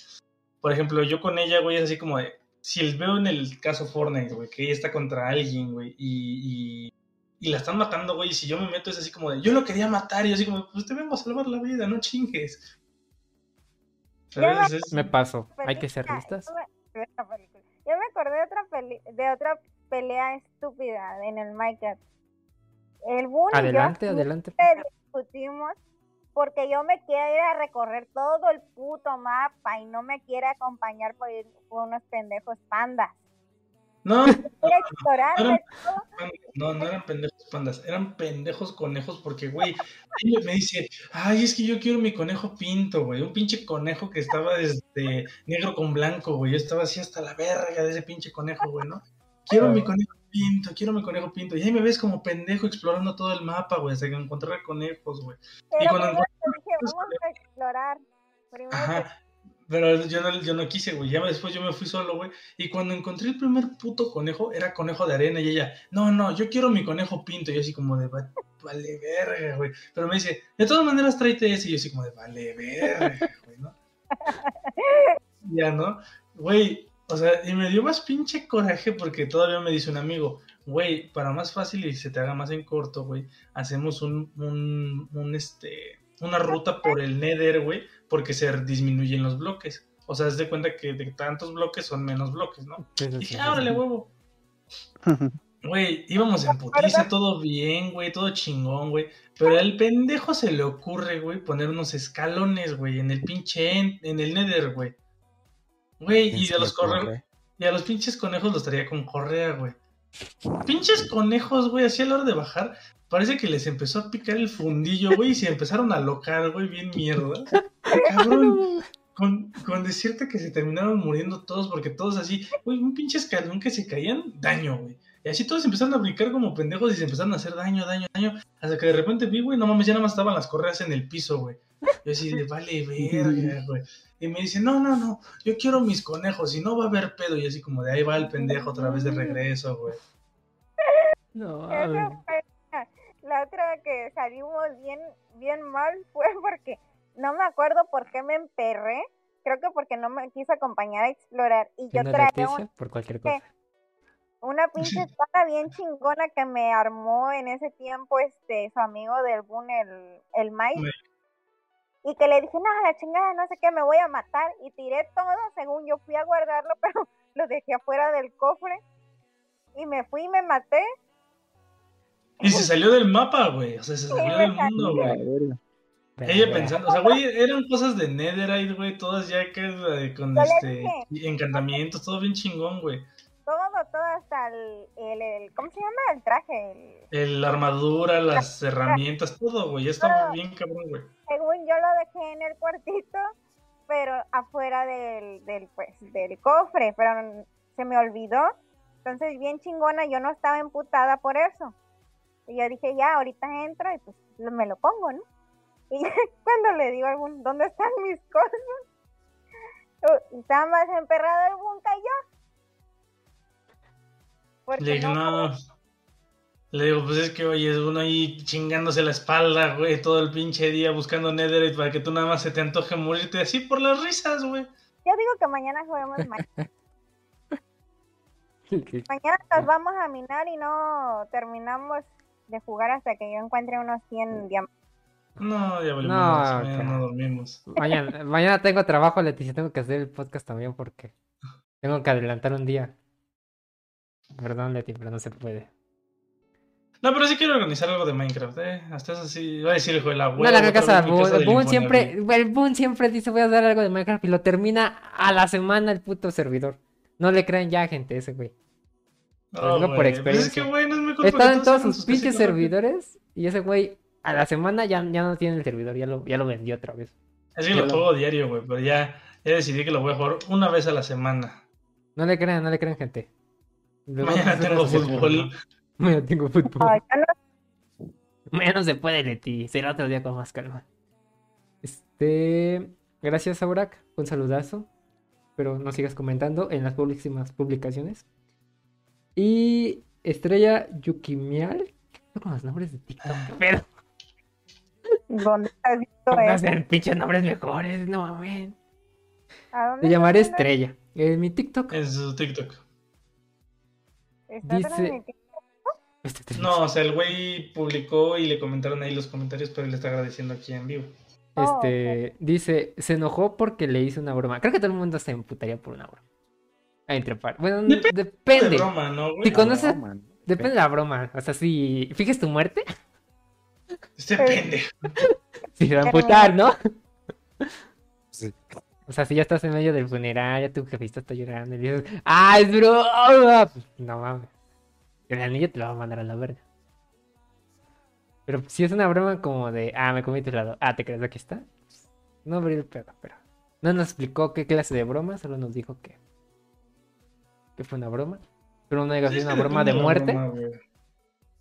por ejemplo, yo con ella, güey, es así como de, si veo en el caso Fortnite, güey, que ella está contra alguien, güey, y, y, y la están matando, güey, y si yo me meto es así como de, yo lo quería matar, y yo así como, pues te vengo a salvar la vida, no chingues. ¿Sabes? Es- Me paso, hay que ser listas. yo me- acordé de otra, peli- de otra pelea estúpida en el Minecraft. El yo Adelante, adelante. discutimos porque yo me quiero ir a recorrer todo el puto mapa y no me quiere acompañar por, ir por unos pendejos pandas. No, explorarme todo. no, no eran pendejos pandas, eran pendejos conejos porque, güey, me dice, ay, es que yo quiero mi conejo pinto, güey, un pinche conejo que estaba desde negro con blanco, güey, yo estaba así hasta la verga de ese pinche conejo, güey, ¿no? Quiero mi conejo pinto, quiero mi conejo pinto, y ahí me ves como pendejo explorando todo el mapa, güey, hasta que encontré conejos, güey. Pero cuando primero te dije, vamos a explorar. Primero te- Ajá. Pero yo no, yo no quise, güey. Ya después yo me fui solo, güey. Y cuando encontré el primer puto conejo, era conejo de arena. Y ella, no, no, yo quiero mi conejo pinto. Y yo así como de, "Va- vale verga, güey. Pero me dice, de todas maneras tráete ese. Y yo así como de, vale verga, güey, ¿no? *laughs* ya, ¿no? Güey, o sea, y me dio más pinche coraje porque todavía me dice un amigo, güey, para más fácil y se te haga más en corto, güey, hacemos un, un, un, este, una ruta por el Nether, güey, porque se disminuyen los bloques. O sea, haz de cuenta que de tantos bloques son menos bloques, ¿no? Sí, sí, Y dije, sí. huevo. Güey, íbamos en putiza, todo bien, güey, todo chingón, güey. Pero al pendejo se le ocurre, güey, poner unos escalones, güey, en el pinche, en, en el nether, güey. Güey, y a los corre- y a los pinches conejos los traía con correa, güey. Pinches conejos, güey, así a la hora de bajar, parece que les empezó a picar el fundillo, güey, y se empezaron a alocar, güey, bien mierda. Cabrón, con, con decirte que se terminaron muriendo todos, porque todos así, güey, un pinche escalón que se caían, daño, güey. Y así todos empezaron a brincar como pendejos y se empezaron a hacer daño, daño, daño. Hasta que de repente vi, güey, no mames, ya nada más estaban las correas en el piso, güey. Yo así de, vale, verga, güey. Y me dice, no, no, no, yo quiero mis conejos y no va a haber pedo. Y así como de ahí va el pendejo otra vez de regreso, güey. No, Esa mames. La otra que salimos bien, bien mal *laughs* fue porque no me acuerdo por qué me emperré. Creo que porque no me quiso acompañar a explorar. Y yo traía un- por cualquier cosa. una pinche *laughs* espada bien chingona que me armó en ese tiempo este su amigo del Boon, el, el. Mike. Y que le dije, no, la chingada, no sé qué, me voy a matar. Y tiré todo, según yo fui a guardarlo, *laughs* pero lo dejé afuera del cofre. Y me fui y me maté. Y se salió del mapa, güey. O sea, se salió del mundo, güey. Ella pensando, o sea, güey, eran cosas de Netherite, güey, todas ya que eh, con Yo este encantamientos, todo bien chingón, güey. todo, todo hasta el, el, el- ¿cómo se llama? El traje. el- El, la armadura, las herramientas, todo, güey. Ya está bien cabrón, güey. según yo lo dejé en el cuartito, pero afuera del, del, pues, del cofre, pero se me olvidó. Entonces, bien chingona, yo no estaba emputada por eso. Y yo dije, ya, ahorita entro y pues lo- me lo pongo, ¿no? Y *laughs* cuando le digo a algún, ¿dónde están mis *laughs* cosas? Uh, Estaba más emperrado el bunca y yo. Porque Le dije, no, no. Le digo, pues es que, oye, es uno ahí chingándose la espalda, güey, todo el pinche día buscando Netherite para que tú nada más se te antoje morirte así por las risas, güey. Yo digo que mañana juguemos. *laughs* Mañana nos vamos a minar y no terminamos de jugar hasta que yo encuentre unos 100 diamantes. No, ya No, mañana no dormimos. *laughs* Mañana, mañana tengo trabajo, Leticia. Tengo que hacer el podcast también porque tengo que adelantar un día. Perdón, Leti, pero no se puede. No, pero sí quiero organizar algo de Minecraft, eh. Hasta eso sí, va a decir hijo de la No abuela. le hagas caso a Boon. Boon siempre, el Boon siempre dice voy a dar algo de Minecraft y lo termina a la semana el puto servidor. No le crean ya, gente, ese güey. Lo digo por Pues es que, experiencia. güey, no es mi culpa He que estado en todos sus pinches servidores y ese güey a la semana ya, ya no tiene el servidor, ya lo, ya lo vendió otra vez. Es que Ya lo lo- juego diario, güey, pero ya, ya decidí que lo voy a jugar una vez a la semana. No le crean, no le crean, gente. Luego Mañana tengo fútbol. *laughs* Mañana tengo fútbol. Ay, no- no se puede, Leti. Será otro día con más calma. Este. Gracias, Aurak. Un saludazo. Pero no sigas comentando en las próximas publicaciones. Y Estrella Yukimial. ¿Qué con los nombres de TikTok? Pero ¿Dónde viendo pongas eso? el pinches nombres mejores. No mames. ¿A dónde Te llamaré Estrella. En mi TikTok. En su TikTok. dice-? Este te- No, o sea, el güey publicó y le comentaron ahí los comentarios, pero él está agradeciendo aquí en vivo. Oh, Este, dice, se enojó porque le hice una broma. Creo que todo el mundo se emputaría por una broma. Entre par. Bueno, Depende depende. De broma, ¿no, güey? Si conoces, No, depende de la broma. O sea, si fijes tu muerte, pendejo. *laughs* si se va a emputar, ¿no? Sí. O sea, si ya estás en medio del funeral, ya tu jefita está llorando y dices, ¡ah, es broma! Pues, no mames. El anillo te lo va a mandar a la verga. Pero si es una broma como de, ah, me comí tu helado, ah, ¿te crees que aquí está? No abrí el pedo, pero. No nos explicó qué clase de broma, solo nos dijo que. Que fue una broma. Pero no digas Sí, es una broma de muerte. broma.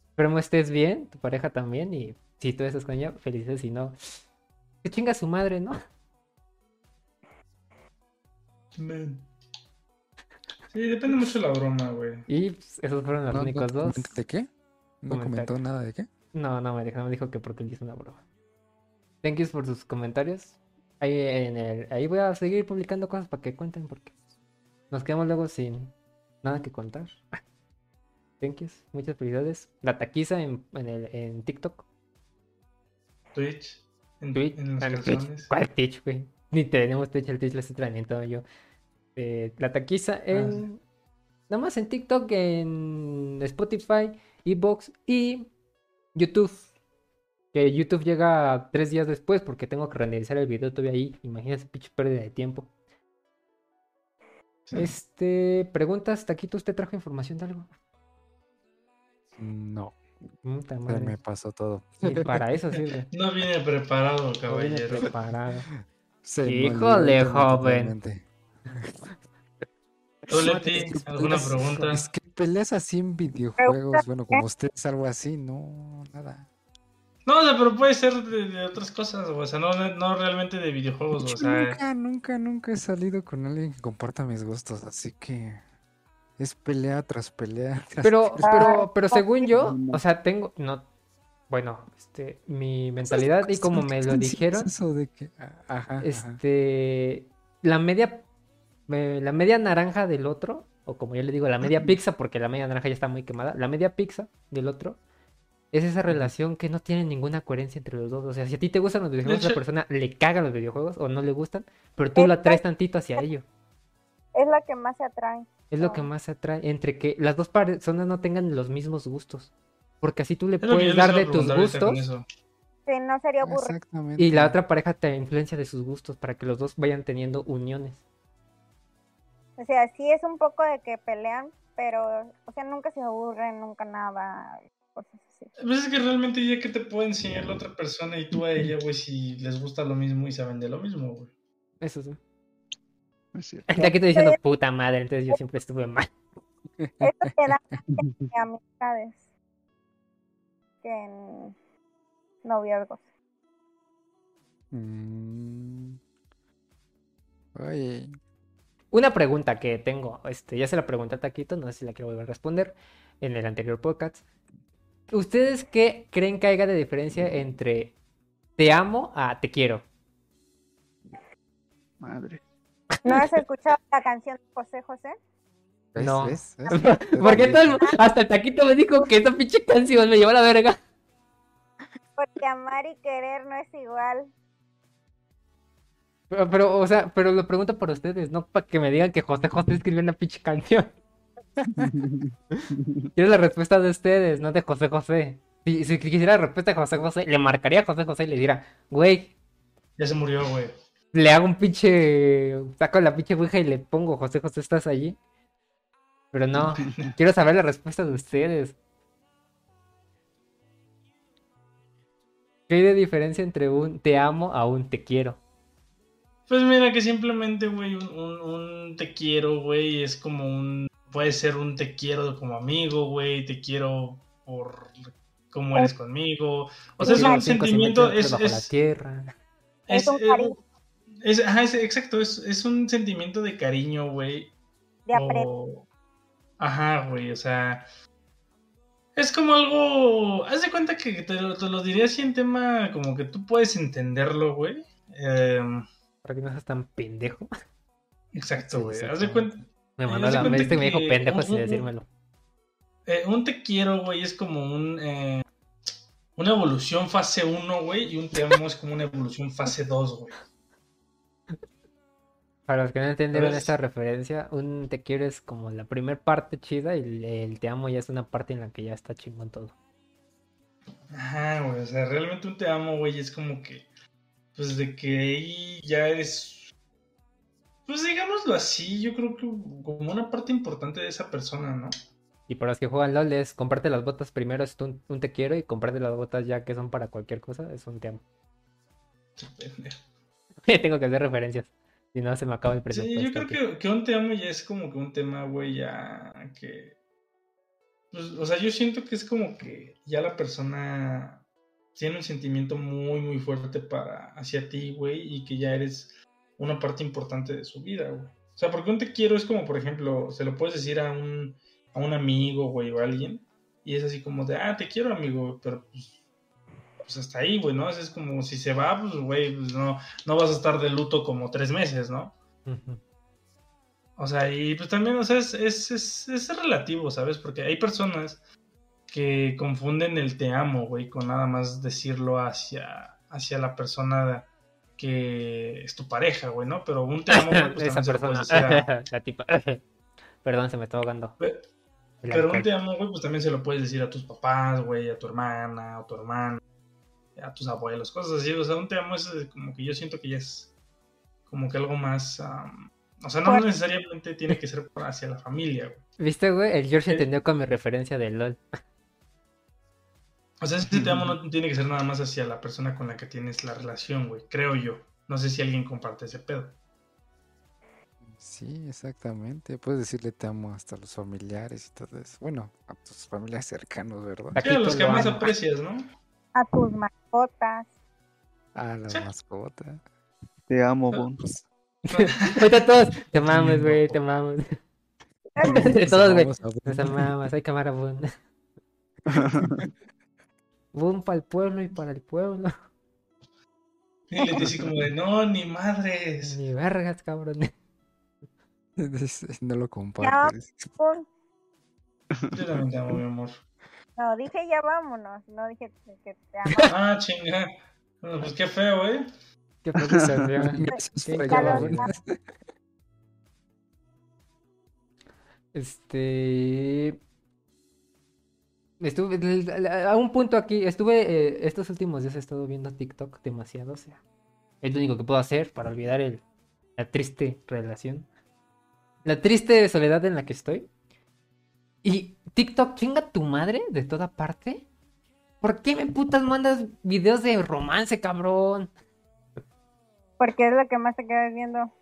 Esperemos estés bien, tu pareja también, y si tú estás con ella, felices, si no, que chinga su madre, ¿no? Man. Sí, depende mucho de la broma, güey. Y pues, esos fueron los No, no únicos dos. ¿De qué? ¿No comentó nada de qué? No, no me dijo, no me dijo que porque le hice una broma. Thank you por sus comentarios. Ahí, en el, ahí voy a seguir publicando cosas para que cuenten porque nos quedamos luego sin nada que contar. Thank you, muchas felicidades. La taquiza en, en, el, en TikTok, Twitch. En, Twitch, en los ah, Twitch. ¿Cuál Twitch, güey? Ni tenemos Twitch, el Twitch lo estoy planeando yo. Eh, la taquiza en. sí. Nada más en TikTok, en Spotify, Ebox y YouTube. Que YouTube llega tres días después porque tengo que renderizar el video todavía ahí. Imagínate, pinche pérdida de tiempo. Este, preguntas, Taquito, ¿usted trajo información de algo? No, se me pasó todo. Para eso *laughs* sirve. No viene preparado, No viene caballero. preparado. Se me Híjole, joven. totalmente. ¿Tú, Leti, Es alguna pregunta? Es que peleas así en videojuegos, bueno, como ustedes, algo así, no, nada. No, o sea, pero puede ser de, de otras cosas, güey. O sea, no, no realmente de videojuegos. O sea, nunca, nunca, nunca he salido con alguien que comparta mis gustos, así que es pelea tras pelea. *laughs* tras Pero, pelea. pero, pero según yo, o sea, tengo, no, bueno, este, mi mentalidad y como me lo dijeron, es eso de que, ah, ajá, ajá. este, la media, la media naranja del otro, o como yo le digo, la media pizza, porque la media naranja ya está muy quemada, la media pizza del otro, es esa relación que no tiene ninguna coherencia entre los dos. O sea, si a ti te gustan los videojuegos, a hecho- esa persona le cagan los videojuegos o no le gustan, pero tú la traes tantito hacia *laughs* ello. Es la que más se atrae. Es lo que Ah. más atrae, entre que las dos personas no tengan los mismos gustos. Porque así tú le es puedes dar de tus gustos. Sí, no sería aburrido. Exactamente. y la otra pareja te influencia de sus gustos para que los dos vayan teniendo uniones. O sea, sí es un poco de que pelean, pero, o sea, nunca se aburren, nunca nada, cosas así. A veces que realmente ya que te puede enseñar la otra persona y tú a ella, güey, si les gusta lo mismo y saben de lo mismo, güey. Eso sí. Es cierto. El taquito diciendo puta madre, entonces yo siempre estuve mal. Esto te da *laughs* en amistades que en noviazgos. Mm. Oye, Una pregunta que tengo, este, ya se la pregunté a Taquito, no sé si la quiero volver a responder en el anterior podcast. ¿Ustedes qué creen que haya de diferencia entre te amo a te quiero? Madre. ¿No has escuchado la canción de José José? ¿ves? No. ¿ves? ¿ves? *laughs* Porque todo hasta el Taquito me dijo que esa pinche canción me llevó a la verga. Porque amar y querer no es igual. Pero, pero, o sea, pero lo pregunto por ustedes, no para que me digan que José José escribió una pinche canción. *laughs* Quiero la respuesta de ustedes, no de José José. Si, si quisiera la respuesta de José José, le marcaría a José José y le diría, güey, Ya se murió, güey. le hago un pinche. Saco la pinche ouija y le pongo José José, ¿estás allí? Pero no, *laughs* quiero saber la respuesta de ustedes. ¿Qué hay de diferencia entre un te amo a un te quiero? Pues mira que simplemente, güey, un, un- un te quiero, güey, es como un... Puede ser un te quiero como amigo, güey, te quiero por cómo eres conmigo. O sea, es un sentimiento, es... bajo la es, tierra. Es es- ajá, es- exacto, es, es un sentimiento de cariño, güey. De o- Ajá, güey, o sea... Es como algo... Haz de cuenta que te lo, te lo diría así en tema como que tú puedes entenderlo, güey. Em, Para que no seas tan pendejo. exacto, güey. Haz de cuenta... Me Eh, mandó la cuenta este me dijo pendejo sin decírmelo. Eh, un te quiero, güey, es como un... eh, una evolución fase 1, güey, y un te amo es como una evolución fase 2, güey. Para los que no entendieron esta referencia, un te quiero es como la primer parte chida y el, el te amo ya es una parte en la que ya está chingón todo. Ajá, güey, o sea, realmente un te amo, güey, es como que... Pues de que ahí ya eres... Pues digámoslo así, yo creo que como una parte importante de esa persona, ¿no? Y para los que juegan LOL es comprarte las botas primero es un, un te quiero y comprarte las botas ya que son para cualquier cosa es un te amo. Pendejo. *laughs* Tengo que hacer referencias. Si no se me acaba el Sí, presupuesto. yo creo que, que un te amo ya es como que un tema, güey, ya que... Pues, o sea, yo siento que es como que ya la persona tiene un sentimiento muy, muy fuerte para hacia ti, güey, y que ya eres una parte importante de su vida, güey. O sea, porque un te quiero es como, por ejemplo, se lo puedes decir a un, a un amigo, güey, o a alguien, y es así como de, ah, te quiero, amigo, pero pues, pues hasta ahí, güey, ¿no? Es como si se va, pues, güey, pues no, no vas a estar de luto como tres meses, ¿no? O sea, y pues también, o sea, es, es, es, es relativo, ¿sabes? Porque hay personas que confunden el te amo, güey, con nada más decirlo hacia, hacia la persona que es tu pareja, güey, ¿no? Pero un te amo, güey, pues *laughs* Esa también se lo persona, puedes decir a... *laughs* la tipa. *laughs* Perdón, se me está ahogando. Pero un te amo, güey, pues también se lo puedes decir a tus papás, güey, a tu hermana, a tu hermano, a tus abuelos, cosas así. O sea, un te amo es eh, como que yo siento que ya es como que algo más... am, o sea, no necesariamente tiene que ser hacia la familia, güey. ¿Viste, güey? El George Eh. entendió con mi referencia de LOL. O sea, ese te amo no tiene que ser nada más hacia la persona con la que tienes la relación, güey. Creo yo. No sé si alguien comparte ese pedo. Sí, exactamente. Puedes decirle te amo hasta a los familiares y todo eso. Bueno, a tus familiares cercanos, ¿verdad? Sí, a los que lo más aprecias, ¿no? A tus mascotas. A la Sí. mascota. Te amo, Bon. Pues, *laughs* Ahorita todos, te mames, güey, te mames. Entre *laughs* todos, güey. Nos amamos, hay cámara boom. *laughs* Boom para el pueblo y para el pueblo. *laughs* Y le dice como de, no, ni madres. Ni vergas, cabrón. *laughs* No lo compartes. Yo también te amo, mi amor. No, dije ya vámonos. No dije que que te amo. *laughs* Ah, chinga. Bueno, pues qué feo, ¿eh? Qué Qué por cabrón. ayudarme. Este. Estuve. A un punto aquí. Estuve. eh, estos últimos días he estado viendo TikTok demasiado. O sea. Es lo único que puedo hacer para olvidar el, la triste relación. La triste soledad en la que estoy. Y TikTok, chinga tu madre de toda parte. ¿Por qué me putas mandas videos de romance, cabrón? Porque es lo que más te quedas viendo.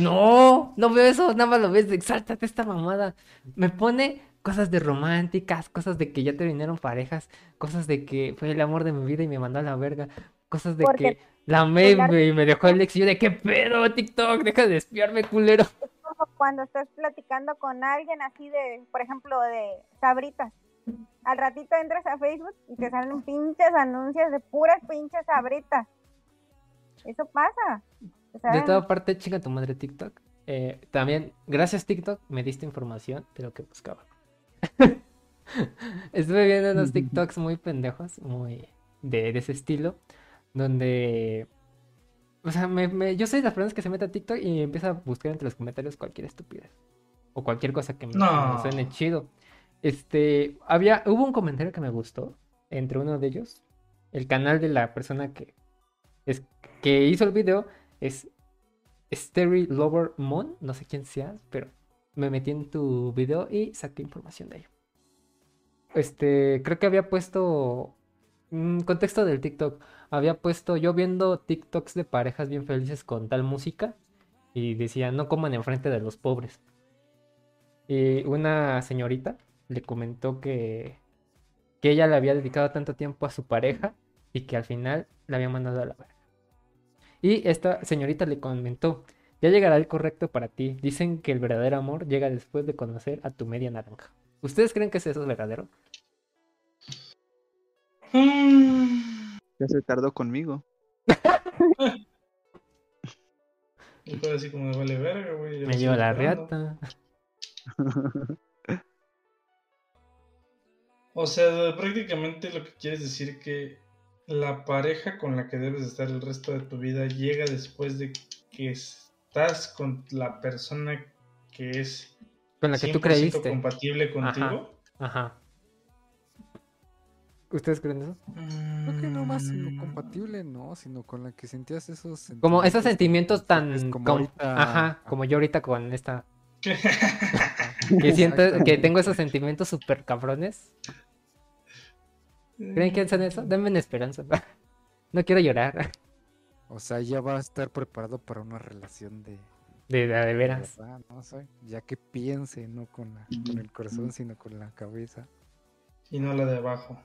No, no veo eso, nada más lo ves, exáltate esta mamada. Me pone cosas de románticas, cosas de que ya terminaron parejas, cosas de que fue el amor de mi vida y me mandó a la verga, cosas de Porque que la amé y me, y me dejó el *laughs* ex y yo de qué pedo, TikTok, deja de espiarme, culero. como cuando estás platicando con alguien así de, por ejemplo, de sabritas. Al ratito entras a Facebook y te salen pinches anuncios de puras pinches sabritas. Eso pasa. De toda parte, chinga tu madre TikTok. Eh, también, gracias TikTok, me diste información de lo que buscaba. *laughs* Estuve viendo unos TikToks muy pendejos, muy de, de ese estilo, donde, o sea, me, me- yo soy de las personas que se mete a TikTok y empieza a buscar entre los comentarios cualquier estupidez o cualquier cosa que me, suene chido. Este, había, hubo un comentario que me gustó entre uno de ellos, el canal de la persona que es que hizo el video es Steri Lover Mon, no sé quién seas, pero me metí en tu video y saqué información de ello. Este, creo que había puesto mm, contexto del TikTok. Había puesto yo viendo TikToks de parejas bien felices con tal música y decía no coman enfrente de los pobres. Y una señorita le comentó que que ella le había dedicado tanto tiempo a su pareja y que al final la había mandado a la verga. Y esta señorita le comentó, ya llegará el correcto para ti. Dicen que el verdadero amor llega después de conocer a tu media naranja. ¿Ustedes creen que eso es verdadero? Mm, Ya se tardó conmigo. *laughs* y fue así como de vale verga, güey. yo Me lleva la reata. O sea, prácticamente lo que quieres decir que la pareja con la que debes estar el resto de tu vida llega después de que estás con la persona que es Con la que tú 100% creíste. compatible contigo. Ajá. ¿Ustedes creen eso? Creo que no más en Mm, lo compatible, no, sino con la que sentías esos Como esos sentimientos tan... como ahorita- Ajá, como yo ahorita con esta... *laughs* Que siento que tengo esos sentimientos súper cabrones. ¿Creen que son eso? Denme una esperanza. No *laughs* quiero llorar. O sea, ya va a estar preparado para una relación de, De, de, de veras. verdad, no sé, ya que piense, no con, la- con el corazón, sino con la cabeza. Y no la de abajo.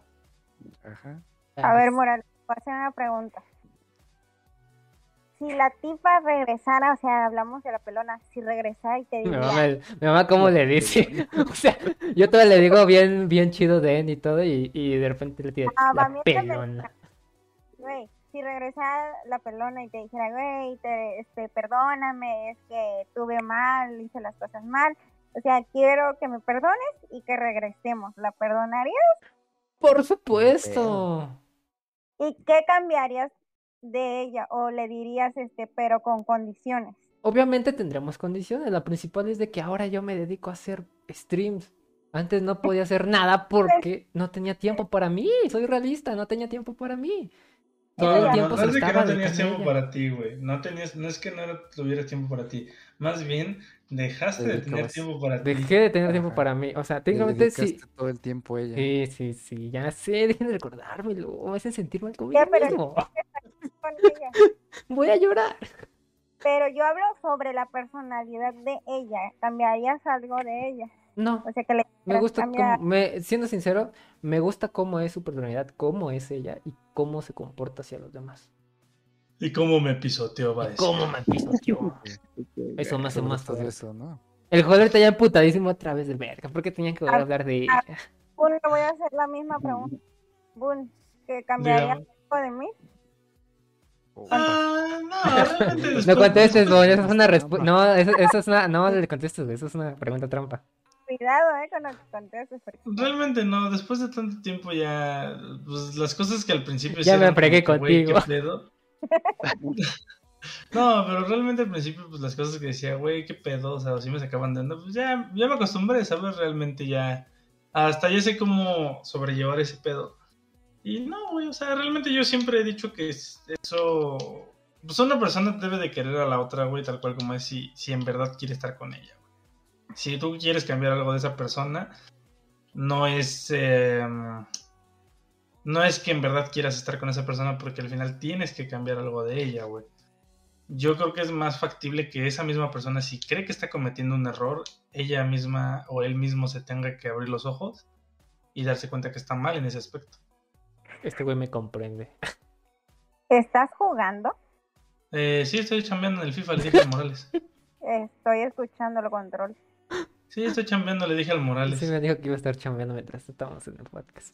Ajá. a ver, Moral, voy a hacer una pregunta. Si la tipa regresara, o sea, hablamos de la pelona, si regresara y te Mi diría, mamá, mi mamá cómo le dice, *laughs* o sea, yo todo le digo bien, bien chido de él y todo, y, y de repente le tira Ah, va, la pelona. güey, si regresara la pelona y te dijera, güey, te, este, perdóname, es que tuve mal, hice las cosas mal, o sea, quiero que me perdones y que regresemos, ¿la perdonarías? Por supuesto. ¿Y qué cambiarías de ella? ¿O le dirías, este, pero con condiciones? Obviamente tendremos condiciones. La principal es de que ahora yo me dedico a hacer streams. Antes no podía hacer nada *laughs* porque no tenía tiempo para mí. Soy realista, no tenía tiempo para mí. Todo No, el tiempo no se es de que no tenías tiempo ella. para ti, güey. No tenías, no es que no era- tuvieras tiempo para ti. Más bien, dejaste de tener tiempo para ti. Dejé de tener tiempo Ajá. para mí. O sea, técnicamente sí. todo el tiempo ella. Sí, sí, sí, ya sé, *laughs* dejen de recordármelo, me hacen sentir mal conmigo Ya, pero-. *laughs* Voy a llorar. Pero yo hablo sobre la personalidad de ella. ¿Cambiarías algo de ella? No, O sea, que le me gusta cambiar. cómo, me, siendo sincero, me gusta cómo es su personalidad, cómo es ella y cómo se comporta hacia los demás. Y cómo me pisoteó, va a decir. cómo me pisoteó. *laughs* Eso me hace más eso, ¿no? El joder está ya emputadísimo otra vez de verga. ¿Por qué tenían que volver a Ah, hablar de ah. ella? Bun, le voy a hacer la misma pregunta. Bun, ¿que cambiaría algo de mí? O- Ah, no, *laughs* realmente No contestes, tiempo- eso es una respuesta. No, eso, eso es una. No le contestes, eso es una pregunta trampa. Cuidado, eh, con lo que porque- Realmente no, después de tanto tiempo ya, pues las cosas que al principio *laughs* Ya me fregué güey, contigo. ¿qué pedo? *laughs* No, pero realmente al principio, pues las cosas que decía, güey, qué pedo, o sea, si me sacaban de onda, pues ya, ya me acostumbré, ¿sabes? Realmente ya, hasta ya sé cómo sobrellevar ese pedo. Y no, güey, o sea, realmente yo siempre he dicho que es- eso, pues una persona debe de querer a la otra, güey, tal cual como es, si, si en verdad quiere estar con ella. Si tú quieres cambiar algo de esa persona, no es... eh, no es que en verdad quieras estar con esa persona porque al final tienes que cambiar algo de ella, güey. Yo creo que es más factible que esa misma persona, si cree que está cometiendo un error, ella misma o él mismo se tenga que abrir los ojos y darse cuenta que está mal en ese aspecto. Este güey me comprende. ¿Estás jugando? Eh, sí, estoy chambeando en el FIFA, al Morales. *laughs* Estoy escuchando el control. Sí, estoy chambeando, le dije al Morales. Sí me dijo que iba a estar chambeando mientras estábamos en el podcast.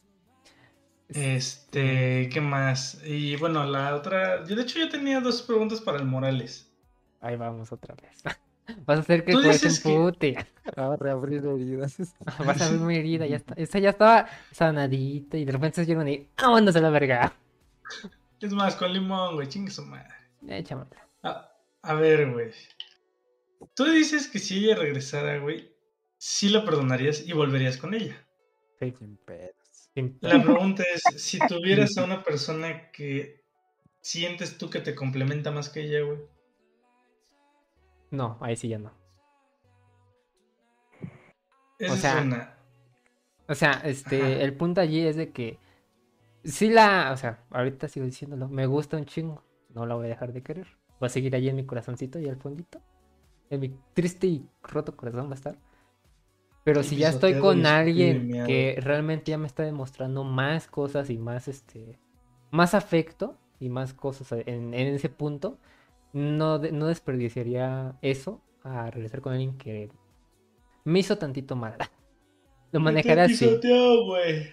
Este, ¿qué más? Y bueno, la otra. Yo de hecho ya tenía dos preguntas para el Morales. Ahí vamos otra vez. *laughs* Vas a hacer que juez dices se que-. *laughs* A reabrir heridas. *laughs* Vas a ver muy herida, ya está. Esa ya estaba sanadita y de repente se llegan y vámonos a la verga. Es más, con limón, güey, chingue su madre. Échamela. A, a ver, güey. Tú dices que si ella regresara, güey, sí la perdonarías y volverías con ella. Sin pedos. Sin- La pregunta es, si *laughs* tuvieras a una persona que sientes tú que te complementa más que ella, güey. No, ahí sí ya no. Esa O sea, es una. O sea, este, Ajá. el punto allí es de que sí la, o sea, ahorita sigo diciéndolo, me gusta un chingo, no la voy a dejar de querer. Va a seguir allí en mi corazoncito y al fondito. En mi triste y roto corazón va a estar. Pero si ya estoy con alguien que realmente ya me está demostrando más cosas y más este más afecto y más cosas en, en ese punto, no, de- no desperdiciaría eso a regresar con alguien que me hizo tantito mal. *laughs* Lo manejaré así.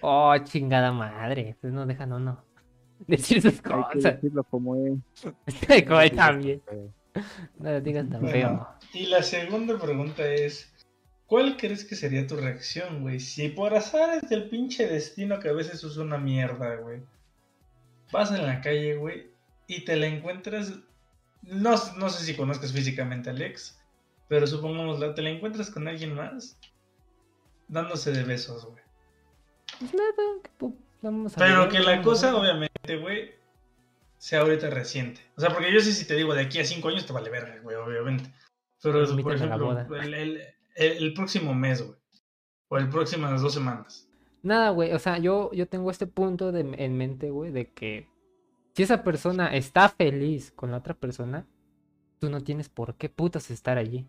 Oh, chingada madre. Pues no dejan uno *laughs* decir sus Hay que cosas. decirlo como es. *laughs* Como él también. No lo digas tan Bueno. feo. Y la segunda pregunta es, ¿cuál crees que sería tu reacción, güey? Si por azar es del pinche destino que a veces es una mierda, güey. Vas en la calle, güey, y te la encuentras, no, no sé si conozcas físicamente a Alex, pero supongamos, te la encuentras con alguien más dándose de besos, güey. Pues nada, que vamos a Pero ver, que la vamos cosa, obviamente, güey, sea ahorita reciente. O sea, porque yo sé si te digo de aquí a cinco años te vale verga, güey, obviamente. Pero, por ejemplo, el, el- el- el próximo mes, güey. O el próximas dos semanas. Nada, güey. O sea, yo, yo tengo este punto de, en mente, güey, de que si esa persona está feliz con la otra persona, tú no tienes por qué putas estar allí.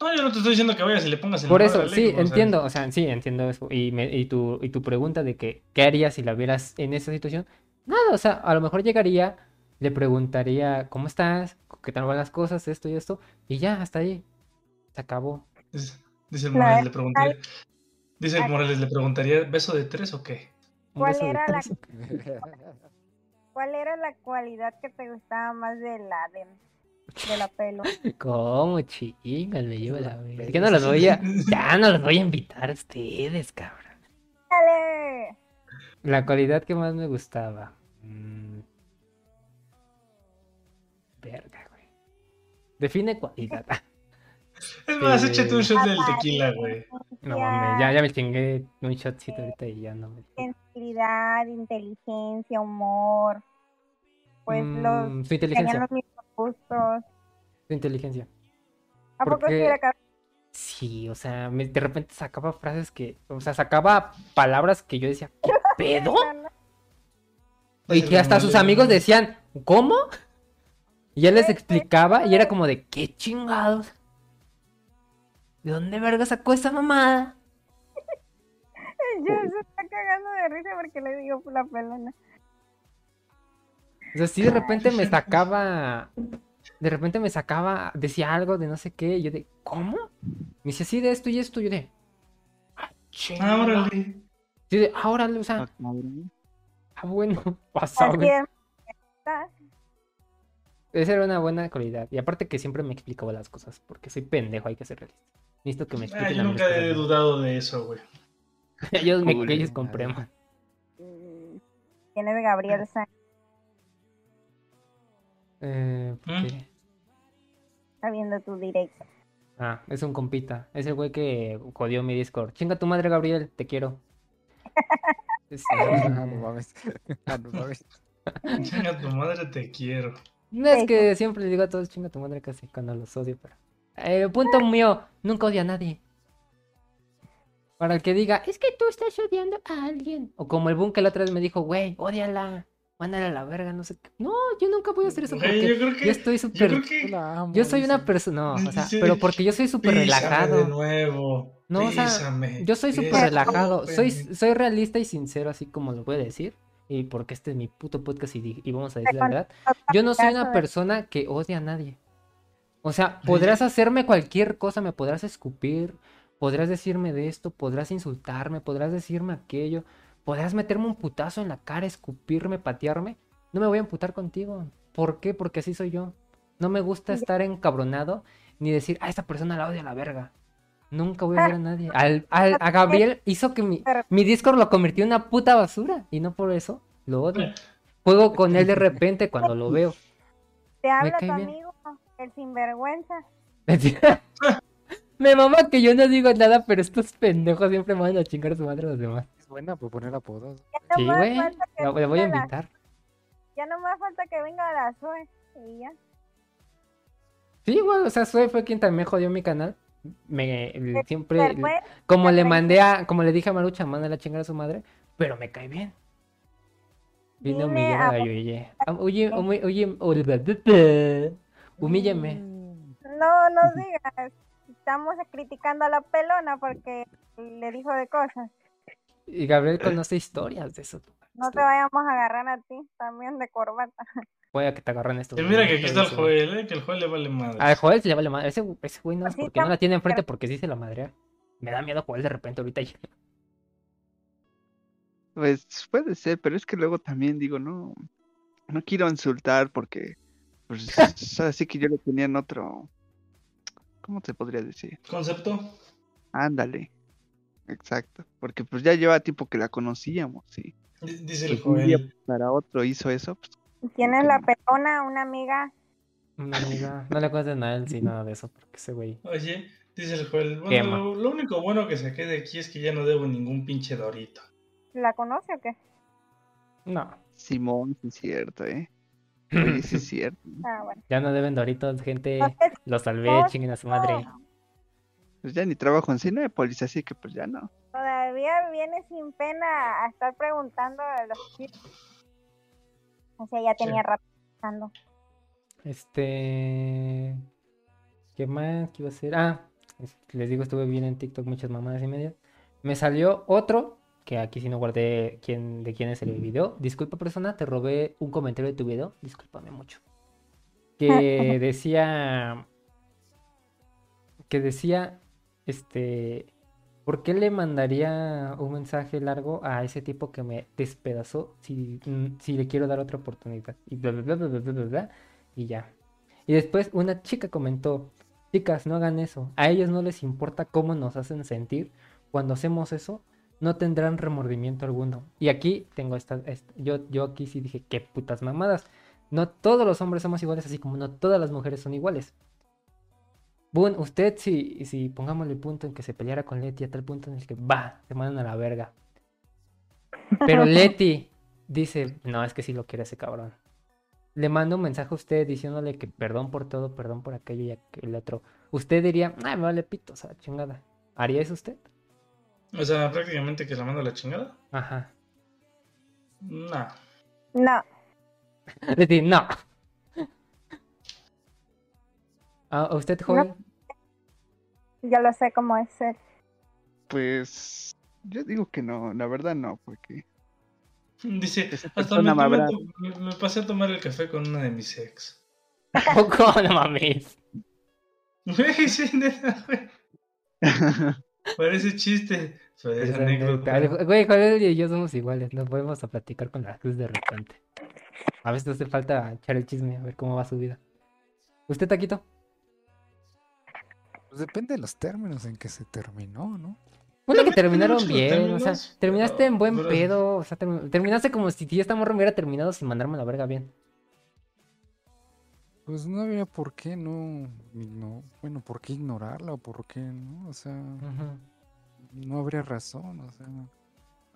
No, yo no te estoy diciendo que vayas y le pongas el Por eso, sí, o sea, entiendo, o sea, sí, entiendo eso. Y, me- y, tu, y tu pregunta de que, ¿qué harías si la vieras en esa situación? Nada, o sea, a lo mejor llegaría, le preguntaría, ¿cómo estás? ¿Qué tal van las cosas? Esto y esto. Y ya, hasta ahí. Se acabó. Dice, el Morales, le preguntaría. Dice el Morales, le preguntaría, ¿beso de tres o qué? ¿Cuál era la-. *laughs* ¿Cuál era la cualidad que te gustaba más de la de, la pelo? *laughs* ¿Cómo chingas me llevo la verga? pelo. Que no los voy a... *laughs* Ya no los voy a invitar a ustedes, cabrón. ¡Dale! La cualidad que más me gustaba. Mm. Verga, güey. Define cualidad. Es más, Eh, échate un shot del tequila, güey. No mames, ya, ya me chingué un shotcito ahorita y ya no me. Sensibilidad, inteligencia, humor. Pues los Mm, su tenían inteligencia. los mismos gustos. Su inteligencia. ¿A poco Porque- sí era capaz? Sí, o sea, me- de repente sacaba frases que. O sea, sacaba palabras que yo decía, ¿qué *laughs* pedo? Y que hasta sus amigos decían, ¿cómo? Y él les explicaba y era *laughs* como de, ¿qué chingados? ¿De dónde verga sacó esa mamada? Yo se está cagando de risa porque le digo la pelona. O sea, sí de repente me sacaba, de repente me sacaba, decía algo de no sé qué, y yo de, ¿cómo? Me dice, sí, de esto y esto, y yo de, ah, órale. Sí, de, ah, órale, o sea, Ah, ah, bueno, *laughs* Así. Está. Esa era una buena cualidad. Y aparte que siempre me explicaba las cosas, porque soy pendejo, hay que ser realista. Necesito que me Ah, expliquen yo nunca he dudado de eso, güey. *laughs* ellos me Cool, ellos comprendan. Mm, Tienes Gabriel Sánchez. Eh, ¿por ¿Mm? qué? Está viendo tu directo. Ah, es un compita. Es el güey que jodió mi Discord. Chinga tu madre, Gabriel, te quiero. *laughs* Es- *laughs* Ah, no mames. Ah, no mames. Chinga tu madre, te quiero. No es que siempre le digo a todos chinga tu madre casi cuando los odio, pero Eh, punto mío, nunca odia a nadie. Para el que diga, es que tú estás odiando a alguien. O como el Boom que la otra vez me dijo, güey, odiala, mándala a la verga, no sé qué. No, yo nunca voy a hacer eso porque yo creo que. yo estoy súper... Yo que. soy una persona, no, o sea, pero porque yo soy súper relajado. de nuevo. No, o sea, písame, Yo soy súper relajado, soy, soy realista y sincero, así como lo voy a decir. Y porque este es mi puto podcast y, y vamos a decir la verdad. Yo no soy una persona que odia a nadie. O sea, podrás hacerme cualquier cosa, me podrás escupir, podrás decirme de esto, podrás insultarme, podrás decirme aquello, podrás meterme un putazo en la cara, escupirme, patearme. No me voy a emputar contigo. ¿Por qué? Porque así soy yo. No me gusta estar encabronado ni decir, a esta persona la odio a la verga. Nunca voy a ver a nadie. Al, al- a Gabriel hizo que mi, mi Discord lo convirtió en una puta basura y no por eso lo odio. Juego con él de repente cuando lo veo. Te habla tu amigo, el sinvergüenza. Me mama que yo no digo nada, pero estos pendejos siempre mandan a chingar a su madre a los demás. Es buena por poner apodos. Ya Sí, güey. la voy a la- invitar. Ya no más falta que venga la Zoe. Y ya. Sí, igual, o sea, Sue fue quien también jodió mi canal. Me el- siempre, como le mandé a, como le dije a Marucha, mándale a chingar a su madre, pero me cae bien. A Yoye. Ah, Oye, oye, oye, oye, humíllame. No, no digas. Estamos criticando a la pelona porque le dijo de cosas. Y Gabriel conoce historias de eso. No te vayamos a agarrar a ti también de corbata. Voy a que te agarran esto. Mira que aquí está el Joel, eh, que el Joel le vale madre. A Joel se le vale madre. Ese, ese güey no es porque no la tiene enfrente porque sí se la madrea. Me da miedo Joel de repente ahorita. ya. Pues puede ser, pero es que luego también digo, no, no quiero insultar porque, pues, así que yo lo tenía en otro, ¿cómo te podría decir? ¿Concepto? Ándale, exacto, porque pues ya lleva tiempo que la conocíamos, sí. D- Dice el Pues, un día Joel. para otro hizo eso, pues, Tienes la pelona, una amiga. Una amiga. No le cuentes nada sí, nada de eso, porque ese güey. Oye, dice el Joel. Bueno, lo, lo único bueno que saqué de aquí es que ya no debo ningún pinche dorito. ¿La conoce o qué? No. Simón, sí es cierto, ¿eh? Oye, sí es *laughs* cierto. Ah, bueno. Ya no deben doritos, gente. Entonces, Lo salvé, no, chinguen a su madre. Pues ya ni trabajo en Cinépolis, así que pues ya no. todavía viene sin pena a estar preguntando a los chicos. O sea, ya tenía Sí. rato pensando. Este. ¿Qué más? ¿Qué iba a hacer? Ah, es- les digo, estuve bien en TikTok muchas mamadas y medias. Me salió otro, que aquí si no guardé quién, de quién es el video. Disculpa persona, te robé un comentario de tu video. Discúlpame mucho. Ah, que decía... Que decía... Este... ¿Por qué le mandaría un mensaje largo a ese tipo que me despedazó si, si le quiero dar otra oportunidad? Y bla, bla, bla, bla, bla, bla, y ya. Y después una chica comentó, chicas, no hagan eso. A ellos no les importa cómo nos hacen sentir. Cuando hacemos eso, no tendrán remordimiento alguno. Y aquí tengo esta, esta- yo, yo aquí sí dije, qué putas mamadas. No todos los hombres somos iguales, así como no todas las mujeres son iguales. Boon, usted si, si pongámosle el punto en que se peleara con Leti a tal punto en el que va, se mandan a la verga. Pero *laughs* Leti dice, no, es que sí lo quiere ese cabrón. Le mando un mensaje a usted diciéndole que perdón por todo, perdón por aquello y aquel otro. Usted diría, ay, me vale pito, o sea, chingada. ¿Haría eso usted? O sea, prácticamente que la mando a la chingada. Ajá. Nah. No, Leti, no. ¿A usted, joven? yo lo sé cómo es ser. Pues yo digo que no, la verdad no, porque Dice, hasta me, me me- pasé a tomar el café con una de mis ex. Tampoco, *laughs* no mames. *laughs* Sí, neta. *laughs* Parece chiste. Parece Esa anécdota. Güey, Joel y yo somos iguales, nos podemos a platicar con la cruz de repente. A veces hace falta echar el chisme, a ver cómo va su vida. ¿Usted, Taquito? Pues depende de los términos en que se terminó, ¿no? Bueno, que terminaron bien, o sea, terminaste pero- en buen pero- pedo, o sea, termi- terminaste como si ya esta morra me hubiera terminado sin mandarme la verga bien. Pues no había por qué no, no, bueno, por qué ignorarla o por qué no, o sea, no habría razón, o sea,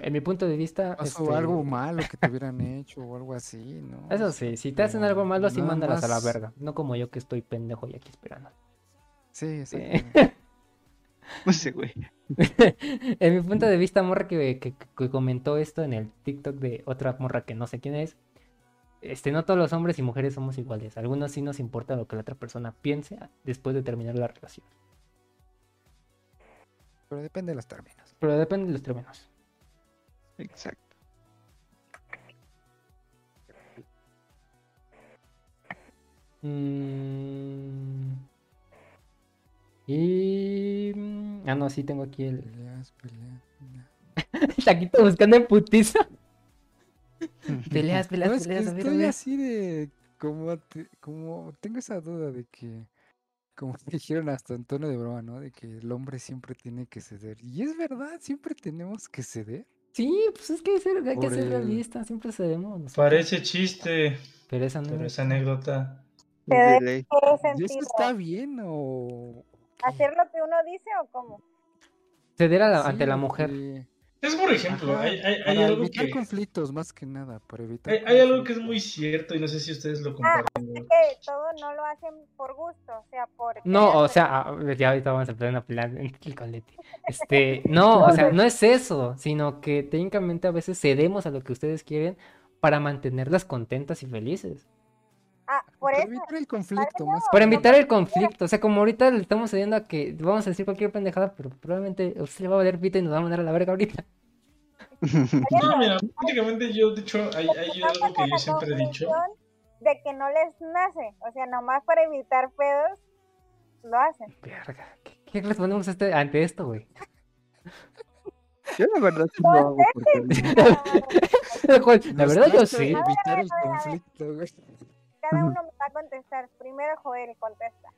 En mi punto de vista, pasó este, algo malo que te hubieran hecho o algo así, ¿no? *laughs* Eso sí, si te hacen algo malo, sí mándalas a la verga. No como yo que estoy pendejo y aquí esperando. Sí, exactamente. *laughs* No sé, güey. *laughs* en mi punto de vista, morra que, que- que comentó esto en el TikTok de otra morra que no sé quién es. Este, no todos los hombres y mujeres somos iguales. Algunos sí nos importa lo que la otra persona piense después de terminar la relación. Pero depende de los términos. Pero depende de los términos. Exacto. Mm. Y. mm, Ah, no, sí tengo aquí el. Peleas, peleas, peleas. El *laughs* taquito buscando en putiza. *laughs* Peleas, peleas, No, es que peleas. A ver, a estoy ver. así de como, te- como tengo esa duda de que como *laughs* dijeron hasta en tono de broma, ¿no? De que el hombre siempre tiene que ceder. Y es verdad, siempre tenemos que ceder. Sí, pues es que hay, ser- hay que ser el- realistas. Siempre cedemos. Parece chiste, Pero esa pero anécdota. Te De debe ley. ¿Qué ¿Y eso está bien o ¿Hacer lo que uno dice o cómo? Ceder a la- Sí, ante la mujer. porque- Es por ejemplo, Ajá, hay, hay, hay para algo evitar que conflictos más que nada, para evitar hay, hay algo que es muy cierto y no sé si ustedes lo Ah, comparten. güey. que todo no lo hacen por gusto, o sea, por... No, o sea, ah, ya ahorita vamos a empezar una pelea en *laughs* el colete. Este, no, *laughs* o sea, no es eso, sino que técnicamente a veces cedemos a lo que ustedes quieren para mantenerlas contentas y felices. Ah, por eso, evitar el conflicto más evitar el conflicto. O sea, como ahorita le estamos cediendo a que vamos a decir cualquier pendejada, pero probablemente usted le va a valer pito y nos va a mandar a la verga ahorita. *laughs* No, mira, prácticamente yo, de hecho, hay, hay algo que yo siempre he dicho. De que no les nace, o sea, nomás para evitar pedos, lo hacen. Verga, ¿qué, qué respondemos este- ante esto, güey? Yo la verdad sí *laughs* *laughs* lo hago porque La verdad yo sí. Evitar el conflicto, güey. Cada uno me va a contestar. Primero Joel contesta.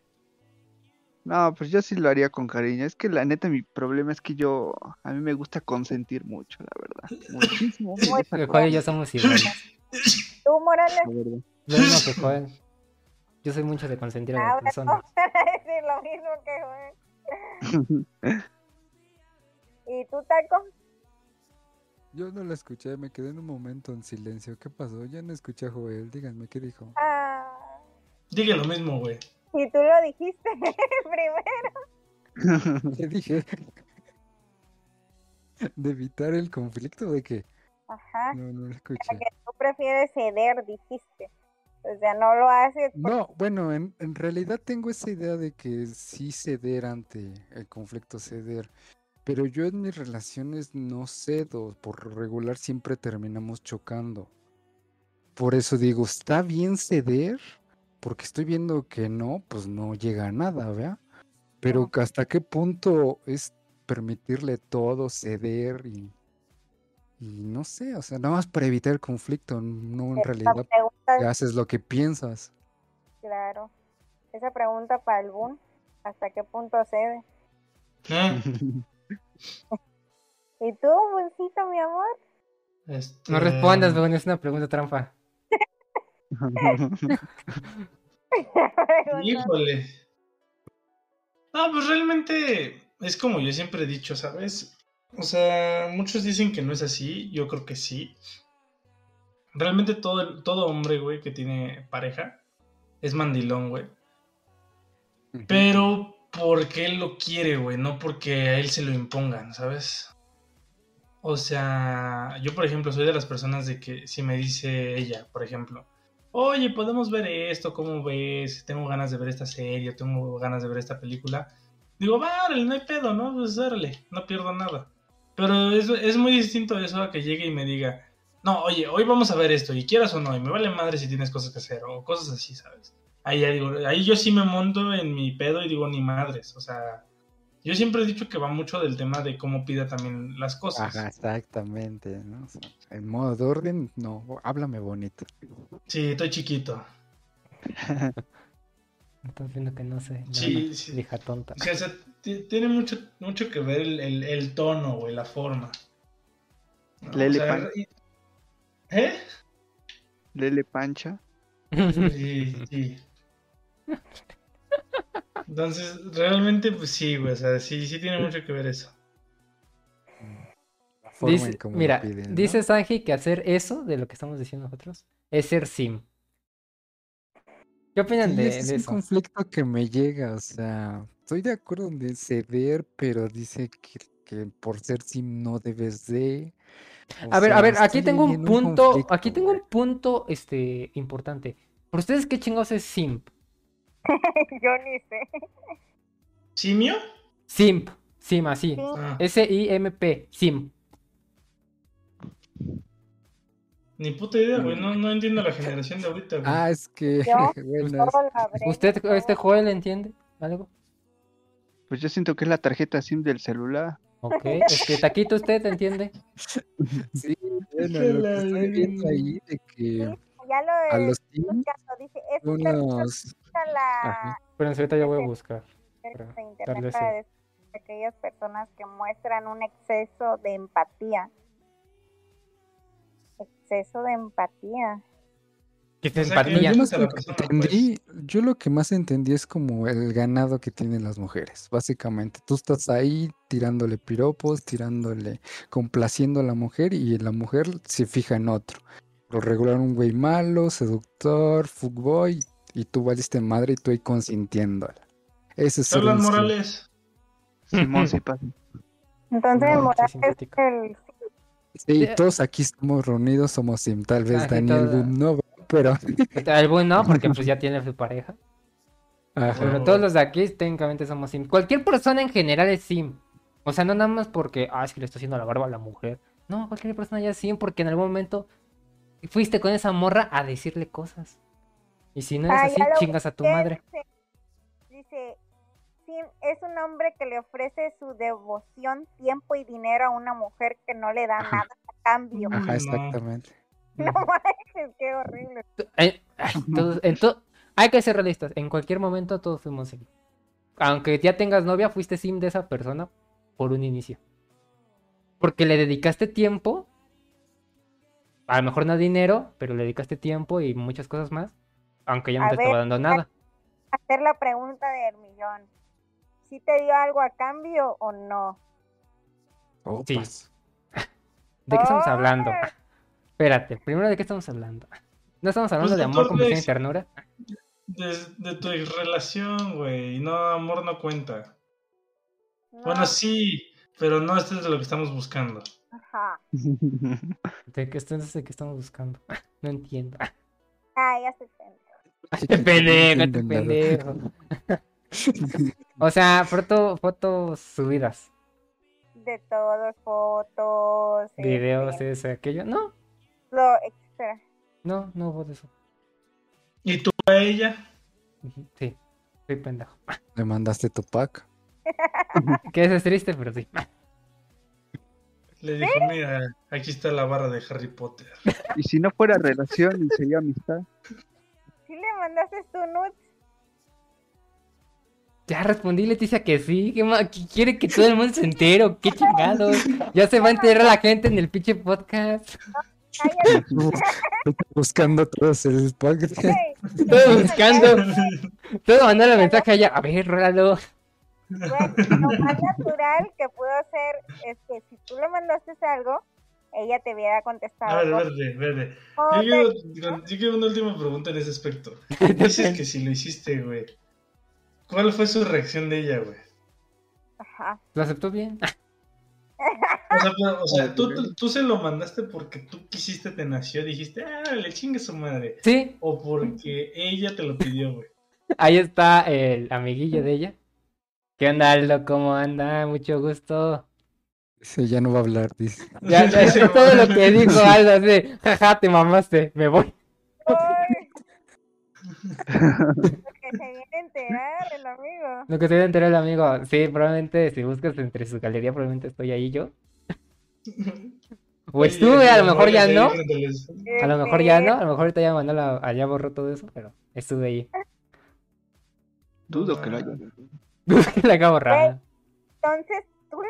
No, pues yo sí lo haría con cariño. Es que la neta mi problema es que yo a mí me gusta consentir mucho, la verdad. Muchísimo. *laughs* Que Joel y yo somos iguales. Tú, Morales, la. Lo mismo que Joel. Yo soy mucho de consentir a las ahora personas. no van a decir lo mismo que Joel. *laughs* ¿Y tú, Taco? Yo no lo escuché, me quedé en un momento en silencio. ¿Qué pasó? Ya no escuché a Joel. Díganme, ¿qué dijo? Ah, Dije lo mismo, güey. y tú lo dijiste *laughs* primero. *laughs* ¿Qué dije? ¿De evitar el conflicto de qué? Ajá. No, no lo escuché. Que tú prefieres ceder, dijiste. O sea, no lo haces por- No, bueno, en, en realidad tengo esa idea de que sí ceder ante el conflicto, ceder. Pero yo en mis relaciones no cedo, por regular siempre terminamos chocando. Por eso digo, ¿está bien ceder? Porque estoy viendo que no, pues no llega a nada, ¿verdad? Pero ¿hasta qué punto es permitirle todo, ceder y, y no sé, o sea, nada más para evitar el conflicto, no en esa realidad pregunta. haces lo que piensas. Claro. Esa pregunta para el Boom. ¿Hasta qué punto cede? ¿Y tú, Buncito, mi amor? Este, No respondas, weón, es una pregunta trampa. *laughs* *laughs* Híjole. No, pues realmente es como yo siempre he dicho, ¿sabes? O sea, muchos dicen que no es así, yo creo que sí. Realmente todo, el- todo hombre, güey, que tiene pareja es mandilón, güey. Pero porque él lo quiere, güey, no porque a él se lo impongan, ¿sabes? O sea, yo por ejemplo soy de las personas de que si me dice ella, por ejemplo, oye, podemos ver esto, ¿cómo ves? Tengo ganas de ver esta serie, tengo ganas de ver esta película. Digo, vale, no hay pedo, ¿no? Pues órale, no pierdo nada. Pero es, es muy distinto eso a que llegue y me diga, no, oye, hoy vamos a ver esto, y quieras o no, y me vale madre si tienes cosas que hacer, o cosas así, ¿sabes? Ahí ya digo, ahí yo sí me monto en mi pedo y digo, ni madres, o sea, yo siempre he dicho que va mucho del tema de cómo pida también las cosas. Ajá, exactamente, ¿no? O sea, en modo de orden, no, háblame bonito. Sí, estoy chiquito. *laughs* Estás viendo que no sé. Sí, sí. Vieja tonta. O sea, o sea, ti- tiene mucho, mucho que ver el, el- el tono, güey, la forma. ¿no? Lele O sea, Pan. y- ¿Eh? Lele Pancha. Sí, sí. *laughs* Entonces, realmente, pues sí, güey, o sea, sí, sí tiene mucho que ver eso. Dice- mira, piden, ¿no? dice Sanji que hacer eso de lo que estamos diciendo nosotros es ser sim. ¿Qué opinan Sí, de, ese es de un eso? conflicto que me llega, o sea, estoy de acuerdo en de ceder, pero dice que, que por ser sim no debes de. o A ver, a ver, aquí tengo un punto, aquí tengo un punto, este, importante. ¿Por ustedes qué chingados es simp? *laughs* Yo ni sé. ¿Simio? Simp, sim, así. Sí. Ah, S-I-M-P, simp. ni puta idea, güey. No, no entiendo la generación de ahorita, güey. Ah, es que. Yo, *laughs* bueno, es- ¿Usted, este Joel, entiende algo? Pues yo siento que es la tarjeta SIM del celular. Ok, *laughs* este, Taquito, ¿usted entiende? sí, bueno, Que lo la que estoy viendo ahí de que Ya lo a los escuchado, dice, es unos. Usa la Ajá. Pero ahorita ya voy a buscar. para de internet para ese- decir que aquellas personas que muestran un exceso de empatía. Exceso de empatía. ¿Qué O sea, empatía? Yo, lo que entendí, yo lo que más entendí es como el ganado que tienen las mujeres, básicamente. Tú estás ahí tirándole piropos, tirándole, complaciendo a la mujer y la mujer se fija en otro. Lo regular un güey malo, seductor, fuckboy y tú valiste madre y tú ahí consintiéndola. Ese es instinto. Morales. Simón *laughs* sí pasa. Entonces, No, Morales es el Sí, Sí. todos aquí estamos reunidos, somos sim. Tal vez Ah, Daniel todo- Boom no, pero *laughs* El buen no, porque pues ya *laughs* tiene su pareja. Ajá. Pero todos los de aquí técnicamente somos sim. Cualquier persona en general es sim. O sea, no nada más porque, ah, es que le está haciendo la barba a la mujer. No, cualquier persona ya es sim porque en algún momento fuiste con esa morra a decirle cosas. Y si no es Ah, así, chingas a tu madre. Dice, Sim es un hombre que le ofrece su devoción, tiempo y dinero a una mujer que no le da Ajá. nada a cambio. Ajá, no. exactamente. *laughs* No manches, qué horrible. Eh, ay, todos- en to- hay que ser realistas. En cualquier momento todos fuimos sim. Aunque ya tengas novia, fuiste sim de esa persona por un inicio. Porque le dedicaste tiempo. A lo mejor no dinero, pero le dedicaste tiempo y muchas cosas más. Aunque ya no A te ver, estaba dando nada. Hacer la pregunta del millón. ¿Sí te dio algo a cambio o no? Sí. *laughs* ¿De qué estamos hablando? Espérate, primero de qué estamos hablando. No estamos hablando Pues de amor, comprensión y ternura. De, de tu relación, güey. No, amor no cuenta. No. Bueno, sí, pero no este es de lo que estamos buscando. Ajá. ¿De qué, entonces, ¿de qué estamos buscando? *laughs* No entiendo. Ah, ya entiende. *laughs* Este pendejo, este pendejo. *laughs* O sea, foto, fotos subidas, De todos, fotos. videos, este, ese, aquello. No, Lo, espera. no, no hubo de eso. ¿Y tú a ella? Sí, soy pendejo. *laughs* Le mandaste tu pack. Que eso es triste, pero sí. Le dijo, mira, aquí está la barra de Harry Potter. Y si no fuera relación y sería amistad. ¿Sí mandaste tu nudes? Ya respondí, Leticia, que sí. ¿Qué, qué quiere que todo el mundo se entere? ¿o ¿Qué chingados? Ya se va a enterar la gente en el pinche podcast. *laughs* Buscando todos el pack. güey. Todo buscando. Todo mandando mensaje allá. A ver, rólalo. Güey, lo más natural que pudo hacer es que si tú le mandaste algo, ella te hubiera A contestado. ver, algo. verde, verde. ¿Cómo Yo quiero, yo quiero una última pregunta en ese aspecto. *laughs* Dices que si lo hiciste, güey. ¿Cuál fue su reacción de ella, güey? Ajá. ¿Lo aceptó bien? *laughs* O sea, pero, o sea *laughs* tú, tú, tú se lo mandaste porque tú quisiste, te nació, dijiste, ah, le chingue su madre. Sí, O porque ella te lo pidió, güey. ahí está el amiguillo de ella. ¿Qué onda, Aldo? ¿Cómo anda? Mucho gusto. Dice, ya no va a hablar, dice. *laughs* Ya, ya, Sí, es todo lo que dijo Aldo, así, jaja, te mamaste, me voy. Ay. Porque se viene a enterar el amigo. Lo que se debe enterar el amigo, sí, probablemente si buscas entre su galería, probablemente estoy ahí yo. O estuve, a lo mejor ya no. frente al es- A lo mejor ya no, a lo mejor ahorita ya mandó la, allá borró todo eso, pero estuve ahí. Dudo que lo haya. *laughs* la acabo borrada. Entonces, tú le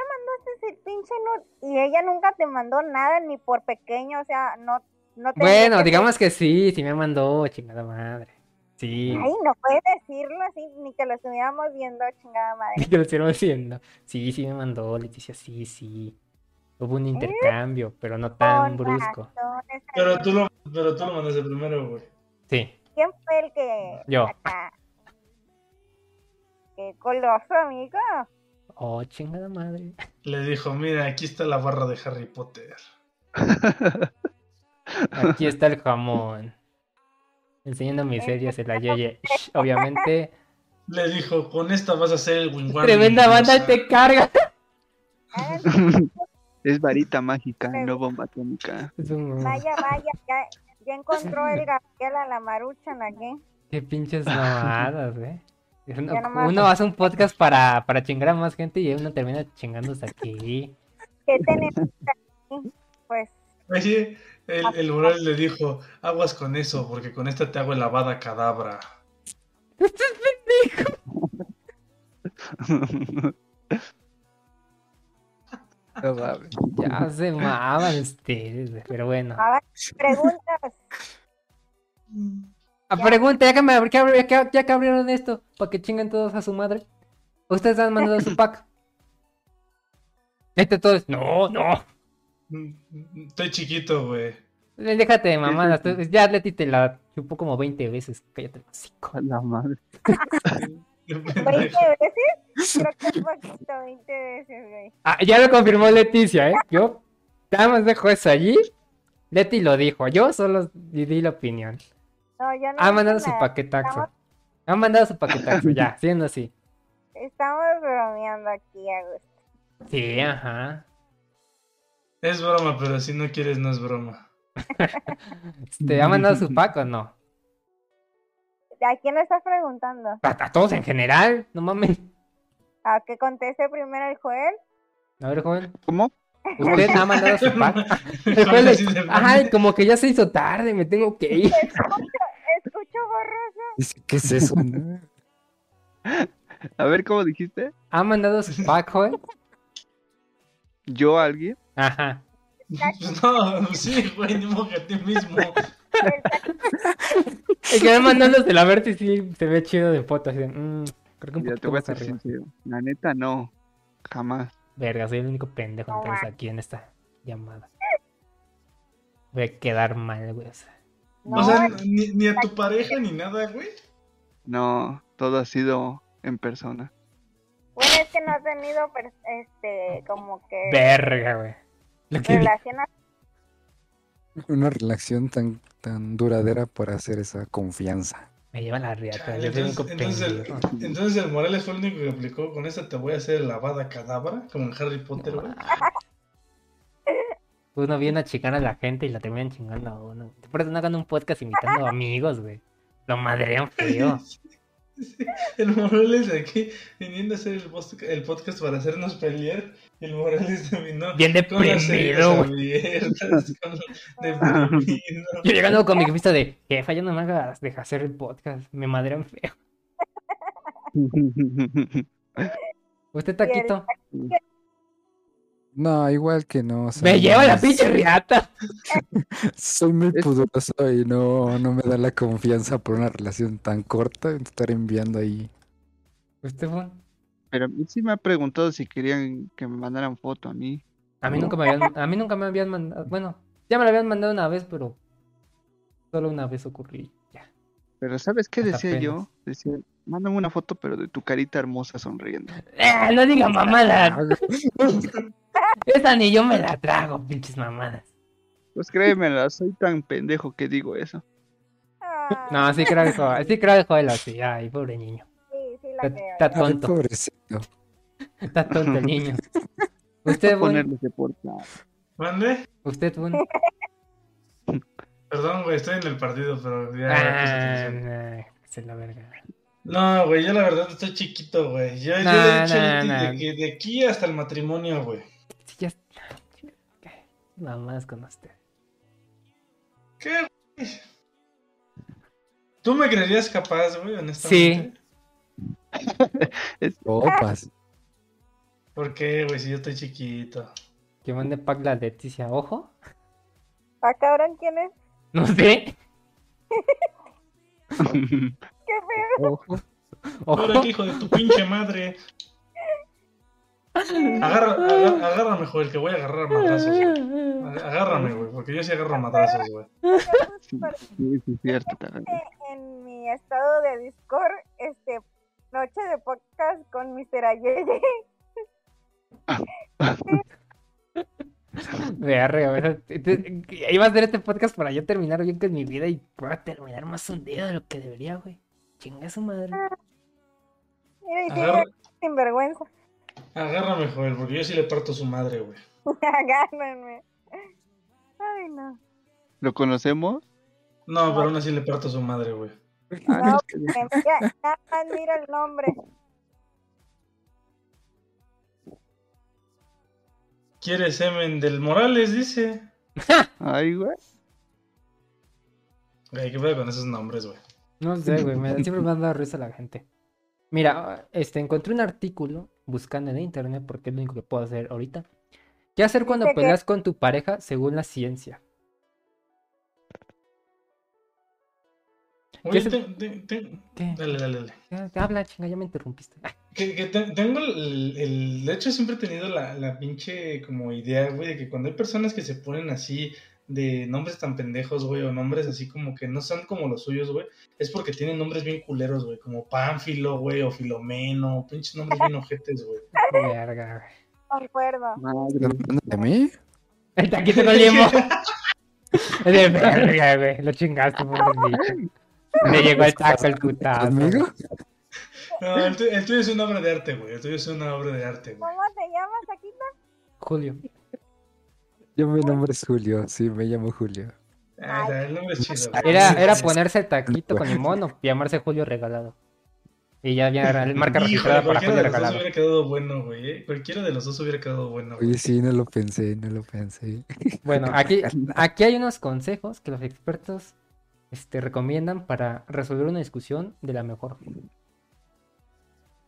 pinche nude y ella nunca te mandó nada, ni por pequeño, o sea, no, no te. Bueno, digamos que sí, sí me mandó, chingada madre. Sí, Ay, no puedes decirlo así, ni que lo estuviéramos viendo, chingada madre. *laughs* que lo estuvieron haciendo. Sí, sí me mandó, Leticia, sí, sí. Hubo un intercambio, pero no tan brusco. Pero tú lo, pero tú lo mandaste primero, güey. Sí, ¿Quién fue el que Yo. acá? Qué coloso, amigo. Oh, chingada madre. Le dijo, mira, aquí está la barra de Harry Potter. *laughs* Aquí está el jamón. Enseñando mis series en la Yeye. Shh, Obviamente, Le dijo, con esta vas a hacer el wingwan. tremenda banda te carga. *laughs* Es varita mágica, no bomba atómica. Un- Vaya, vaya, ya, ya encontró el *laughs* Gabriel a la maruchan aquí. Qué pinches mamadas, güey. Uno, hace un podcast para, para chingar a más gente y uno termina chingándose aquí. ¿Qué tenemos aquí? Pues, Oye, el, el mural le dijo, aguas con eso, porque con esta te hago el lavada cadabra. *laughs* *laughs* No mames. Ya se maman ustedes, pero bueno. a ver, preguntas. *laughs* A pregunta, ya que, me, ya que- ya que abrieron esto, para que chinguen todos a su madre. ¿Ustedes han mandado su pack? Este todo es. No, no. Estoy chiquito, güey. Déjate de mamadas. Ya Leti te la chupó como 20 veces. Cállate el hocico. A la madre. ¿20 *laughs* veces? Creo que es poquito, 20 veces, güey. Ah, ya lo confirmó Leticia, ¿eh? Yo nada más dejo eso allí. Leti lo dijo. Yo solo di di la opinión. No, yo no Ha mandado su paquetaxo. Estamos, Ha mandado su paquetaxo, ya, *laughs* siendo así. estamos bromeando aquí, Augusto. Sí, ajá. Es broma, pero si no quieres, no es broma. Este, ¿Ha mandado su *laughs* pack o no? ¿A quién le estás preguntando? A, a todos en general, no mames. ¿A que conteste primero el Joel? A ver, joven. ¿Cómo? ¿Usted ha mandado su *laughs* pack? El de- Ay, como que ya se hizo tarde, me tengo que ir. Borroso. ¿Qué es eso? *laughs* A ver, ¿cómo dijiste? ¿Ha mandado su pack, joven? ¿Yo a alguien? Ajá. Pues *laughs* no, sí, güey, ni modo que a ti mismo. El que va mandándosela a ver si sí se ve chido de foto. Así de, mm, creo que un Ya te poquito voy a arriba. sincero. La neta, no. Jamás. Verga, soy el único pendejo entonces aquí en esta llamada. Voy a quedar mal, güey. o sea. No, O sea, ni, ni a tu pareja ni nada, güey. No, todo ha sido en persona. bueno, es que no has tenido, per- este, como que Verga, güey. Lo que di- relación a- Una relación tan, tan duradera para hacer esa confianza. Me lleva la riata. Yo entonces, entonces, el, entonces el Morales fue el único que aplicó con esta te voy a hacer lavada cadabra, como en Harry Potter, güey. Uno viene a chingar a la gente y la terminan chingando a uno. Por eso no hagan un podcast imitando amigos, güey. Lo madrean feo. *laughs* El Morales aquí viniendo a hacer el, post- el podcast para hacernos pelear. Y el Morales terminó Bien deprimido, abiertas, *laughs* deprimido. Yo llegando con mi vista de jefa, ya no me hagas dejar hacer el podcast. Me madrean feo. *laughs* ¿Usted, Taquito? No, igual que no. o sea, Me no lleva la es- pinche riata. *laughs* Soy muy pudoroso y no, no me da la confianza por una relación tan corta estar enviando ahí. ¿Usted fue? Pero a mí sí me ha preguntado si querían que me mandaran foto a mí. A mí nunca me habían, a mí nunca me habían mandado, bueno, ya me la habían mandado una vez, pero solo una vez ocurrió. Ya. Pero ¿sabes qué Hasta decía apenas. yo? Decía, mándame una foto, pero de tu carita hermosa sonriendo. ¡Ah, no diga mamada! Esa ni yo me la trago, pinches mamadas. Pues créemela, soy tan pendejo que digo eso. Ah, No, sí creo que sí creo que así, ay, pobre niño. sí, sí la Está, creo. está Ay, tonto, pobrecito. está tonto el niño. *laughs* ¿Usted, portada. ¿Mande? ¿Usted, Bun? *laughs* Perdón, güey, estoy en el partido, pero ya. Ah, se la verga. No, güey, yo la verdad estoy chiquito, güey. Yo, yo Nah, le he dicho a nah, Leti nah. de, que de aquí hasta el matrimonio, güey. Sí, ya está. Mamás con usted. ¿Qué, güey? ¿Tú me creerías capaz, güey, honestamente? Opas. *laughs* ¿Por qué, güey, si yo estoy chiquito? Que mande pack la Leticia, ojo. ¿Ah, cabrón, quién es? No sé. *laughs* ¿Qué pedo? Ojo. Ahora Ojo. que hijo de tu pinche madre. Agarra, agarra- agárrame, Joel, que voy a agarrar güey. Agárrame, güey, porque yo sí agarro a madrazos, güey. Sí, sí, cierto. En mi estado de Discord, este, Noche de podcast con Mr. Ayeye. Verga, te- Iba a hacer este podcast para yo terminar bien con mi vida y pueda terminar más hundido de lo que debería, güey. Chinga su madre. Mira, y Agarra- sinvergüenza. Agárrame, joder, porque yo sí le parto su madre, güey. *laughs* Agárrenme. Ay, no. ¿Lo conocemos? No, pero aún así le parto su madre, güey. Ah, No, que- mira, nada más mira el nombre. ¿Quiere semen del Morales? Dice. Ay, güey. Güey, ¿qué pedo con esos nombres, güey? No sé, güey, me- siempre me ha dado risa la gente. Mira, este, encontré un artículo buscando en internet porque es lo único que puedo hacer ahorita. ¿Qué hacer cuando peleas con tu pareja según la ciencia? Oye, se- te- te- te- ¿Qué? Dale, dale, dale. Habla, chinga, ya me interrumpiste. Ah, Que, que te- tengo el, el- De hecho, siempre he tenido la, la pinche como idea, güey, de que cuando hay personas que se ponen así de nombres tan pendejos, güey, o nombres así como que no son como los suyos, güey, es porque tienen nombres bien culeros, güey, como Pánfilo, güey, o Filomeno, pinches nombres bien ojetes, güey. Verga. ¿Están hablando de mí? güey. El taquito no llevo. *laughs* De verga, güey. Lo chingaste por el bicho. Le llegó el taco el putazo. ¿Conmigo? No, el, tu- el tuyo es una obra de arte, güey, el tuyo es una obra de arte, güey. ¿Cómo te llamas, Taquito? Julio. Yo mi nombre es Julio, sí, me llamo Julio. Ah, o sea, el nombre es chido, güey. Era, era ponerse el taquito con limón o llamarse Julio Regalado. Y ya había la marca Híjole, registrada para cualquiera Julio de los dos Regalado. hubiera quedado bueno, güey. eh. Cualquiera de los dos hubiera quedado bueno. güey. Oye, sí, no lo pensé, no lo pensé. *laughs* Bueno, aquí, aquí hay unos consejos que los expertos este, recomiendan para resolver una discusión de la mejor forma.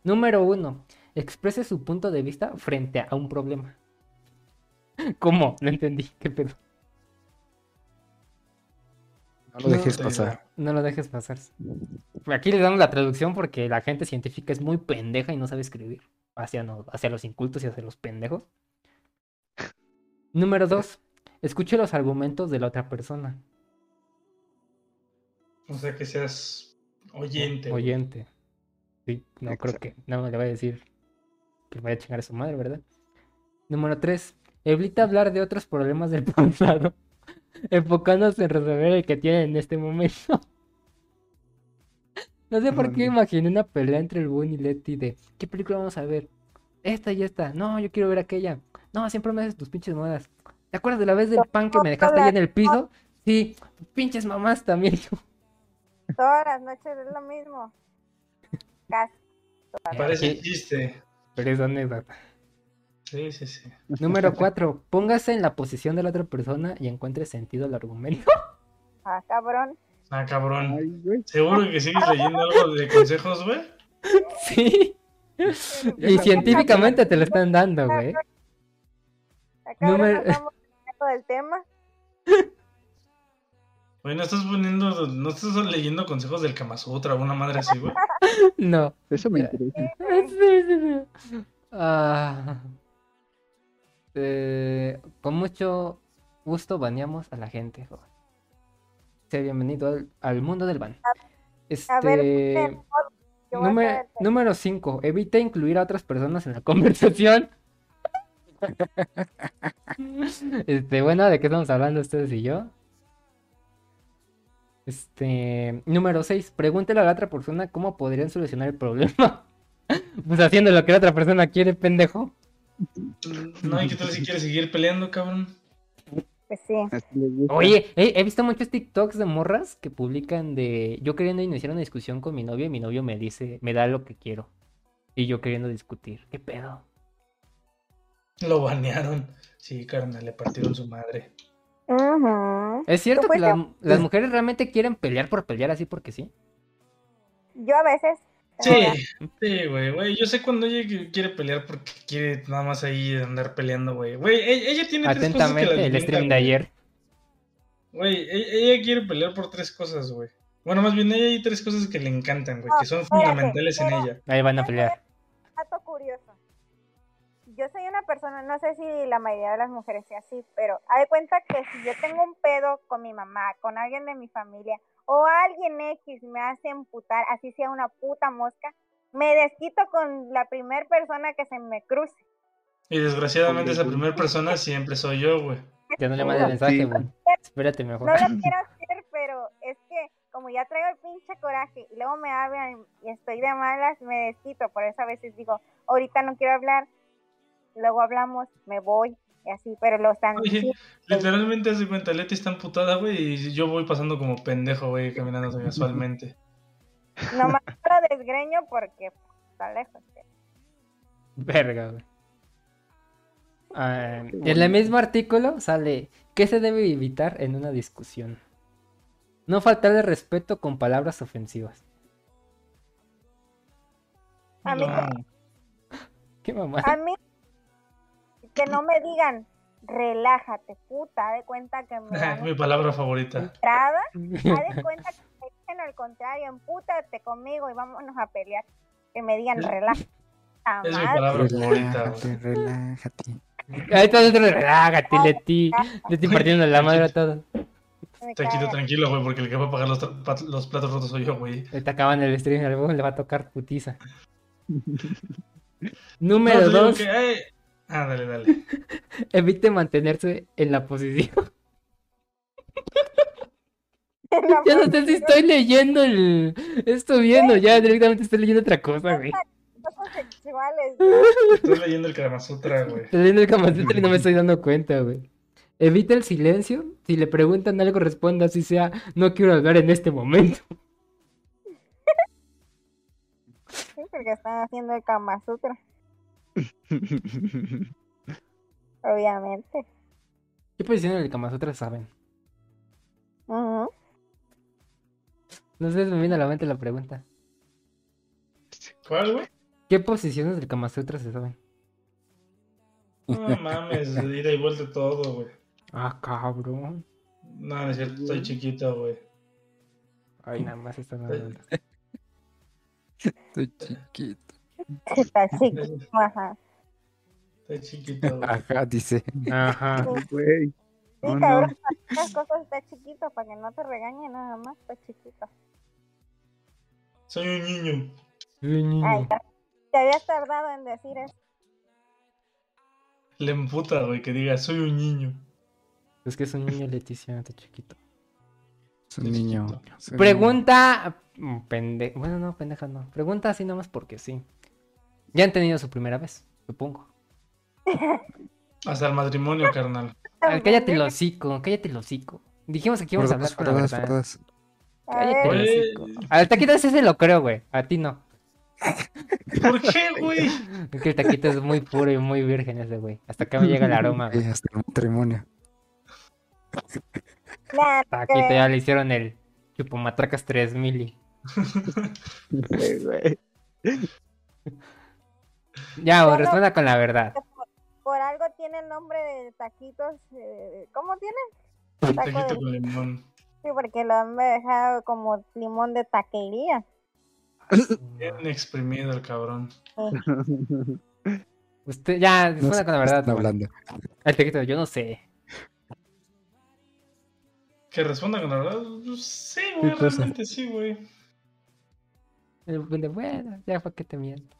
Número uno, exprese su punto de vista frente a un problema. *laughs* ¿Cómo? No entendí. ¿Qué pedo? No lo dejes No, pasar. No lo dejes pasar. Aquí les damos la traducción porque la gente científica es muy pendeja y no sabe escribir. Hacia, no- hacia los incultos y hacia los pendejos. Número dos, escuche los argumentos de la otra persona. O sea, que seas oyente. Oyente. Sí, no creo que. No le voy a decir que vaya a chingar a su madre, ¿verdad? Número 3. Evita hablar de otros problemas del *laughs* pasado, enfocándose en resolver el que tiene en este momento. No sé por qué imaginé una pelea entre el Boone y Letty de ¿qué película vamos a ver? Esta y esta. No, yo quiero ver aquella. No, siempre me haces tus pinches modas. ¿Te acuerdas de la vez del pan que me dejaste ahí en el piso? Sí, pinches mamás también. Todas las noches es lo mismo. *laughs* Casi. Parece chiste. Pero es anécdota. Sí, sí, sí. Número 4. Póngase en la posición de la otra persona y encuentre sentido al argumento. Ah, cabrón. Ah, cabrón. Ay. ¿Seguro que sigues leyendo algo de consejos, güey? *laughs* Sí. Y científicamente te lo están dando, güey. Acá Número- del tema. Güey, no estás poniendo, no estás leyendo consejos del Kama Sutra o una madre así, güey. *laughs* No. Eso me interesa. *laughs* Ah. Eh, con mucho gusto baneamos a la gente. joven. Sea bienvenido al, al mundo del ban. A ver, Este. Número, número 5. Evita incluir a otras personas en la *laughs* conversación. *laughs* Este, bueno, ¿de qué estamos hablando ustedes y yo? Este, número 6. Pregúntele a la otra persona cómo podrían solucionar el problema. *laughs* Pues haciendo lo que la otra persona quiere, pendejo. No, ¿y qué tal si quieres seguir peleando, cabrón? Pues sí. Oye, he, he visto muchos TikToks de morras que publican de yo queriendo iniciar una discusión con mi novio y mi novio me dice, me da lo que quiero. Y yo queriendo discutir. ¿Qué pedo? Lo banearon. Sí, carnal, le partieron su madre. Ujú. ¿Es cierto que la- las mujeres realmente quieren pelear por pelear así porque sí? Yo a veces. Sí, sí, güey, güey. Yo sé cuando ella quiere pelear porque quiere nada más ahí andar peleando, güey. Güey, e- ella tiene tres cosas que Atentamente, la el stream de ayer. Güey, e- ella quiere pelear por tres cosas, güey. Bueno, más bien, ella hay tres cosas que le encantan, güey, que son fundamentales en ella. Ahí van a pelear. Yo soy una persona, no sé si la mayoría de las mujeres sea así, pero haz de cuenta que si yo tengo un pedo con mi mamá, con alguien de mi familia, o alguien X me hace emputar, así sea una puta mosca, me desquito con la primera persona que se me cruce. Y desgraciadamente esa primera persona siempre soy yo, güey. Ya no le mandes mensaje, güey. Espérate mejor. No lo quiero hacer, pero es que como ya traigo el pinche coraje y luego me hablan y estoy de malas, me desquito. Por eso a veces digo, ahorita no quiero hablar, luego hablamos, me voy y así, pero lo están Oye, literalmente hace cuenta, Leti está amputada, güey, y yo voy pasando como pendejo, güey, caminando casualmente. *laughs* nomás lo desgreño porque está lejos. Verga, güey. Ah, en el mismo artículo sale, ¿qué se debe evitar en una discusión? No faltarle respeto con palabras ofensivas. A mí, No. *laughs* ¿Qué mamá? a mí que no me digan, relájate, puta, de cuenta que me *laughs* Mi palabra favorita. entrada, *laughs* de cuenta que me dicen al contrario, empútate conmigo y vámonos a pelear. Que me digan, relájate. Es mi madre". palabra favorita, Relájate, güey. relájate. Ahí está dentro de relájate, Leti. Leti partiendo la madre a todo. Me Tranquilo, tranquilo, güey, porque el que va a pagar los, los platos rotos soy yo, güey. Ahorita acaban el stream, al le va a tocar putiza. *laughs* No, Número te digo 2. que, eh, Ah, dale, dale. *laughs* Evite mantenerse en la posición. La Ya no sé si estoy leyendo el. Estoy viendo, ya directamente estoy leyendo otra cosa, güey. Estoy leyendo el Kama Sutra, *laughs* güey. Estoy leyendo el Kama Sutra y no me estoy dando cuenta, güey. Evita el silencio. Si le preguntan algo, responda así sea, no quiero hablar en este momento. *laughs* Sí, porque están haciendo el Kama Sutra, *laughs* obviamente. ¿Qué posición en el Kama Sutra saben? Ujú. No sé, me viene a la mente la pregunta. ¿Cuál, güey? ¿Qué posiciones del Kama Sutra se saben? No mames, de ida y vuelta todo, güey. Ah, cabrón. No, no es cierto, estoy chiquito, güey. Ay, nada más están hablando. Estoy chiquito. Está chiquito, ajá. Estoy chiquito, güey. *laughs* Ajá, dice. Ajá. Güey. Sí, Oh, no. cabrón, para las cosas está chiquito, para que no te regañe nada más, está chiquito. Soy un niño. Ay, niño. Ay, te habías tardado en decir eso. Le emputa, güey, que diga, soy un niño. Es que es un niño Leticia, está chiquito. Es un niño. un Pregunta. mm, Pende... Bueno, no, pendeja no. Pregunta así nomás porque sí. Ya han tenido su primera vez, supongo. Hasta el matrimonio, carnal. Cállate el hocico, cállate el hocico. Dijimos que aquí íbamos a hablar con la verdad. Cállate el hocico. Al taquito ese se lo creo, güey. A ti no. ¿Por qué, güey? *laughs* Es que el taquito es muy puro y muy virgen ese, güey. Hasta acá me llega el aroma, *laughs* güey. Hasta el matrimonio. *laughs* Taquito ya le hicieron el chupomatracas 3000 y... Güey, güey. Ya, güey, responda con la verdad. Por algo tiene el nombre de taquitos. eh, ¿Cómo tiene? Taquito de- con limón. Sí, porque lo han dejado como limón de taquería. Bien exprimido el cabrón. *laughs* Usted, ya, No sé con la verdad. hablando. Al taquito, yo no sé. Que responda con la verdad. Pues, Sí, güey, realmente sí, güey. El de, bueno, ya fue que te miento.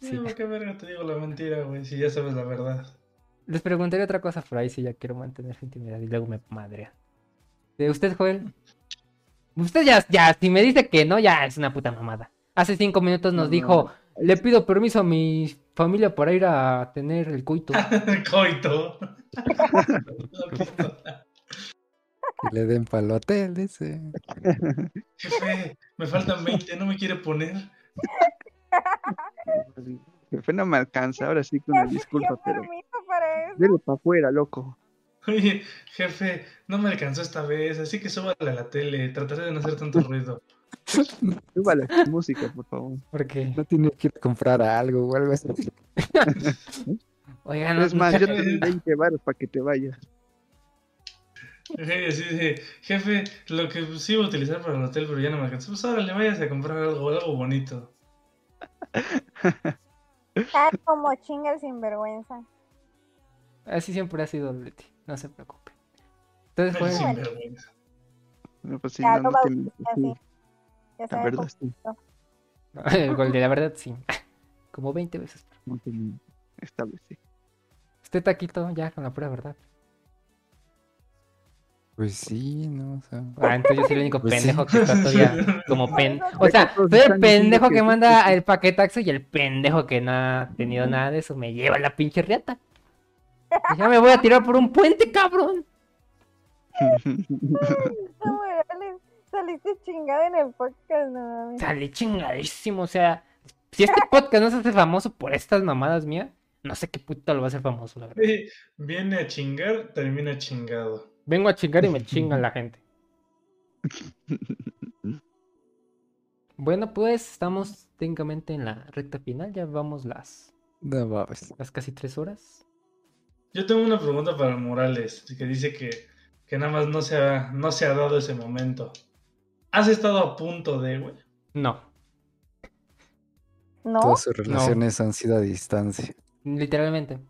Sí, güey, qué verga te digo la mentira, güey, si ya sabes la verdad. Les preguntaré otra cosa por ahí si ya quiero mantener su intimidad y luego me madrea. ¿De usted, Joel? Usted ya, ya, si me dice que no, ya es una puta mamada. Hace cinco minutos nos No, dijo, le pido permiso a mi familia para ir a tener el coito. *laughs* Coito. La puta. Que le den palo hotel, dice. Jefe, me faltan 20, no me quiere poner. *laughs* Jefe, no me alcanza, ahora sí con el disculpa, ¿Qué pero permiso para afuera, loco. Oye, jefe, no me alcanzó esta vez, así que súbale a la tele, trataré de no hacer tanto ruido. *laughs* Súbale a tu música, por favor. Porque, No tiene que ir a comprar algo o algo así. *laughs* oigan, no, Es más, yo te doy 20 baros para que te vayas. Jefe, así de, jefe, lo que sí iba a utilizar para el hotel, pero ya no me alcanzó. Pues ahora le vayas a comprar algo, algo bonito. Ah, como chinga el sinvergüenza. así siempre ha sido Leti, no se preocupe. Entonces, Joel, sinvergüenza. No, pues sí, Ya no, lo no tiene- bauticé así. sí, Ya la verdad, sí. *laughs* El gol de la verdad, sí. Como 20 veces. Esta vez sí. Este taquito ya con la pura verdad. Pues sí, no, o sea. Ah, entonces yo soy el único Pues sí. pendejo que está *laughs* todavía como pen. O sea, soy el pendejo que manda el paquetaxo y el pendejo que no ha tenido nada de eso me lleva la pinche riata. Ya me voy a tirar por un puente, cabrón. *laughs* No, saliste chingado en el podcast, no mames. Sale chingadísimo, o sea, si este podcast no se hace famoso por estas mamadas mías, no sé qué puta lo va a hacer famoso, la verdad. Viene a chingar, termina chingado. Vengo a chingar y me *laughs* chingan la gente. Bueno, pues estamos técnicamente en la recta final, ya vamos las, No las casi tres horas. Yo tengo una pregunta para Morales, que dice que, que nada más no se, ha, no se ha dado ese momento. ¿Has estado a punto de, güey? No, ¿No? Todas sus relaciones han sido a distancia. literalmente.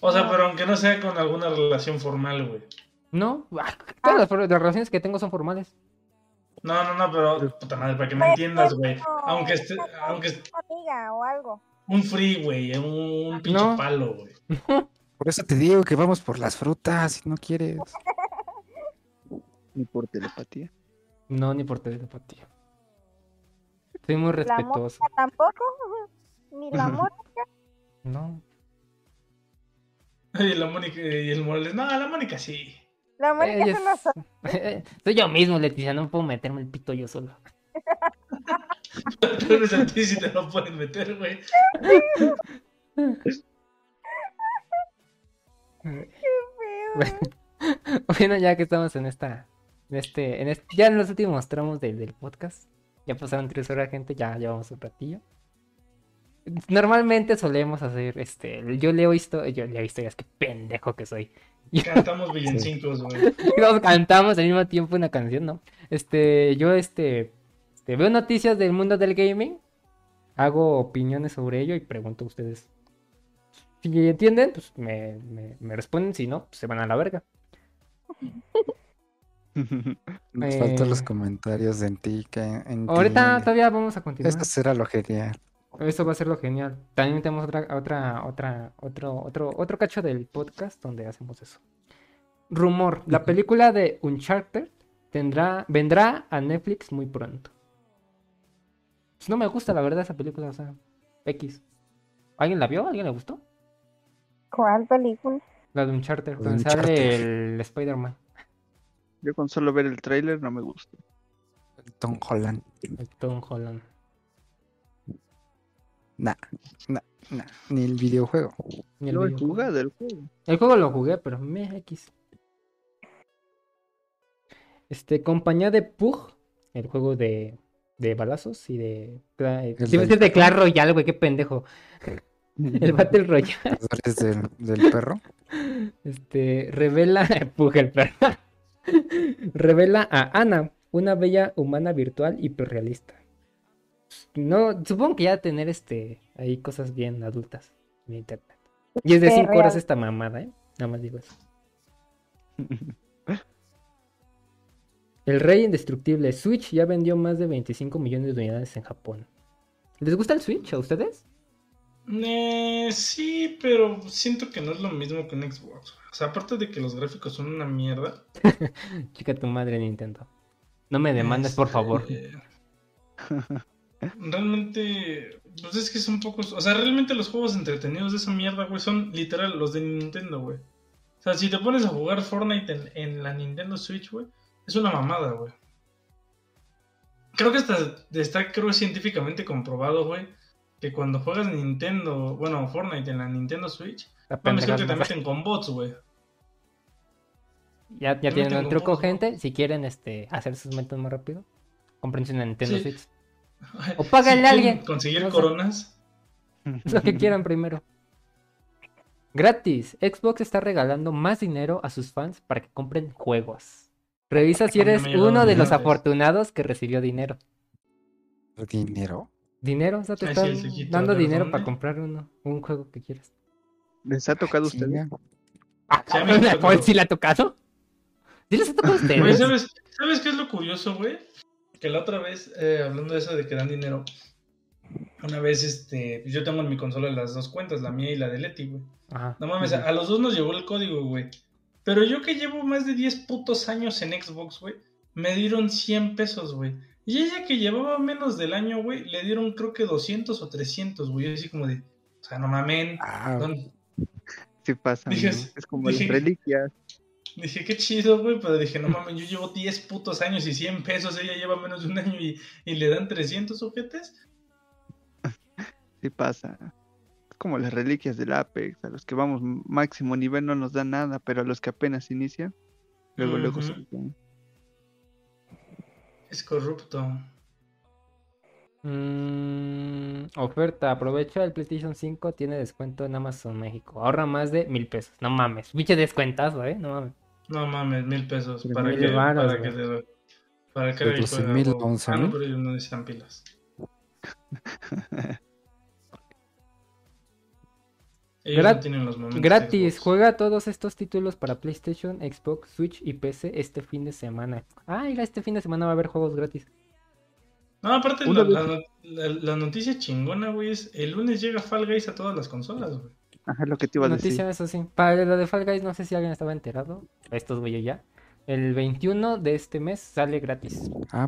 O sea, No. pero aunque no sea con alguna relación formal, güey. No, ah, todas las, relaciones que tengo son formales. No, no, no, pero puta madre, para que me entiendas, güey. Aunque esté, aunque esté una amiga o algo. un free, güey, un, un pinche No. palo, güey. *laughs* Por eso te digo que vamos por las frutas, si no quieres. Ni por telepatía. No, ni por telepatía. Soy muy La respetuoso. Mónica tampoco. *laughs* Ni la *laughs* Mónica. No. *laughs* Y la Mónica y el Morales, no, la Mónica sí. La Mónica es una es- Soy yo mismo, Leticia, no puedo meterme el pito yo solo. Tal vez a ti sí te lo pueden meter, güey. Bueno, *laughs* bueno, ya que estamos en esta, en este, en este, ya en los últimos tramos del, del podcast, ya pasaron tres horas, gente, ya llevamos un ratillo. Normalmente solemos hacer, este, yo leo historias, yo leo historias, qué pendejo que soy. *laughs* Cantamos villancicos, güey. *laughs* Todos cantamos al mismo tiempo una canción, ¿no? Este, yo, este, este, veo noticias del mundo del gaming, hago opiniones sobre ello y pregunto a ustedes. Si entienden, pues me, me, me responden, si no, pues se van a la verga. *laughs* Nos faltan los Eh. comentarios en ti. Que en ti, Ahorita todavía vamos a continuar. Esto será lo genial. Eso va a ser lo genial. También tenemos otra, otra, otra, otro, otro, otro cacho del podcast donde hacemos eso. Rumor, la película de Uncharted tendrá, vendrá a Netflix muy pronto. Pues no me gusta la verdad esa película, o sea, X. ¿Alguien la vio? ¿Alguien le gustó? ¿Cuál película? La de Uncharted, donde Uncharted. sale el Spider-Man, Yo con solo ver el tráiler no me gusta. Tom Holland. el Tom Holland. Nah, nah, nah, Ni el videojuego. Ni el No he videojuego. jugado el juego. El juego lo jugué, pero me X. Este, compañía de Pug, el juego de, de balazos y de. eh, del decir de Clash Royale, güey, qué pendejo. *laughs* El Battle Royale. ¿Eres del, del perro? Este, revela. *laughs* Pug el perro. revela a Ana, una bella humana virtual hiperrealista. No, supongo que ya tener este ahí cosas bien adultas en internet. Y es de 5 horas esta mamada, ¿eh? Nada más digo eso. *laughs* El Rey Indestructible Switch ya vendió más de 25 millones de unidades en Japón. ¿Les gusta el Switch a ustedes? Eh, sí, pero siento que no es lo mismo que un Xbox. O sea, aparte de que los gráficos son una mierda. *laughs* Chica tu madre Nintendo. No me demandes, por favor. Realmente, pues es que son pocos. O sea, realmente los juegos entretenidos de esa mierda, güey, son literal los de Nintendo, güey. O sea, si te pones a jugar Fortnite en, en la Nintendo Switch, güey, es una mamada, güey. Creo que hasta está, creo, científicamente comprobado, güey, que cuando juegas Nintendo, bueno, Fortnite en la Nintendo Switch, La mames, creo que te meten con bots, güey. Ya, ya tienen un truco, gente. Si quieren este, hacer sus métodos más rápido, cómprense una Nintendo Sí. Switch. *laughs* O págale a alguien. Conseguir coronas. *laughs* Lo que quieran primero. Gratis. Xbox está regalando más dinero a sus fans para que compren juegos. Revisa si eres uno de los afortunados que recibió dinero. ¿Dinero? Dinero, o sea, te sí, están dando dinero para comprar uno, un juego que quieras. ¿Les ha tocado a ustedes? Chinga. Ah, Sí, a mí me cabrón, tocó. ¿Paul sí le ha tocado? ¿Sí les ha tocado a Güey, ustedes? ¿sabes, ¿sabes qué es lo curioso, güey? Que la otra vez, eh, hablando de eso de que dan dinero, una vez, este, pues yo tengo en mi consola las dos cuentas, la mía y la de Leti, güey. Ajá. No mames, a los dos nos llegó el código, güey. Pero yo que llevo más de 10 putos años en Xbox, güey, me dieron 100 pesos, güey. Y ella que llevaba menos del año, güey, le dieron creo que 200 o 300, güey. Así como de, o sea, no mamen. Ah, ¿dónde? Sí pasa, Dije- ¿no? Es como dije- las reliquias. Dije, qué chido, güey, pero dije, no mames, yo llevo 10 putos años y 100 pesos, ella lleva menos de un año y, y le dan 300 ojetes. Sí pasa. Es como las reliquias del Apex. A los que vamos máximo nivel no nos dan nada, pero a los que apenas inician, luego, luego Ujú. se los dan. Es corrupto. Mm, oferta, aprovecha el PlayStation 5, tiene descuento en Amazon México. Ahorra más de mil pesos. No mames, pinche descuentazo, eh. No mames. No mames, mil pesos. Pero ¿Para qué? varos, para que le- para 12 juegue mil. 11 Ah, no, pero ellos no necesitan pilas. *laughs* Ellos Grat- no los Gratis, Xbox. juega todos estos títulos para PlayStation, Xbox, Switch y PC este fin de semana. Ah, mira, este fin de semana va a haber juegos gratis. No, aparte, la, la- la- la noticia chingona, güey, es el lunes llega Fall Guys a todas las consolas, güey. Ajá, es lo que te iba a decir. Noticia, eso sí. Para lo de Fall Guys, no sé si alguien estaba enterado. Estos güeyes ya. El 21 de este mes sale gratis. ah,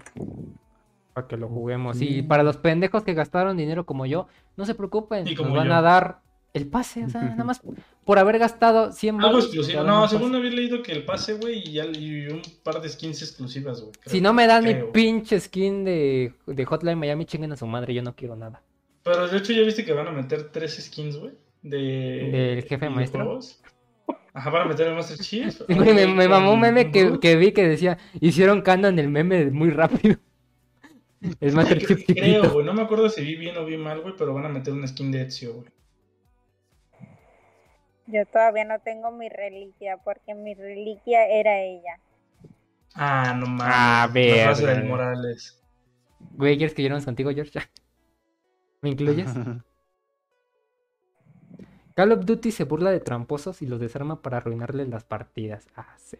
Para que lo juguemos. Y Mm. para los pendejos que gastaron dinero como yo, no se preocupen. Y Nos como van yo. a dar el pase. O sea, nada más por haber gastado 100 Algo exclusivo. No, según pase. había leído que el pase, güey, y, ya- y un par de skins exclusivas, güey. Si no me dan mi creo. pinche skin de, de Hotline Miami, chinguen a su madre. Yo no quiero nada. Pero de hecho ya viste que van a meter tres skins, güey. De... ¿Del jefe maestro? Ajá, van a meter el Master Chief. Sí, *laughs* me, me mamó un meme que, vi que decía: Hicieron canon el meme muy rápido. *laughs* El Master Chief Creo, güey. No me acuerdo si vi bien o vi mal, güey, pero van a meter un skin de Ezio, güey. Yo todavía no tengo mi reliquia porque mi reliquia era ella. Ah, no mames. Ah, verga. del Morales. Güey, ¿quieres que lloremos contigo, George? *laughs* ¿Me incluyes? Call of Duty se burla de tramposos y los desarma para arruinarles las partidas. Ah, sí.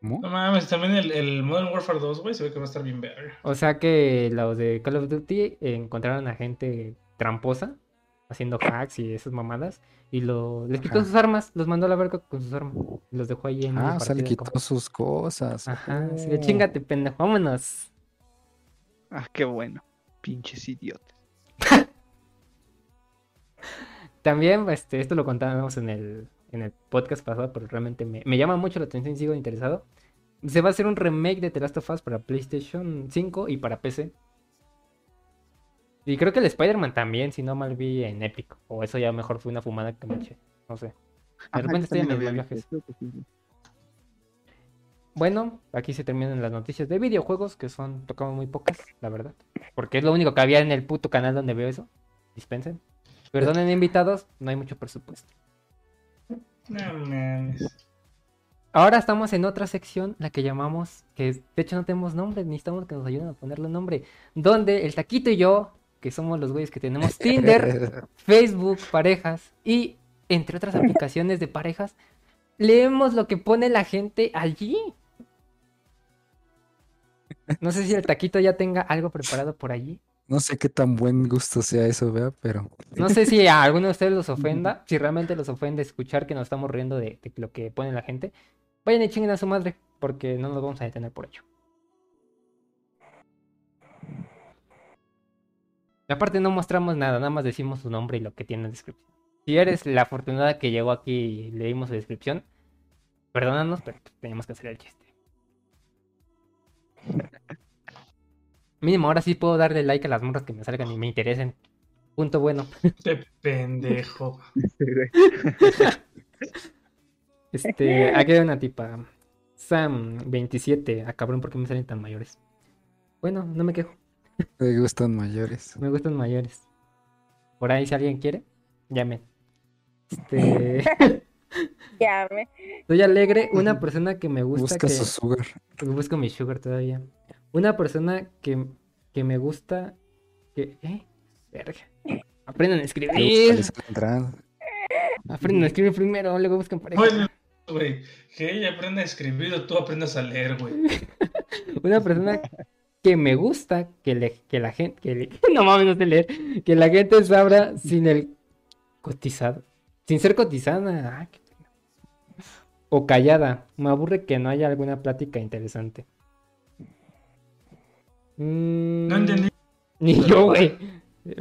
¿cómo? No mames, también el, el Modern Warfare 2, güey, se ve que va a estar bien verga. O sea que los de Call of Duty encontraron a gente tramposa haciendo hacks y esas mamadas y lo, les quitó Ajá. sus armas, los mandó a la verga con sus armas. y Los dejó ahí en Ah, medio o sea, le quitó como- sus cosas. Ajá, Oh. chingate, pendejo, vámonos. Ah, qué bueno. Pinches idiotas. *laughs* También, este, esto lo contábamos en el, en el podcast pasado, pero realmente me, me llama mucho la atención y sigo interesado. Se va a hacer un remake de The Last of Us para PlayStation 5 y para PC. Y creo que el Spider-Man también, si no mal vi en Epic. O eso ya mejor fue una fumada que me eché. No sé. De repente estoy en mis viajes. Bueno, aquí se terminan las noticias de videojuegos, que son, tocamos muy pocas, la verdad. Porque es lo único que había en el puto canal donde veo eso. Dispensen. Perdonen invitados, no hay mucho presupuesto. No mames. Ahora estamos en otra sección, la que llamamos, que de hecho no tenemos nombre, necesitamos que nos ayuden a ponerle nombre. Donde el Taquito y yo, que somos los güeyes que tenemos *laughs* Tinder, Facebook, parejas y entre otras aplicaciones de parejas, leemos lo que pone la gente allí. No sé si el Taquito ya tenga algo preparado por allí. No sé qué tan buen gusto sea eso, vea, pero No sé si a alguno de ustedes los ofenda, *laughs* si realmente los ofende escuchar que nos estamos riendo de, de lo que pone la gente. Vayan y chinguen a su madre, porque no nos vamos a detener por ello. Y aparte no mostramos nada, nada más decimos su nombre y lo que tiene en descripción. Si eres la afortunada que llegó aquí y leímos su descripción, perdónanos, pero teníamos que hacer el chiste. *laughs* Mínimo, ahora sí puedo darle like a las morras que me salgan y me interesen. Punto bueno. Este pendejo. *laughs* Este, aquí hay una tipa. Sam, 27. Ah, cabrón, ¿por qué me salen tan mayores? Bueno, no me quejo. me gustan mayores. Me gustan mayores. Por ahí, si alguien quiere, llamen. Este, *laughs* Llame. *laughs* soy alegre, una persona que me gusta Busca que... su sugar. Busco mi sugar todavía. Una persona que, que me gusta que... ¿Eh? Verga. Aprendan a escribir. Aprendan a escribir primero, luego busquen pareja. Bueno, güey, que ella aprenda a escribir o tú aprendas a leer, güey. *laughs* Una persona que me gusta que, le, que la gente, que le- *laughs* no mames, no sé leer, que la gente sabrá sin el cotizado, sin ser cotizada, ah, o callada. Me aburre que no haya alguna plática interesante. Mm, No entendí. Ni yo, güey.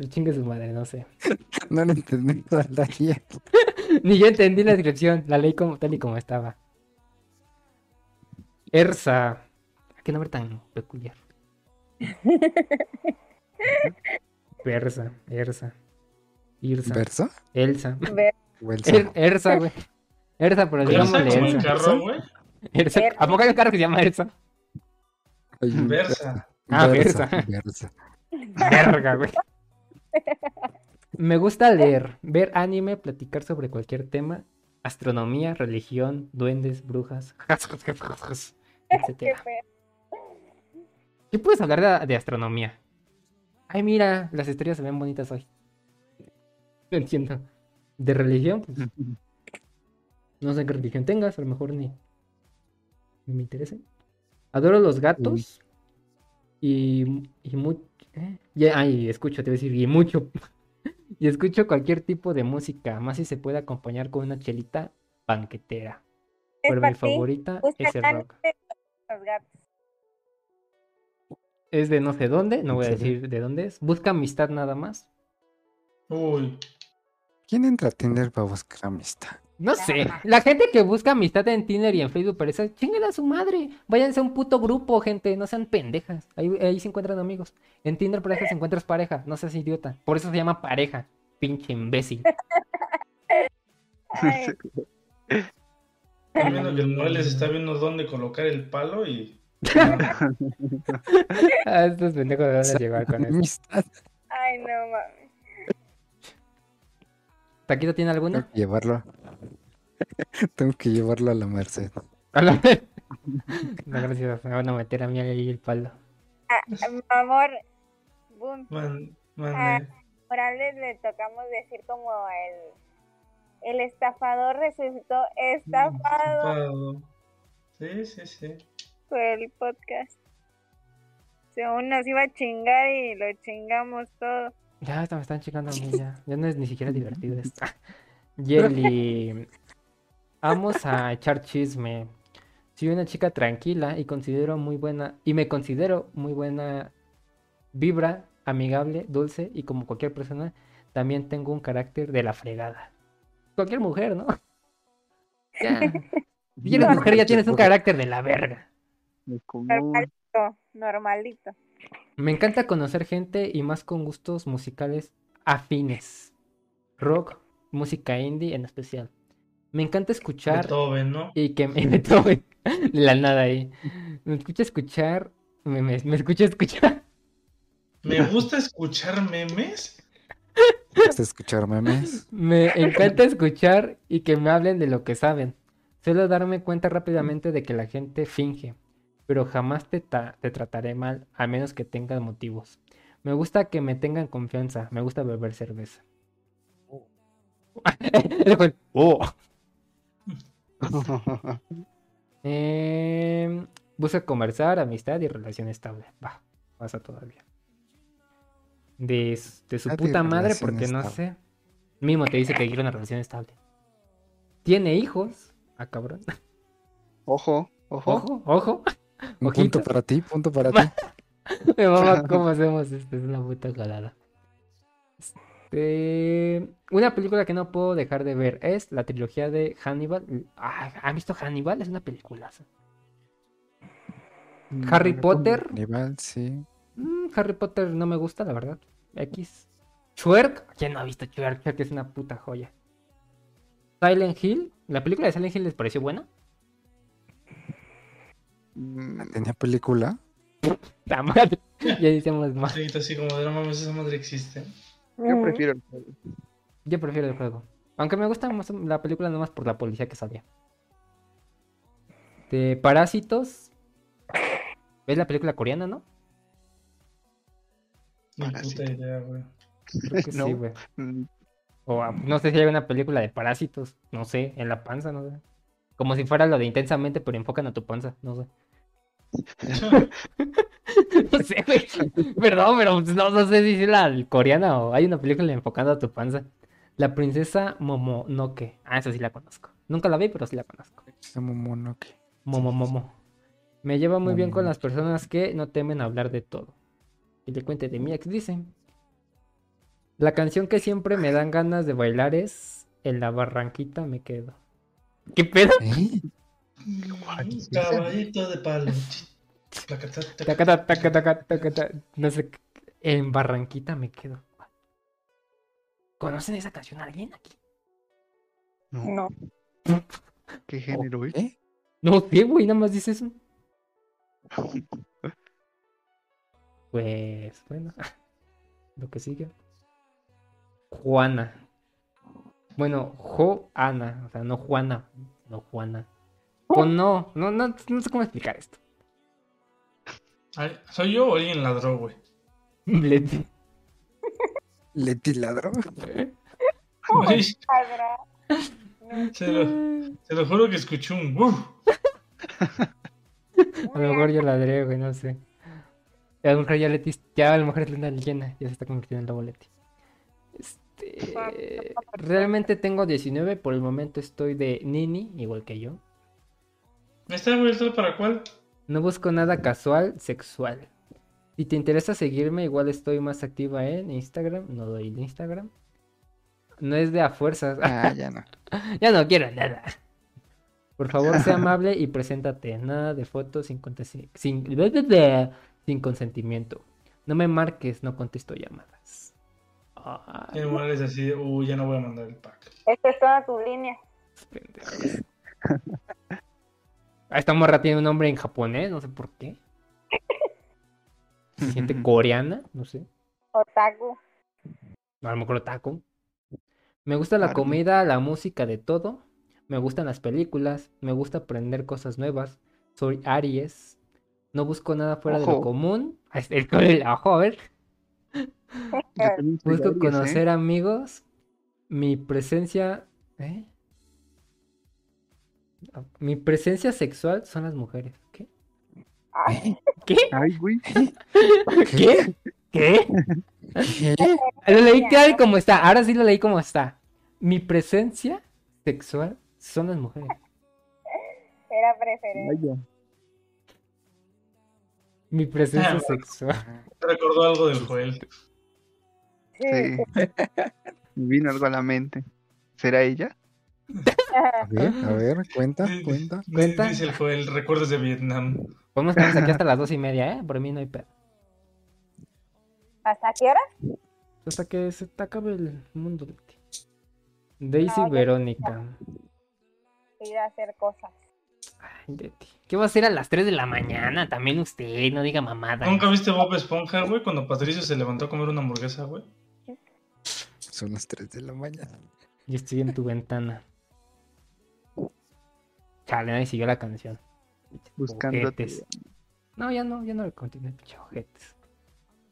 Chingue su madre, no sé. *laughs* No lo entendí toda la día. *laughs* Ni yo entendí la descripción, la ley como tal y como estaba. Ersa. Qué nombre tan peculiar. *laughs* Persa, Ersa. Irsa. ¿Verso? Elsa. Ver- ¿O Elsa? Er- Ersa, güey. Ersa, pero Versa digámosle el Elsa. carro, güey. Ersa. ¿A poco hay un carro que se llama Ersa? Oye, Versa. Ah, Versa. *laughs* Verga, güey. Me gusta leer, ver anime, platicar sobre cualquier tema, astronomía, religión, duendes, brujas, *laughs* etc. ¿Qué puedes hablar de, de astronomía? Ay, mira, las estrellas se ven bonitas hoy. No entiendo. ¿De religión? Pues, *laughs* no sé qué religión tengas, a lo mejor ni, ni me interesa. Adoro los gatos. Y, y mucho. ay, escucho, te voy a decir, y mucho. *laughs* y escucho cualquier tipo de música, más si se puede acompañar con una chelita banquetera. Es Pero mi favorita es el rock. Es de no sé dónde, no voy a decir de dónde es. Busca amistad nada más. Uy. ¿Quién entra a Tinder para buscar amistad? No sé. La gente que busca amistad en Tinder y en Facebook, pero esa, chinguen a su madre. Váyanse a un puto grupo, gente. No sean pendejas. Ahí, ahí se encuentran amigos. En Tinder, por ejemplo, se encuentras pareja. No seas idiota. Por eso se llama pareja. Pinche imbécil. Viendo que el Morales está viendo dónde colocar el palo y. *laughs* Ah, estos pendejos de dónde llegar con. Amistad. ay, no mames. ¿Taquito tiene alguna? Llevarlo. *laughs* Tengo que llevarlo a la Merced. A la vez. *laughs* No, gracias. Me van a meter a mí ahí el palo. Ah, mi amor, boom. Man, mande. Morales le tocamos decir como el, el estafador resultó estafado Estafado. Sí, sí, sí. por el podcast. Según nos iba a chingar y lo chingamos todo. Ya hasta me están checando a mí ya. Ya no es ni siquiera *laughs* divertido esto. Jelly. Vamos a echar chisme. Soy una chica tranquila y considero muy buena. Y me considero muy buena vibra, amigable, dulce y como cualquier persona, también tengo un carácter de la fregada. Cualquier mujer, ¿no? Ya. *laughs* Si eres mujer ya tienes un carácter de la verga. Normalito, normalito. Me encanta conocer gente y más con gustos musicales afines. Rock, música indie en especial. Me encanta escuchar Beethoven, ¿no? y que me *laughs* Beethoven, de la nada ahí. Me escucha escuchar, me, me, me escucha escuchar. Me gusta escuchar memes. ¿Vas a escuchar memes? Me encanta escuchar y que me hablen de lo que saben. Suelo darme cuenta rápidamente de que la gente finge, pero jamás te, ta- te trataré mal, a menos que tengas motivos. Me gusta que me tengan confianza, me gusta beber cerveza. El, "Oh". *laughs* *laughs* Em, busca conversar, amistad y relación estable. Va, pasa todavía. De, su puta madre, porque no sé. Mismo te dice que quiere una relación estable. Tiene hijos. Ah, cabrón. Ojo, ojo. Ojo, ojo. Un punto para ti, punto para *laughs* ti. Me mama cómo hacemos esto, es una puta jalada. Este, una película que no puedo dejar de ver es la trilogía de Hannibal. Ah, ¿Han visto Hannibal? Es una película. Harry Potter. Sí. Mm, Harry Potter no me gusta, la verdad. X. Shrek. ¿Quién no ha visto Shrek? Shrek es una puta joya. Silent Hill. ¿La película de Silent Hill les pareció buena? Mm, ¿Tenía película? *laughs* La madre. Ya decíamos más. Así como de no mames, esa madre existe. Yo prefiero el juego. Yo prefiero el juego. Aunque me gusta más la película nomás por la policía que salía. De Parásitos. ¿Ves la película coreana, no? Ni Parásito. puta idea, güey. Creo que *laughs* No. sí, güey. Mm, O ah, no sé si hay una película de parásitos. No sé, en la panza, no sé. Como si fuera lo de intensamente, pero enfocan a tu panza, no sé. *laughs* *laughs* *laughs* No sé, güey. Perdón, pero pues, no, no sé si es la coreana o hay una película enfocada a tu panza. La princesa Momonoke. Ah, esa sí la conozco. Nunca la vi, pero sí la conozco. Se Momonoke. Momo Momo. Me lleva muy bien con las personas que no temen hablar de todo. Y le cuente de mi ex dice. La canción que siempre me dan ganas de bailar es En la barranquita me quedo. ¿Qué pedo? ¿Eh? Caballito de palo. Tacata, No sé. En barranquita me quedo. ¿Conocen esa canción alguien aquí? No, No. ¿qué género es? ¿Eh? No sé, güey, nada más dice eso. *laughs* Pues, bueno. *laughs* Lo que sigue. Juana. Bueno, Joana. O sea, no Juana. No Juana. O no, no, no, no sé cómo explicar esto. ¿Soy yo o alguien ladró, güey? Leti. Leti ladró. Güey. No. Se lo, se lo juro que escuché un "Uf". A lo mejor yo ladré, güey, no sé. A lo mejor ya Leti, ya a lo mejor es luna llena, ya se está convirtiendo en lobo Leti. Este, realmente tengo 19, por el momento estoy de Nini, igual que yo. ¿Está güey? ¿Esto para cuál? No busco nada casual, sexual. Si te interesa seguirme, igual estoy más activa en Instagram, no doy el Instagram. No es de a fuerzas. Ah, ya no. *laughs* Ya no quiero nada. Por favor, sea *laughs* amable y preséntate. Nada de fotos sin, sin, sin consentimiento. No me marques, no contesto llamadas. Ay, El Morales así, de, uh, ya no voy a mandar el pack. Esta es toda tu línea. Esta morra tiene un nombre en japonés, no sé por qué. Se siente *laughs* coreana, no sé. Otaku. A lo mejor otaku. Me gusta la comida, la música, de todo. Me gustan las películas. Me gusta aprender cosas nuevas. Soy Aries. No busco nada fuera de lo Ojo. común. El, el ojo, a ver. Busco ¿eh? conocer amigos. Mi presencia. ¿eh? Mi presencia sexual son las mujeres. ¿Qué? Ay, *laughs* ¿Qué? Ay, güey. *laughs* ¿Qué? ¿Qué? Lo leí tal como está. Ahora sí lo leí como está. Mi presencia sexual son las mujeres. era preferente. Vaya. Mi presencia Ah, sexual. Recordó algo del Joel. Sí. Vino algo a la mente. ¿Será ella? A ver, a ver, cuenta, cuenta. ¿Cuenta? Dice el Joel, recuerdos de Vietnam. Podemos quedarnos aquí hasta las dos y media, ¿eh? Por mí no hay pedo. ¿Hasta qué hora? Hasta que se te acabe el mundo. Daisy No, Verónica. Ir a hacer cosas. Ay. ¿Qué va a hacer a las 3 de la mañana? También usted, no diga mamada. ¿Nunca viste Bob Esponja, güey? Cuando Patricio se levantó a comer una hamburguesa, güey. *laughs* Son las 3 de la mañana. Yo estoy en tu ventana. Chale, nadie siguió la canción. Buscando. No, ya no, ya no le continué, pinche ojetes.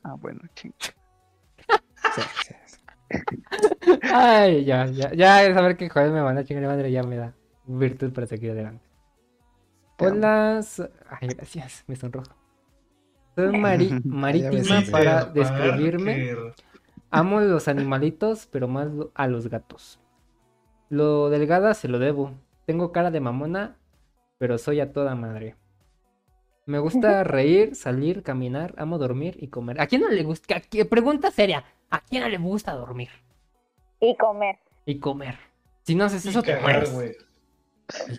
Ah, bueno, ching. Sí, sí, sí. Ay, ya, ya, ya, saber que joder me van a chingar de madre ya me da virtud para seguir adelante. Hola, ay, gracias, me sonrojo. Soy mari- *laughs* Ya marítima para describirme. Amo los animalitos, pero más a los gatos. Lo delgada se lo debo. Tengo cara de mamona, pero soy a toda madre. Me *laughs* gusta reír, salir, caminar, amo dormir y comer. ¿A quién no le gusta? Pregunta seria. ¿A quién no le gusta dormir Y comer. y comer? Si no haces Y eso, te cagar, mueres.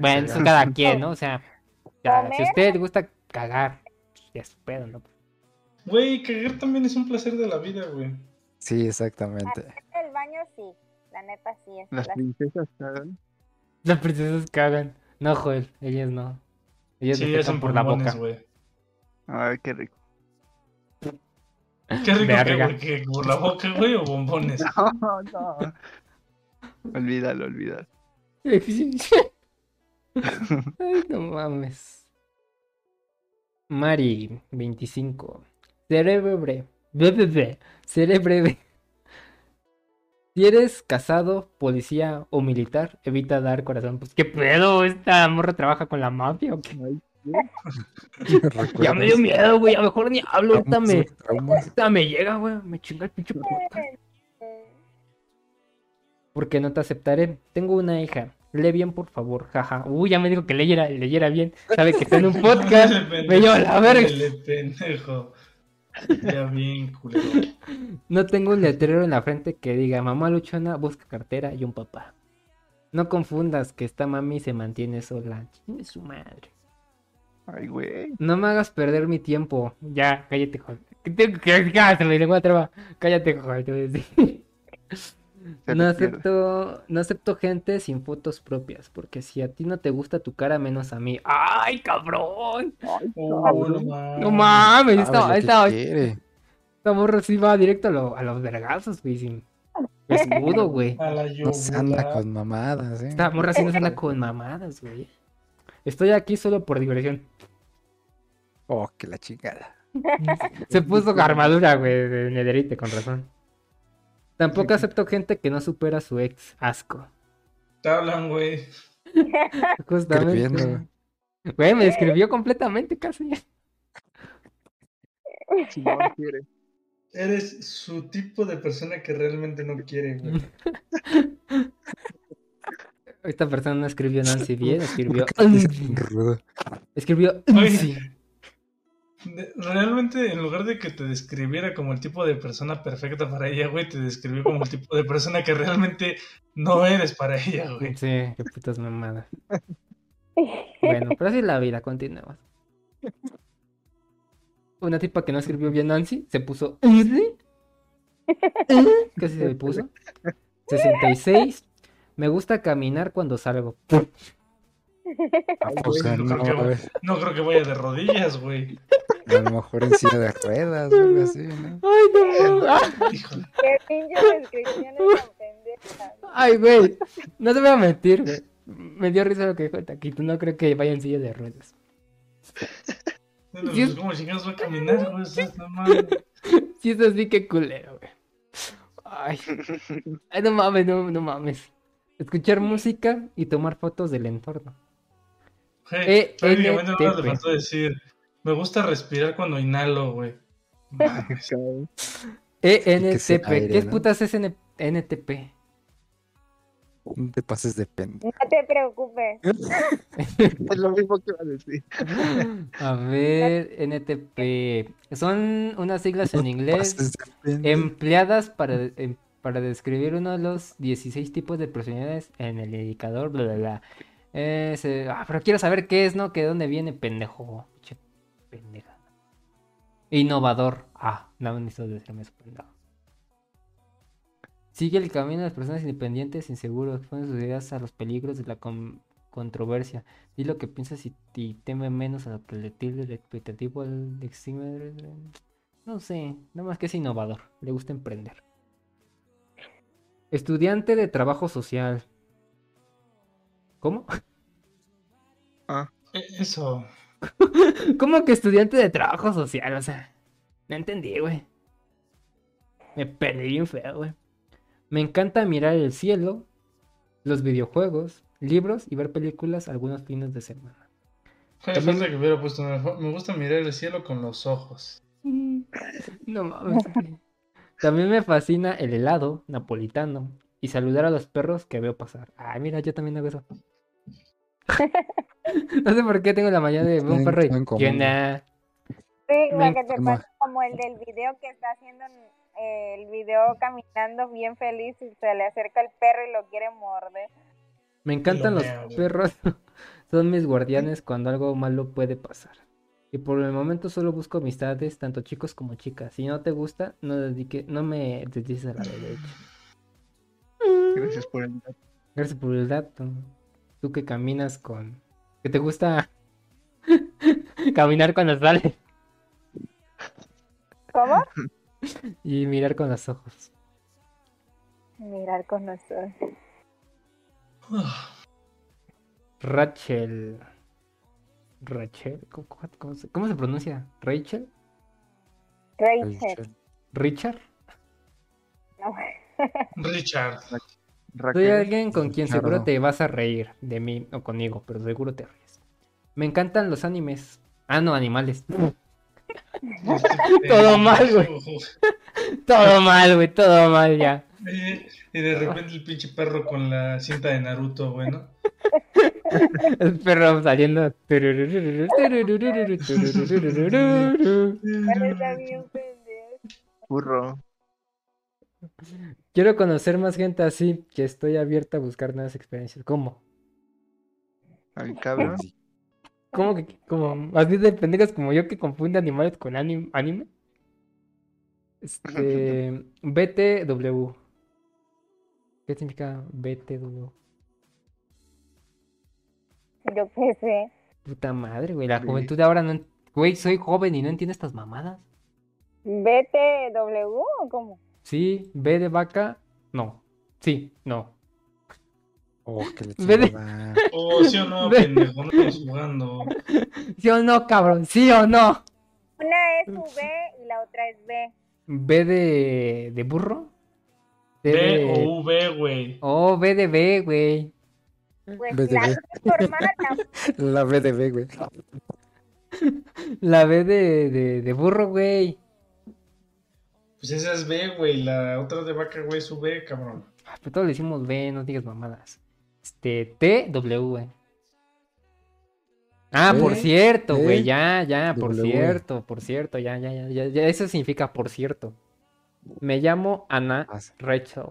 Bueno, eso cada *laughs* quien, ¿no? O sea, ya, si usted le gusta cagar, pues, ya es su pedo, ¿no? Güey, cagar también es un placer de la vida, güey. Sí, exactamente. El baño sí. La neta sí. Es Las la- princesas cagan. *laughs* Las princesas cagan. No, Joel, ellas no. Ellas Sí, defecan hacen por la boca. güey. Ay, qué rico. Qué rico Verga. que por la boca, güey, o bombones. *laughs* No, no. Olvídalo, olvídalo. *laughs* Ay, no mames. Mari, 25. Seré breve. Breve. Seré breve. Si eres casado, policía o militar, evita dar corazón. Pues qué pedo, esta morra trabaja con la mafia o qué. Ay, *laughs* Ya me dio ¿Recuerdas miedo, güey. A lo mejor ni hablo. Ahorita me, ahorita llega, güey. Me chinga el pinche podcast. Porque no te aceptaré. Tengo una hija. Lee bien, por favor. Jaja. Uy, ya me dijo que leyera, leyera bien. Sabe que está en un *laughs* podcast. Me lleva a la verga. Dale, pendejo. Ya bien, culero. No tengo un letrero en la frente que diga mamá luchona busca cartera y un papá. No confundas que esta mami se mantiene sola. Chingue su madre. Ay, güey. No me hagas perder mi tiempo. Ya, cállate, joder. ¿Qué tengo que *laughs* cállate, traba. Cállate, joder. No acepto, no acepto gente sin fotos propias, porque si a ti no te gusta tu cara, menos a mí. ¡Ay, cabrón! Oh, no mames. No mames, Ah, esta, esta, morra sí va directo a, lo- a los vergazos, güey, sin escudo, *laughs* güey. A la No se anda con mamadas, ¿eh? Esta morra sí no se anda *laughs* con mamadas, güey. Estoy aquí solo por diversión. Oh, que la chingada. Se puso *laughs* armadura, güey, de nederite, con razón. Tampoco acepto gente que no supera a su ex. Asco. Te hablan, güey. *laughs* Justamente. Güey, me describió completamente casi. Si no quiere. Eres su tipo de persona que realmente no quiere, güey. Esta persona no escribió Nancy bien, escribió. Escribió. De- realmente, en lugar de que te describiera como el tipo de persona perfecta para ella, güey, te describió como el tipo de persona que realmente no eres para ella, güey. Sí, qué putas mamadas. *laughs* Bueno, pero así es la vida, continuemos. Una tipa que no escribió bien Nancy se puso. Casi se puso. 66. Me gusta caminar cuando salgo. ¿A poco güey, no no? creo que- A ver, No creo que vaya de rodillas, güey. a lo mejor en silla de ruedas o algo así, ¿no? Ay, no. Qué pinche pendejas. Ay, güey. No te voy a mentir, güey. Me dio risa lo que dijo el taquito. No creo que vaya en silla de ruedas. Bueno, Sí, pues, ¿Cómo chingados va a caminar, güey? Eso está mal. Si es así, qué culero, güey. Ay. Ay, no mames, no, no mames. Escuchar música y tomar fotos del entorno. E prácticamente nada más NTP. le faltó decir, me gusta respirar cuando inhalo, güey. *laughs* ENTP. aire, ¿Qué putas es N- NTP? No te pases de pen. No te preocupes. *laughs* Es lo mismo que iba a decir. *laughs* A ver, NTP. Son unas siglas en No inglés empleadas para, em- para describir uno de los 16 tipos de personalidades en el indicador, bla, bla, bla. Eh, se- ah, pero quiero saber qué es, ¿no? Que de dónde viene, pendejo. Che, pendeja. Innovador. Ah, no necesito decirme eso, pendejo. Sigue el camino de las personas independientes, inseguros, expone sus ideas a los peligros de la con- controversia. Di lo que piensas y, y teme menos a lo que le el expectativo al No sé, nada más que es innovador, le gusta emprender. Estudiante de trabajo social. ¿Cómo? E- Eso. *laughs* ¿Cómo que estudiante de trabajo social? O sea, no entendí, güey. Me perdí bien feo, güey. Me encanta mirar el cielo, los videojuegos, libros y ver películas algunos fines de semana. Güey, También- falta que hubiera puesto, me me gusta mirar el cielo con los ojos. *laughs* No mames. También me fascina el helado napolitano y saludar a los perros que veo pasar. Ay, mira, yo también hago eso. *laughs* No sé por qué tengo la mañana de ver un perro y. Sí, Me lo que te pasa como el del video que está haciendo eh, el video caminando bien feliz y se le acerca el perro y lo quiere morder. Me encantan los mea, perros. *laughs* Son mis guardianes cuando algo malo puede pasar. Y por el momento solo busco amistades, tanto chicos como chicas. Si no te gusta, no dedique, no me deslices a la derecha. Gracias por el dato. Gracias por el dato. Tú que caminas con... que te gusta *laughs* caminar cuando sales ¿Cómo? y mirar con los ojos. Mirar con nosotros. Ah, *sighs* Rachel. Rachel. ¿Cómo, cómo- cómo se, cómo se pronuncia? ¿Rachel? Rachel. ¿Richard? No. *laughs* Richard. Soy Raquel. alguien con quien seguro te vas a reír de mí o conmigo, pero seguro te ríes. Me encantan los animes. Ah, no, animales. *laughs* Todo mal, güey. *laughs* todo mal, güey, todo mal ya. Y de repente el pinche perro con la cinta de Naruto, güey, ¿no? *laughs* El perro saliendo. Burro. Quiero conocer más gente así, que estoy abierta a buscar nuevas experiencias. ¿Cómo? Ay, cabrón. ¿Cómo que, como, así de pendejas como yo que confunde animales con anim- anime? *laughs* Este, BTW. ¿Qué significa BTW? Yo qué sé. Puta madre, güey, la Sí. juventud de ahora no... Güey, soy joven y no entiendo estas mamadas. ¿BTW o cómo? Sí, B de vaca, no. Sí, no. Oh, que le Ve *laughs* de-. Oh, sí o no, *laughs* pendejo, no estamos jugando. *laughs* ¿Sí o no, cabrón? ¿Sí o no? Una es V y la otra es B. B de, de burro. B de- o V, güey. Oh, B de B, güey. Pues B de la B. transformada tampoco. La BDB, güey. La B de, de, de burro, güey. Pues esa es B, güey. La otra de vaca, güey, es V, cabrón. Ah, Pero todos le hicimos B, no digas mamadas. Este, T, W, güey. Ah, por cierto, güey, ¿Eh? ya, ya, por W. cierto, por cierto, ya, ya, ya, ya, eso significa por cierto. Me llamo Ana Ah. Rachel.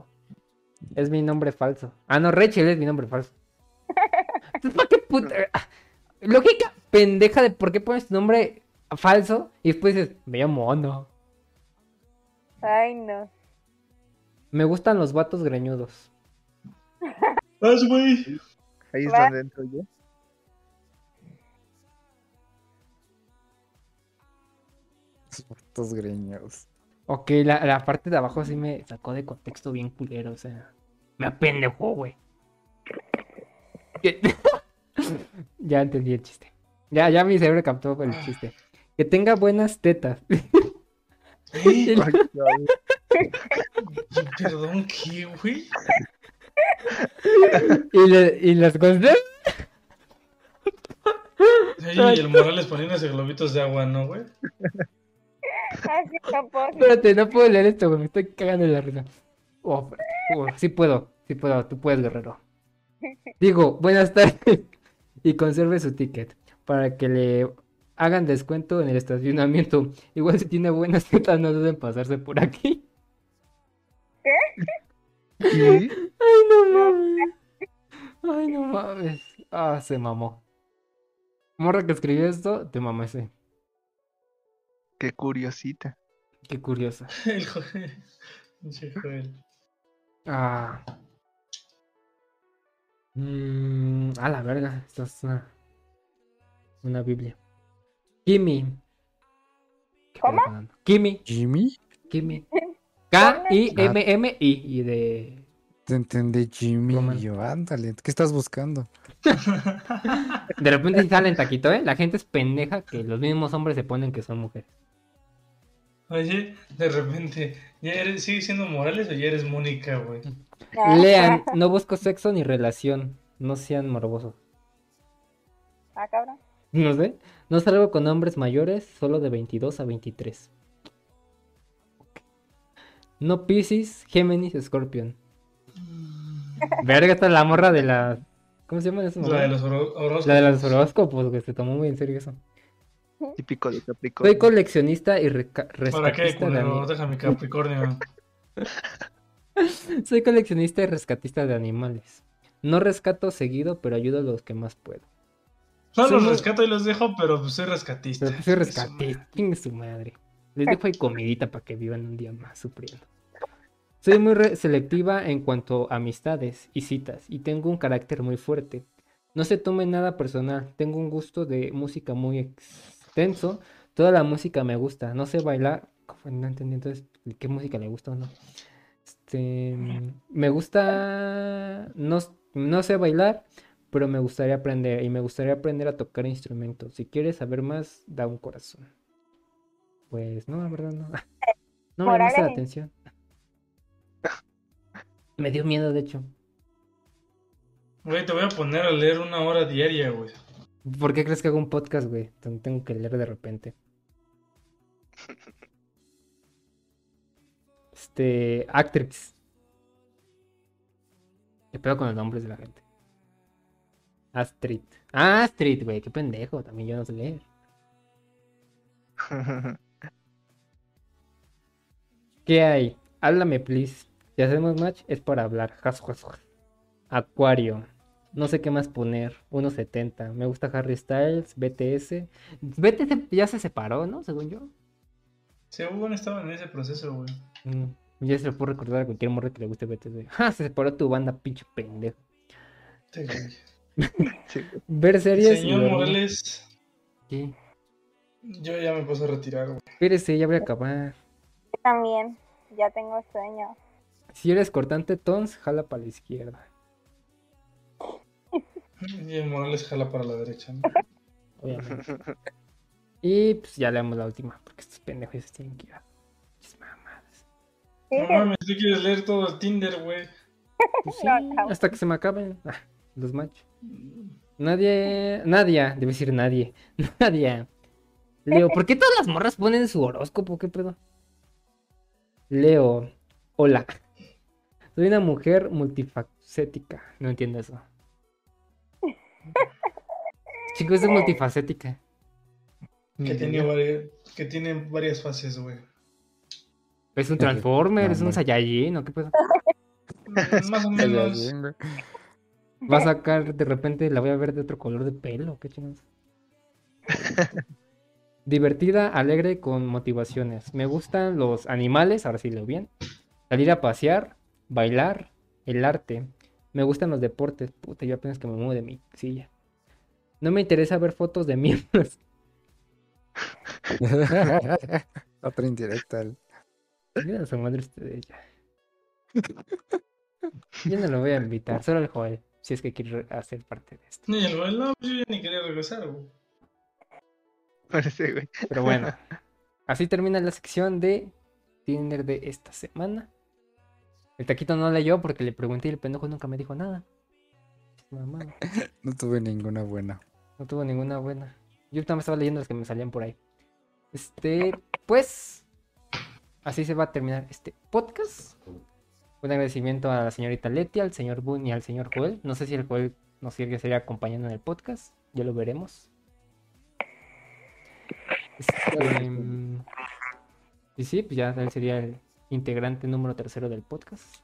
Es mi nombre falso. Ah, no, Rachel es mi nombre falso. *laughs* Entonces, ¿Para qué puta? ah, Lógica pendeja de por qué pones tu nombre falso y después dices, me llamo Ana. Ay, no. Me gustan los vatos greñudos. Vas, güey. Ahí es donde entro yo. Estos greños. Ok, la, la parte de abajo sí me sacó de contexto bien culero, o sea. Me apendejó, güey. *laughs* Ya entendí el chiste. Ya, ya mi cerebro captó el chiste. Que tenga buenas tetas. *laughs* ¿Eh? Perdón, ¿qué, güey? y, le- y las cosas. Y el Morales poniéndose globitos de agua, ¿no, güey? Así tampoco. Espérate, no puedo leer esto, güey. Me estoy cagando en la risa. Oh, oh, sí puedo, sí puedo. Tú puedes, guerrero. Digo, buenas tardes. *laughs* Y conserve su ticket para que le hagan descuento en el estacionamiento. *laughs* Igual si tiene buenas tetas, no deben pasarse por aquí. ¿Qué? *laughs* Ay, no mames. Ay, no mames. Ah, se mamó. Morra que escribió esto, te mamé Qué curiosita. Qué curiosa. *laughs* El Joel. Pinche Joel. Ah. Mm, a la verga, esto es una, una Biblia. Kimi. ¿Qué ¿Cómo? Kimi, ¿Jimmy? Kimi. *laughs* K-I-M-M-I. Y de. Te entendí, Jimmy. Roman. Y yo, ándale, ¿qué estás buscando? *laughs* De repente sí salen taquito, ¿eh? La gente es pendeja que los mismos hombres se ponen que son mujeres. Oye, de repente, ¿ya eres, sigues siendo Morales o ya eres Mónica, güey? *laughs* Lean, no busco sexo ni relación. No sean morbosos. Ah, cabrón. No sé. No salgo con hombres mayores, solo de 22 a 23. No Pisces, Géminis, Scorpion. Verga, esta es la morra de la. ¿Cómo se llama eso? La de los horóscopos. La de los horóscopos, que se tomó muy en serio eso. Típico de Capricornio. Soy coleccionista y reca- ¿Para qué, rescatista de culero? ani- Deja mi Capricornio. *laughs* Soy coleccionista y rescatista de animales. No rescato seguido, pero ayudo a los que más puedo. No Soy los rescato y los dejo, pero pues soy rescatista. Pero pues soy rescatista, su madre. Les dejo ahí comidita para que vivan un día más sufriendo. Soy muy selectiva en cuanto a amistades y citas y tengo un carácter muy fuerte. No se tome nada personal, tengo un gusto de música muy extenso. Toda la música me gusta, no sé bailar. No entendí entonces qué música le gusta o no. Este, me gusta, no, no sé bailar, pero me gustaría aprender y me gustaría aprender a tocar instrumentos. Si quieres saber más, da un corazón. Pues no, la verdad no. *laughs* No me llama Morales. la atención. Me dio miedo, de hecho. Güey, te voy a poner a leer una hora diaria, güey. ¿Por qué crees que hago un podcast, güey? Tengo que leer de repente. *laughs* Este. Actrix. ¿Qué pedo con los nombres de la gente? Astrid. Ah, Astrid, güey, qué pendejo. También yo no sé leer. *laughs* ¿Qué hay? Háblame, please. Si hacemos match es para hablar. Acuario. No sé qué más poner. 1.70. Me gusta Harry Styles, BTS. BTS ya se separó, ¿no? Según yo. Según estaba en ese proceso, güey. Mm, Ya se lo puedo recordar a cualquier morro que le guste BTS. ¡Ja! *laughs* Se separó tu banda, pinche pendejo. Sí. *laughs* Sí. Ver series. Señor. Morales, ¿Qué? yo ya me puse a retirar, güey. Espérese, ya voy a acabar. Yo también, ya tengo sueño. Si eres cortante, tons, jala para la izquierda. Y el Morales jala para la derecha, ¿no? *laughs* Obviamente. Y pues ya leemos la última, porque estos pendejos se tienen que ir a. Mamadas. No mames, tú quieres leer todo el Tinder, güey. Pues sí, *laughs* hasta que se me acaben ah, los match. Nadie. Nadia, debe decir nadie. *laughs* Nadia. Leo, ¿por qué todas las morras ponen su horóscopo? ¿Qué pedo? Leo, hola. Soy una mujer multifacética. No entiendo eso. Chicos, es multifacética. Que, tenía varias, que tiene varias fases, güey. Es un Transformer, No, es un. Saiyajin, ¿o qué pedo? Más o menos. Va a *laughs* sacar, de repente la voy a ver de otro color de pelo, qué chingados. Divertida, alegre, con motivaciones. Me gustan los animales, ahora sí leo bien. Salir a pasear, bailar, el arte. Me gustan los deportes. Puta, yo apenas que me muevo de mi silla. No me interesa ver fotos de miembros. *laughs* Otra indirecta. Mira a su madre usted de ella. Yo no lo voy a invitar, solo el Joel, si es que quiere hacer parte de esto. Ni el pues yo ya ni quería regresar, güey. Parece, güey. Pero bueno, *laughs* así termina la sección de Tinder de esta semana. El taquito no leyó porque le pregunté y el pendejo nunca me dijo nada. Mamá, *laughs* No tuve ninguna buena. no tuvo ninguna buena. Yo también estaba leyendo las que me salían por ahí. Este, pues, así se va a terminar este podcast. Un agradecimiento a la señorita Leti, al señor Boone y al señor Joel. No sé si el Joel nos quiere seguir acompañando en el podcast. Ya lo veremos. Este, mm, y sí, pues ya él sería el integrante número tercero del podcast.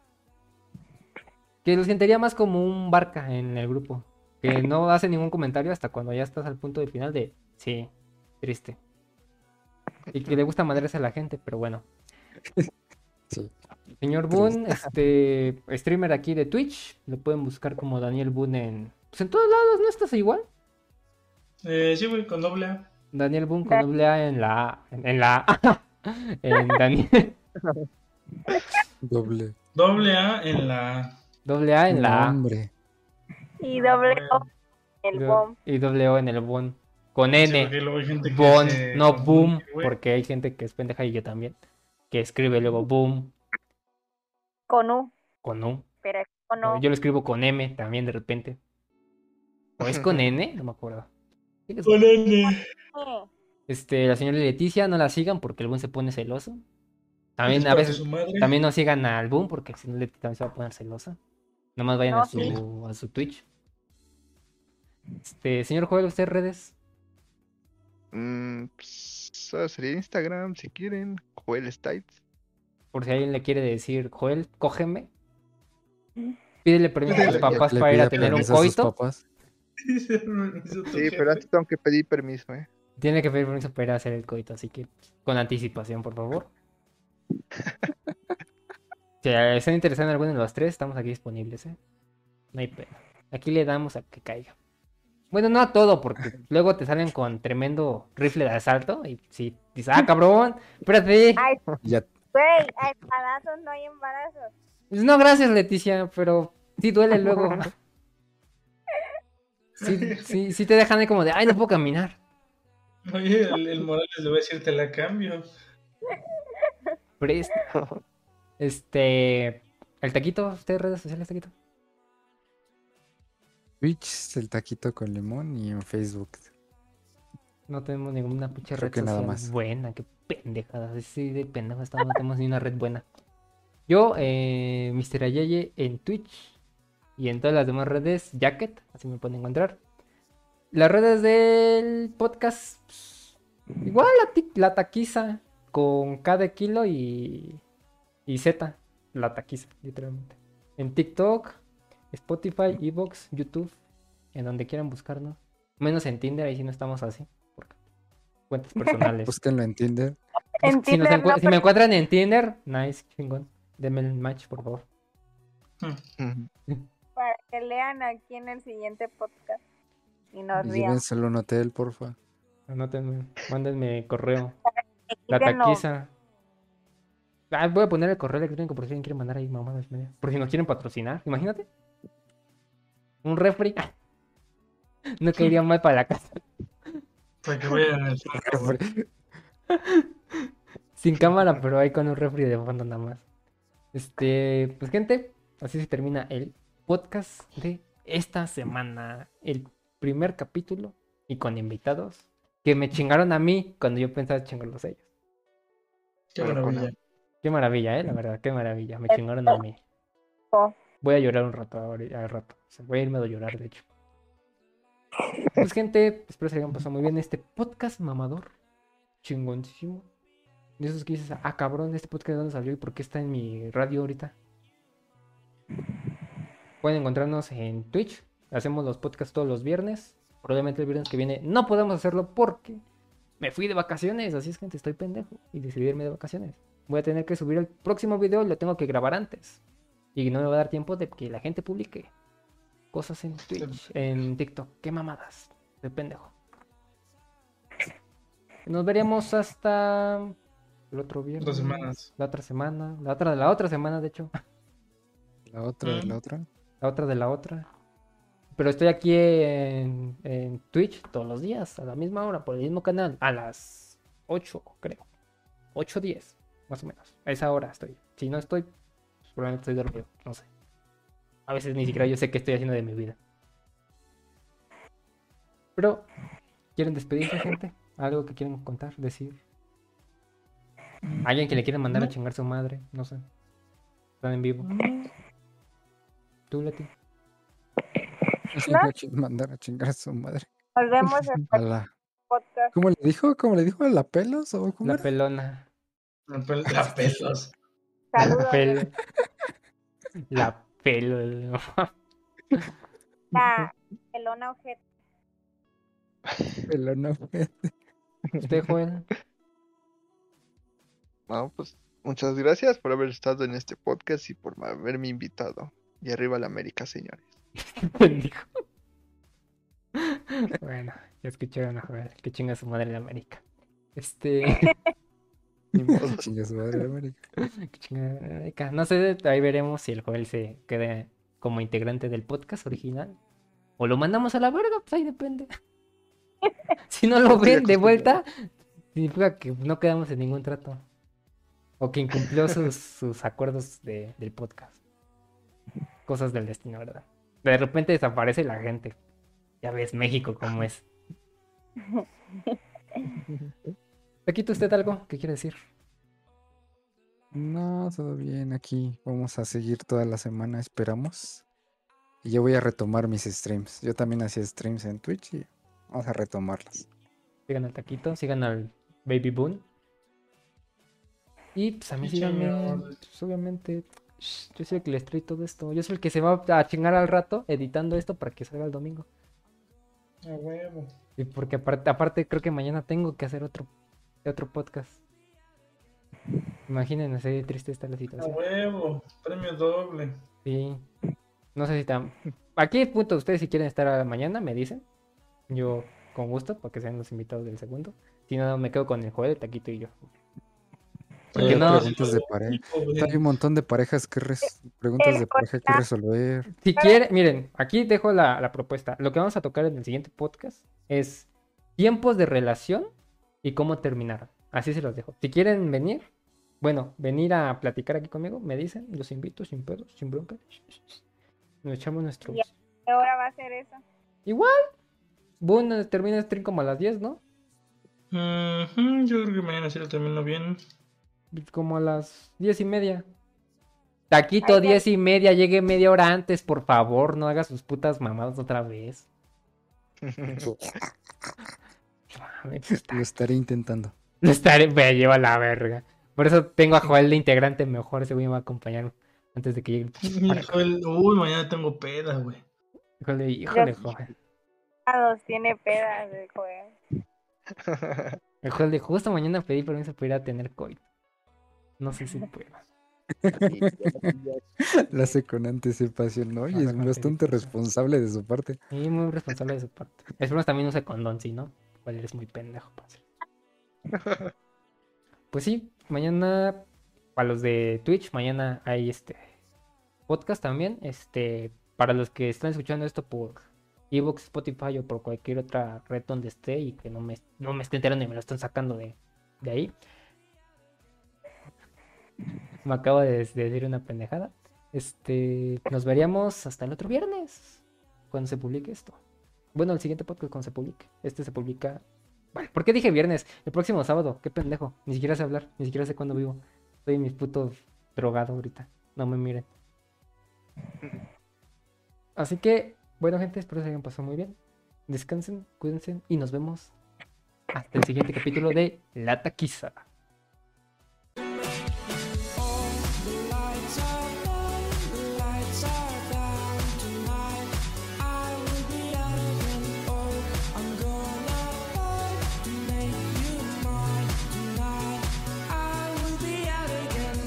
Que lo sentiría más como un barca en el grupo. Que no hace ningún comentario hasta cuando ya estás al punto de final de sí, triste. Y que le gusta madres a la gente, pero bueno. *laughs* Sí. Señor Boone, este *laughs* streamer aquí de Twitch, lo pueden buscar como Daniel Boone en. Pues en todos lados, ¿no estás igual? Eh, sí, güey, con doble A. Daniel Boone con doble A en la A. En, en la A. *laughs* en Daniel. Doble. Doble A en la. Doble A en la A. Hombre. Y doble O, el Do- bomb. Y doble O en el Boone. Con Sí, N. Bon, se no boom, porque hay gente que es pendeja y yo también, que escribe luego boom Con U, con U. pero es con O. Yo lo escribo con M también de repente. ¿O es con *laughs* N? No me acuerdo. Es- Con N. Este, la señora Leticia, no la sigan porque el boom se pone celoso. También a veces, también no sigan al boom porque si no Leti también se va a poner celosa. Nomás vayan a su, sí. a su Twitch. Este, señor Joel, ¿usted redes? Mm, pues, sería Instagram, si quieren. Joel Stites. Por si alguien le quiere decir, Joel, cógeme. *laughs* Pídele permiso a tus papás Le para ir a tener un coito. papás. Dice, "Permiso, tu Sí, jefe". pero antes tengo que pedir permiso, ¿eh? Tiene que pedir permiso para ir a hacer el coito, así que con anticipación, por favor. *laughs* Si están interesados en alguno de los tres, estamos aquí disponibles, ¿eh? No hay pena. Aquí le damos a que caiga. Bueno, no a todo, porque *laughs* luego te salen con tremendo rifle de asalto y si dices, ah, cabrón, espérate. Ay, Ya, güey, a embarazos no hay embarazos. Pues no, gracias, Leticia, pero sí duele luego. *laughs* Sí, sí, sí te dejan ahí como de, ay, no puedo caminar. Oye, el, el Morales le va a decir, te la cambio. Presta. Este. El taquito, ¿usted redes sociales, taquito? Twitch, el taquito con limón y en Facebook. No tenemos ninguna Creo red que nada social más. buena, qué pendejada. Sí, de pendejo estamos, no tenemos ni una red buena. Yo, eh, Mr. Ayeye en Twitch y en todas las demás redes, Jacket, así me pueden encontrar. Las redes del podcast, pues, igual la, la taquiza, con K de kilo y, y Z, la taquiza, literalmente. En TikTok, Spotify, Evox, YouTube, en donde quieran buscarnos. Menos en Tinder, ahí sí no estamos así. Cuentas personales. Búsquenlo en Tinder. En si, Tinder no, si me encuentran en Tinder, nice, chingón. Denme el match, por favor. *laughs* Para que lean aquí en el siguiente podcast y nos llévenselo a un hotel, porfa. Anótenme, mándenme correo. La taquiza. Ah, voy a poner el correo electrónico por si alguien quiere mandar ahí mamadas media. Por si nos quieren patrocinar, imagínate. Un refri. *laughs* No caería mal para la casa. *laughs* Sin cámara, pero ahí con un refri de fondo nada más. Este, pues gente, así se termina el podcast de esta semana. El primer capítulo y con invitados que me chingaron a mí cuando yo pensaba chingarlos a ellos. Qué maravilla. Qué maravilla, eh, la verdad, qué maravilla. Me chingaron a mí. Voy a llorar un rato ahora, al rato. O sea, voy a irme a llorar, de hecho. Pues gente, espero se hayan pasado muy bien este podcast mamador. Chingoncísimo. De esos que dices, ah, cabrón, este podcast de dónde salió y por qué está en mi radio ahorita. Pueden encontrarnos en Twitch. Hacemos los podcasts todos los viernes. Probablemente el viernes que viene no podemos hacerlo porque me fui de vacaciones. Así es, gente, estoy pendejo. Y decidí irme de vacaciones. Voy a tener que subir el próximo video y lo tengo que grabar antes. Y no me va a dar tiempo de que la gente publique cosas en Twitch, en TikTok. Qué mamadas. De pendejo. Nos veríamos hasta el otro viernes. Dos semanas. La otra semana. La otra de la otra semana, de hecho. La otra de la Mm. otra. La otra de la otra. Pero estoy aquí en, en Twitch todos los días, a la misma hora, por el mismo canal, a las 8, creo. 8 10, más o menos. A esa hora estoy. Si no estoy, pues, probablemente estoy dormido, no sé. A veces ni siquiera yo sé qué estoy haciendo de mi vida. Pero, ¿quieren despedirse, gente? ¿Algo que quieren contar, decir? ¿Alguien que le quiera mandar a chingar su madre? No sé. Están en vivo. ¿Tú, Leti? No mandar a chingar a su madre. Nos vemos en *laughs* A el la... podcast. ¿Cómo le dijo? ¿Cómo le dijo? ¿A la pelos? ¿O cómo La era? pelona. La pel- La pelos. Saludos. La pelo. La pelo. La *laughs* pelona ojete. Pelona, güey. ¿Usted, Joel? No, pues muchas gracias por haber estado en este podcast y por haberme invitado. Y arriba la América, señores. *laughs* *laughs* Bueno, ya escucharon a Joel. Que chinga su madre en América. Este. *laughs* No sé, ahí veremos si el Joel se queda como integrante del podcast original. O lo mandamos a la verga, pues ahí depende. *laughs* Si no lo ven de vuelta, significa que no quedamos en ningún trato. O que incumplió sus, *laughs* sus acuerdos de- del podcast. Cosas del destino, ¿verdad? De repente desaparece la gente. Ya ves México como es. ¿Le quita usted algo? ¿Qué quiere decir? No, todo bien aquí. Vamos a seguir toda la semana, esperamos. Y yo voy a retomar mis streams. Yo también hacía streams en Twitch y vamos a retomarlas. Sigan al Taquito, sigan al Baby Boon. Y pues a mí Sí, síganme, pues, obviamente. shh, Yo soy el que les trae todo esto. Yo soy el que se va a chingar al rato editando esto para que salga el domingo. A huevo. Y porque aparte, aparte creo que mañana tengo que hacer otro, otro podcast. Imagínense, así triste está la A situación. huevo. Premio doble. Sí. No sé si están. Aquí, punto, ustedes si quieren estar a mañana, me dicen. Yo con gusto, para que sean los invitados del segundo. Si no, me quedo con el Joel, el Taquito y yo. Porque Oye, no- preguntas de pareja. Hijo, güey. Hay un montón de parejas que res- preguntas de pareja que resolver. Si quieren, miren, aquí dejo la, la propuesta. Lo que vamos a tocar en el siguiente podcast es tiempos de relación y cómo terminar. Así se los dejo. Si quieren venir, bueno, venir a platicar aquí conmigo, me dicen, los invito sin pedos, sin bronca. Nos echamos nuestros, Ya. ¿Qué hora va a ser eso? Igual. Bueno, termina el stream como a las 10, ¿no? Yo creo que mañana sí lo termino bien. Como a las diez y media. Taquito, Ay, ya. diez y media, llegue media hora antes, por favor, no haga sus putas mamadas otra vez. *laughs* *laughs* Está- Lo estaré intentando. Lo estaré, me lleva la verga. Por eso tengo a Joel de integrante mejor, ese güey me va a acompañar antes de que llegue. *laughs* el- Joel, uy, mañana tengo peda, güey. Híjole, híjole, Yo- Joel. A dos tiene pedas de joder. El Joel de justo mañana pedí permiso para ir a tener COVID. No sé si pueda. *laughs* Lo hace con anticipación, ¿no? Y es bastante responsable de su parte. Y muy responsable de su parte. Esperemos también use condón, sí, ¿no? Igual eres muy pendejo. *laughs* Pues sí, mañana, para los de Twitch, mañana hay este podcast también. Este, para los que están escuchando esto por Evox, Spotify o por cualquier otra red donde esté y que no me, no me esté enterando y me lo están sacando de, de ahí. Me acabo de, de decir una pendejada. Este, nos veríamos hasta el otro viernes cuando se publique esto. Bueno, el siguiente podcast cuando se publique. Este se publica. Bueno, ¿por qué dije viernes? El próximo sábado. Qué pendejo. Ni siquiera sé hablar. Ni siquiera sé cuándo vivo. Estoy mis putos drogado ahorita. No me miren. *laughs* Así que, bueno, gente, espero que se hayan pasado muy bien. Descansen, cuídense y nos vemos hasta el siguiente capítulo de La Taquiza.